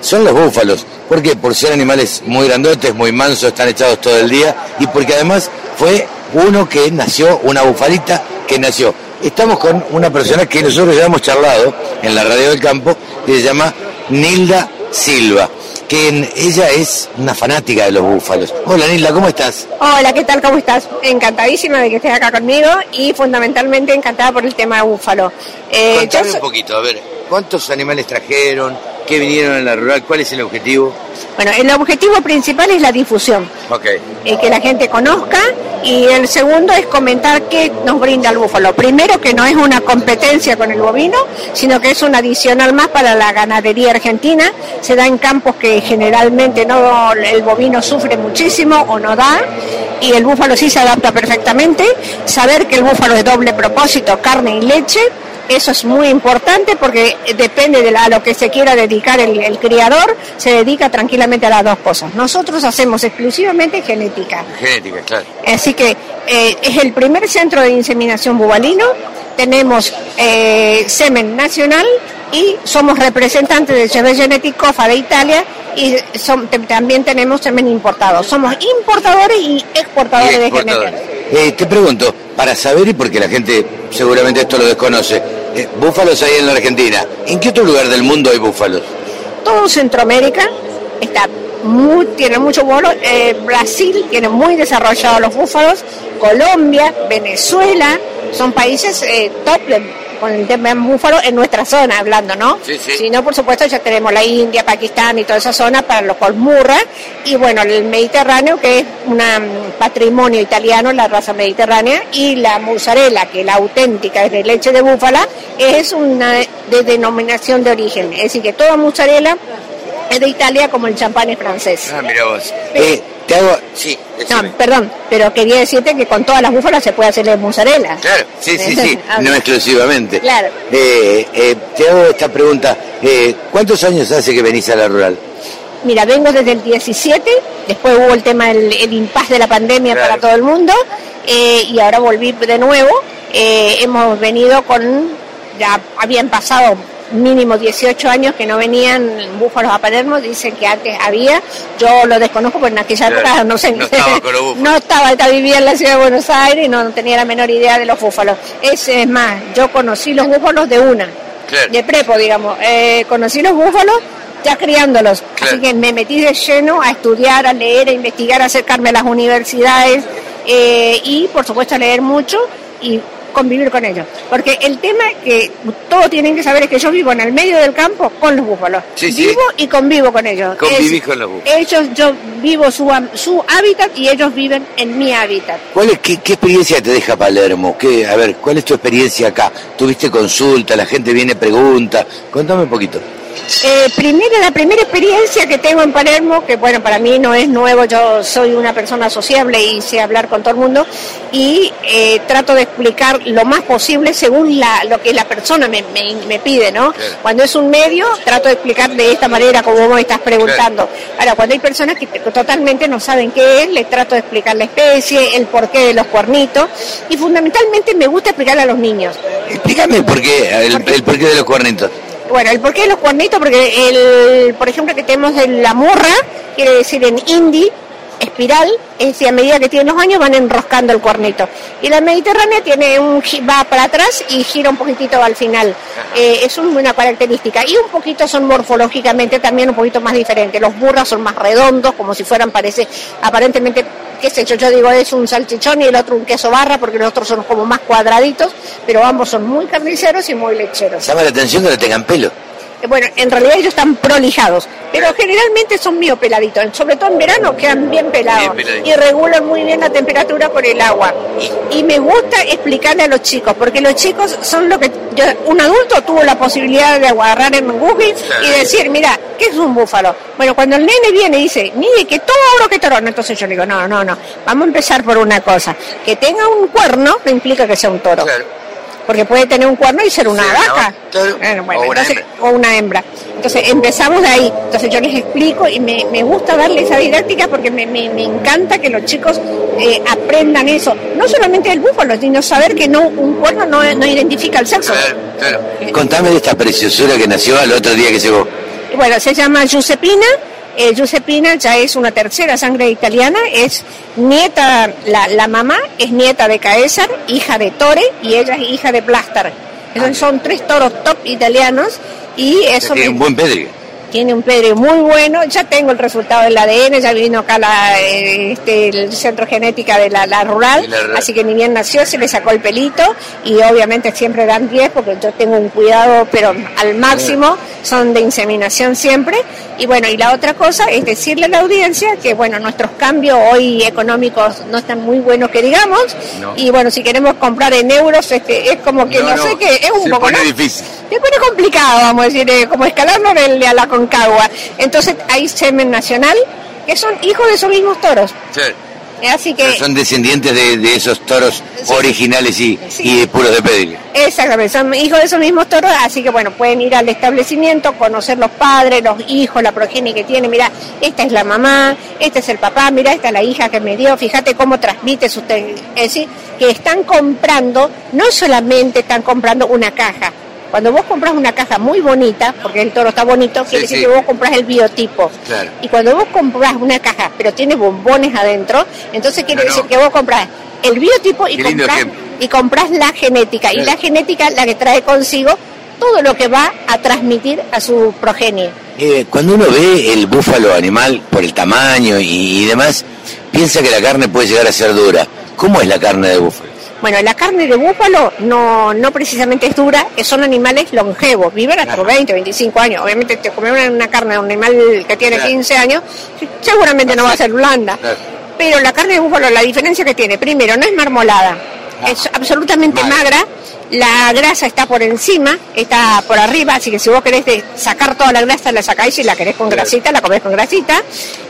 Speaker 13: son los búfalos. ¿Por qué? Por ser animales muy grandotes, muy mansos, están echados todo el día y porque además fue uno que nació, una bufalita que nació. Estamos con una persona que nosotros ya hemos charlado en la radio del campo, que se llama Nilda Silva. Que ella es una fanática de los búfalos. Hola Nilda, ¿cómo estás?
Speaker 14: Hola, ¿qué tal? ¿Cómo estás? Encantadísima de que estés acá conmigo y fundamentalmente encantada por el tema de búfalo. Eh,
Speaker 13: Contame un poquito, a ver, ¿cuántos animales trajeron? ¿Qué vinieron en la rural? ¿Cuál es el objetivo?
Speaker 14: bueno, el objetivo principal es la difusión,
Speaker 13: Ok.
Speaker 14: eh, que la gente conozca y el segundo es comentar qué nos brinda el búfalo. Primero que no es una competencia con el bovino, sino que es un adicional más para la ganadería argentina. Se da en campos que generalmente no el bovino sufre muchísimo o no da y el búfalo sí se adapta perfectamente. Saber que el búfalo es doble propósito, carne y leche. Eso es muy importante porque depende de la- a lo que se quiera dedicar el, el criador, se dedica tranquilamente a las dos cosas. Nosotros hacemos exclusivamente genética.
Speaker 13: Genética, claro.
Speaker 14: Así que eh, es el primer centro de inseminación bubalino. Tenemos eh, semen nacional y somos representantes de Chevet Genetic COFA de Italia y son- también tenemos semen importado. Somos importadores y exportadores de genética.
Speaker 13: Eh, te pregunto, para saber, y porque la gente seguramente esto lo desconoce, eh, búfalos hay en la Argentina. ¿En qué otro lugar del mundo hay búfalos?
Speaker 14: todo Centroamérica está muy, tiene mucho vuelo. Eh, Brasil tiene muy desarrollados los búfalos. Colombia, Venezuela, son países eh, top con el tema de búfalo en nuestra zona, hablando, ¿no?
Speaker 13: Sí, sí.
Speaker 14: Si no, por supuesto, ya tenemos la India, Pakistán y toda esa zona para los colmurra. Y bueno, el Mediterráneo, que es un patrimonio italiano, la raza mediterránea. Y la mozzarella, que la auténtica es de leche de búfala, es una de denominación de origen. Es decir, que toda mozzarella es de Italia como el champán es francés.
Speaker 13: Ah, mira vos. Eh, te hago... Sí,
Speaker 14: No, perdón, pero quería decirte que con todas las búfalas se puede hacer mozzarella.
Speaker 13: Claro, sí, sí, sí,
Speaker 14: Ah,
Speaker 13: no exclusivamente.
Speaker 14: Claro.
Speaker 13: Eh, eh, te hago esta pregunta. Eh, ¿Cuántos años hace que venís a la rural?
Speaker 14: Mira, vengo desde el 17, después hubo el tema del el impasse de la pandemia
Speaker 13: Claro.
Speaker 14: para todo el mundo, eh, y ahora volví de nuevo. Eh, hemos venido con, ya habían pasado mínimo 18 años que no venían búfalos a Palermo, dicen que antes había, yo lo desconozco porque en aquella
Speaker 13: Claro.
Speaker 14: época no sé,
Speaker 13: No estaba con los
Speaker 14: no estaba, estaba- vivía en la ciudad de Buenos Aires y no, tenía la menor idea de los búfalos. Es, es más, yo conocí los búfalos de una,
Speaker 13: Claro.
Speaker 14: de prepo, digamos. Eh, conocí los búfalos ya criándolos.
Speaker 13: Claro.
Speaker 14: Así que me metí de lleno a estudiar, a leer, a investigar, a acercarme a las universidades eh, y, por supuesto, a leer mucho y convivir con ellos. Porque el tema que todos tienen que saber es que yo vivo en el medio del campo con los búfalos.
Speaker 13: Sí, sí.
Speaker 14: Vivo y convivo con ellos.
Speaker 13: Convivís con los búfalos.
Speaker 14: Ellos, yo vivo su, su hábitat y ellos viven en mi hábitat.
Speaker 13: ¿Cuál es, qué, qué experiencia te deja Palermo? ¿Qué, a ver, ¿cuál es tu experiencia acá? ¿Tuviste consulta? ¿La gente viene pregunta? Contame un poquito.
Speaker 14: Eh, primero, la primera experiencia que tengo en Palermo, que bueno, para mí no es nuevo, yo soy una persona sociable y sé hablar con todo el mundo y eh, trato de explicar lo más posible según la, lo que la persona me, me- me pide, ¿no? Cuando es un medio, trato de explicar de esta manera como vos me estás preguntando. Ahora, cuando hay personas que totalmente no saben qué es, les trato de explicar la especie, el porqué de los cuernitos y fundamentalmente me gusta explicarle a los niños.
Speaker 13: Explícame el porqué, el, el porqué de los cuernitos.
Speaker 14: Bueno, el porqué de los cuernitos, porque el, por ejemplo, que tenemos de la murra, quiere decir en hindi, espiral, es decir, a medida que tienen los años van enroscando el cuernito. Y la mediterránea tiene un va para atrás y gira un poquitito al final. Eh, es un- una característica. Y un poquito son morfológicamente también un poquito más diferentes. Los burras son más redondos, como si fueran, parece, aparentemente, qué sé yo, yo digo es un salchichón y el otro un queso barra, porque los otros son como más cuadraditos, pero ambos son muy carniceros y muy lecheros.
Speaker 13: Llama la atención que no tengan pelo.
Speaker 14: Eh, Bueno, en realidad ellos están prolijados, pero generalmente son mío peladitos, sobre todo en verano quedan bien pelados
Speaker 13: Bien
Speaker 14: y regulan muy bien la temperatura con el agua. Y me gusta explicarle a los chicos, porque los chicos son lo que yo- un adulto tuvo la posibilidad de agarrar en Google y decir, mira, ¿qué es un búfalo? Bueno, cuando el nene viene y dice, mire, que toro, que toro, no, entonces yo le digo, no, no, no, vamos a empezar por una cosa, que tenga un cuerno no implica que sea un toro. Porque puede tener un cuerno y ser una
Speaker 13: Sí,
Speaker 14: vaca.
Speaker 13: claro.
Speaker 14: Bueno, bueno,
Speaker 13: O una
Speaker 14: entonces-
Speaker 13: hembra.
Speaker 14: o una hembra. Entonces empezamos de ahí. Entonces yo les explico y me, me gusta darle esa didáctica porque me, me- me encanta que los chicos eh, aprendan eso. No solamente del búfalo, sino saber que no un cuerno no, no identifica el sexo.
Speaker 13: Contame de esta preciosura que nació al otro día que llegó.
Speaker 14: Bueno, se llama Giuseppina. Eh, Giuseppina ya es una tercera sangre italiana, es nieta, la, la mamá es nieta de Caesar, hija de Tore y ella es hija de Blastar. Esos son tres toros top italianos y eso me-
Speaker 13: un buen.
Speaker 14: Tiene un pedigree muy bueno, ya tengo el resultado del ADN, ya vino acá la, este, el centro genética de la, la rural, así que ni bien nació se le sacó el pelito y obviamente siempre dan 10 porque yo tengo un cuidado pero al máximo, son de inseminación siempre. Y bueno, y la otra cosa es decirle a la audiencia que bueno, nuestros cambios hoy económicos no están muy buenos que digamos y bueno, si queremos comprar en euros este, es como que no, sé qué, es un poco...
Speaker 13: difícil.
Speaker 14: Se pone complicado, vamos a decir, eh, como escalarlo a la Concagua. Entonces hay semen nacional, que son hijos de esos mismos toros.
Speaker 13: Sí.
Speaker 14: Así que...
Speaker 13: son descendientes de, esos toros originales y, y puros de pedir.
Speaker 14: Exactamente, son hijos de esos mismos toros, así que bueno, pueden ir al establecimiento, conocer los padres, los hijos, la progenie que tiene, mira, esta es la mamá, este es el papá, mira, esta es la hija que me dio, fíjate cómo transmite su... Es decir, que están comprando, no solamente están comprando una caja, cuando vos compras una caja muy bonita, porque el toro está bonito, quiere decir que vos compras el biotipo. Y cuando vos compras una caja, pero tiene bombones adentro, entonces quiere decir que vos compras el biotipo y compras, y compras la genética. Y la genética la que trae consigo todo lo que va a transmitir a su progenie.
Speaker 13: Eh, cuando uno ve el búfalo animal por el tamaño y, y demás, piensa que la carne puede llegar a ser dura. ¿Cómo es la carne de búfalo?
Speaker 14: Bueno, la carne de búfalo no, no precisamente es dura, son animales longevos, viven hasta los 20, 25 años. Obviamente te comer una, carne de un animal que tiene 15 años, seguramente no va a ser blanda. Pero la carne de búfalo, la diferencia que tiene, primero, no es marmolada, es absolutamente magra, la grasa está por encima, está por arriba, así que si vos querés sacar toda la grasa, la sacáis y la querés con grasita, la comés con grasita.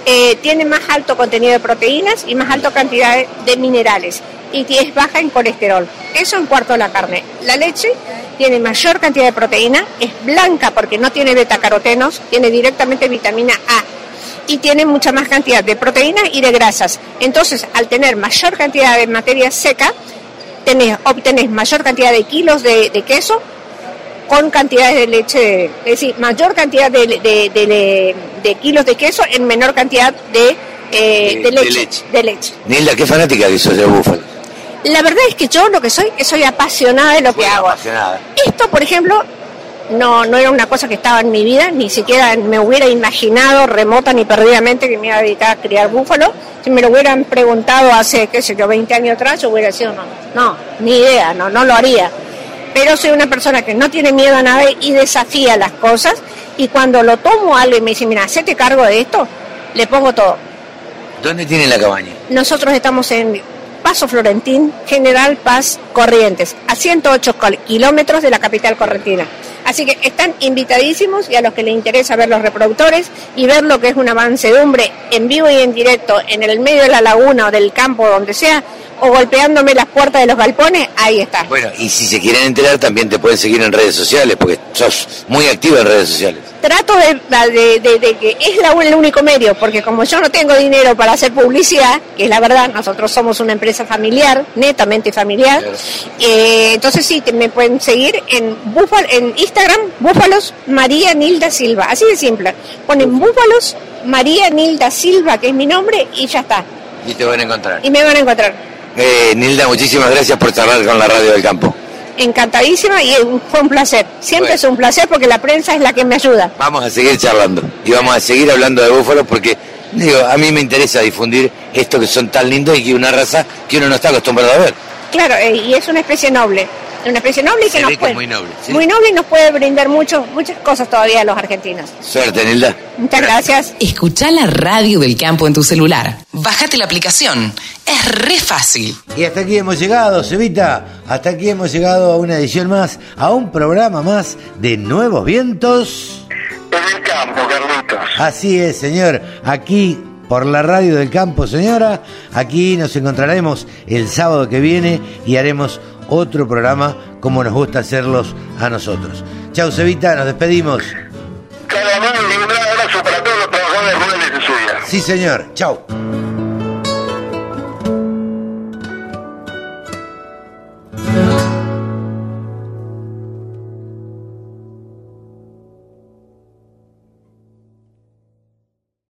Speaker 14: Eh, tiene más alto contenido de proteínas y más alta cantidad de minerales y es baja en colesterol. Eso en cuarto de la carne. La leche tiene mayor cantidad de proteína, es blanca porque no tiene betacarotenos, tiene directamente vitamina A y tiene mucha más cantidad de proteína y de grasas. Entonces, al tener mayor cantidad de materia seca, tenés, obtenés mayor cantidad de kilos de, queso con cantidades de leche, es decir, mayor cantidad de, kilos de queso en menor cantidad de, eh, leche, de, leche,
Speaker 13: Nilda, ¿qué fanática que sos de búfalo?
Speaker 14: La verdad es que yo lo que soy, soy apasionada de lo que hago. Esto, por ejemplo, no, no era una cosa que estaba en mi vida, ni siquiera me hubiera imaginado remota ni perdidamente que me iba a dedicar a criar búfalo. Si me lo hubieran preguntado hace, qué sé yo, 20 años atrás, yo hubiera sido, no, no, ni idea, no, no lo haría. Pero soy una persona que no tiene miedo a nada y desafía las cosas. Y cuando lo tomo algo y me dice, mira, hacete cargo de esto, le pongo todo.
Speaker 13: ¿Dónde tiene la cabaña?
Speaker 14: Nosotros estamos en Paso Florentín, General Paz Corrientes, a 108 kilómetros de la capital correntina. Así que están invitadísimos y a los que les interesa ver los reproductores y ver lo que es una mansedumbre en vivo y en directo en el medio de la laguna o del campo, donde sea, o golpeándome las puertas de los galpones, ahí está.
Speaker 13: Bueno, y si se quieren enterar también te pueden seguir en redes sociales, porque sos muy activa en redes sociales.
Speaker 14: Trato de, de, que es la, el único medio, porque como yo no tengo dinero para hacer publicidad, que es la verdad, nosotros somos una empresa familiar, netamente familiar, eh, entonces sí, me pueden seguir en, búfalo, en Instagram, Búfalos María Nilda Silva, así de simple. Ponen Búfalos María Nilda Silva, que es mi nombre, y ya está.
Speaker 13: Y te van a encontrar.
Speaker 14: Y me van a encontrar.
Speaker 13: Eh, Nilda, muchísimas gracias por charlar con la radio del campo.
Speaker 14: Encantadísima y fue un placer. Siempre es un placer porque la prensa es la que me ayuda.
Speaker 13: Vamos a seguir charlando y vamos a seguir hablando de búfalos porque digo, a mí me interesa difundir esto que son tan lindos y que una raza que uno no está acostumbrado a ver.
Speaker 14: Claro, eh, y es una especie noble una especie noble y que nos puede,
Speaker 13: muy noble,
Speaker 14: muy noble y nos puede brindar mucho, muchas cosas todavía a los argentinos.
Speaker 13: Suerte, Nilda.
Speaker 14: Muchas gracias.
Speaker 5: Escucha la radio del campo en tu celular. Bájate la aplicación. Es re fácil.
Speaker 2: Y hasta aquí hemos llegado, Sevita. Hasta aquí hemos llegado a una edición más, a un programa más de Nuevos Vientos.
Speaker 11: En el campo, Carlitos.
Speaker 2: Así es, señor. Aquí por la radio del campo, señora. Aquí nos encontraremos el sábado que viene y haremos otro programa como nos gusta hacerlos a nosotros. Chau, Cevita, nos despedimos.
Speaker 11: Cada un abrazo para todos los trabajadores rurales de Suya.
Speaker 2: Sí, señor. Chau.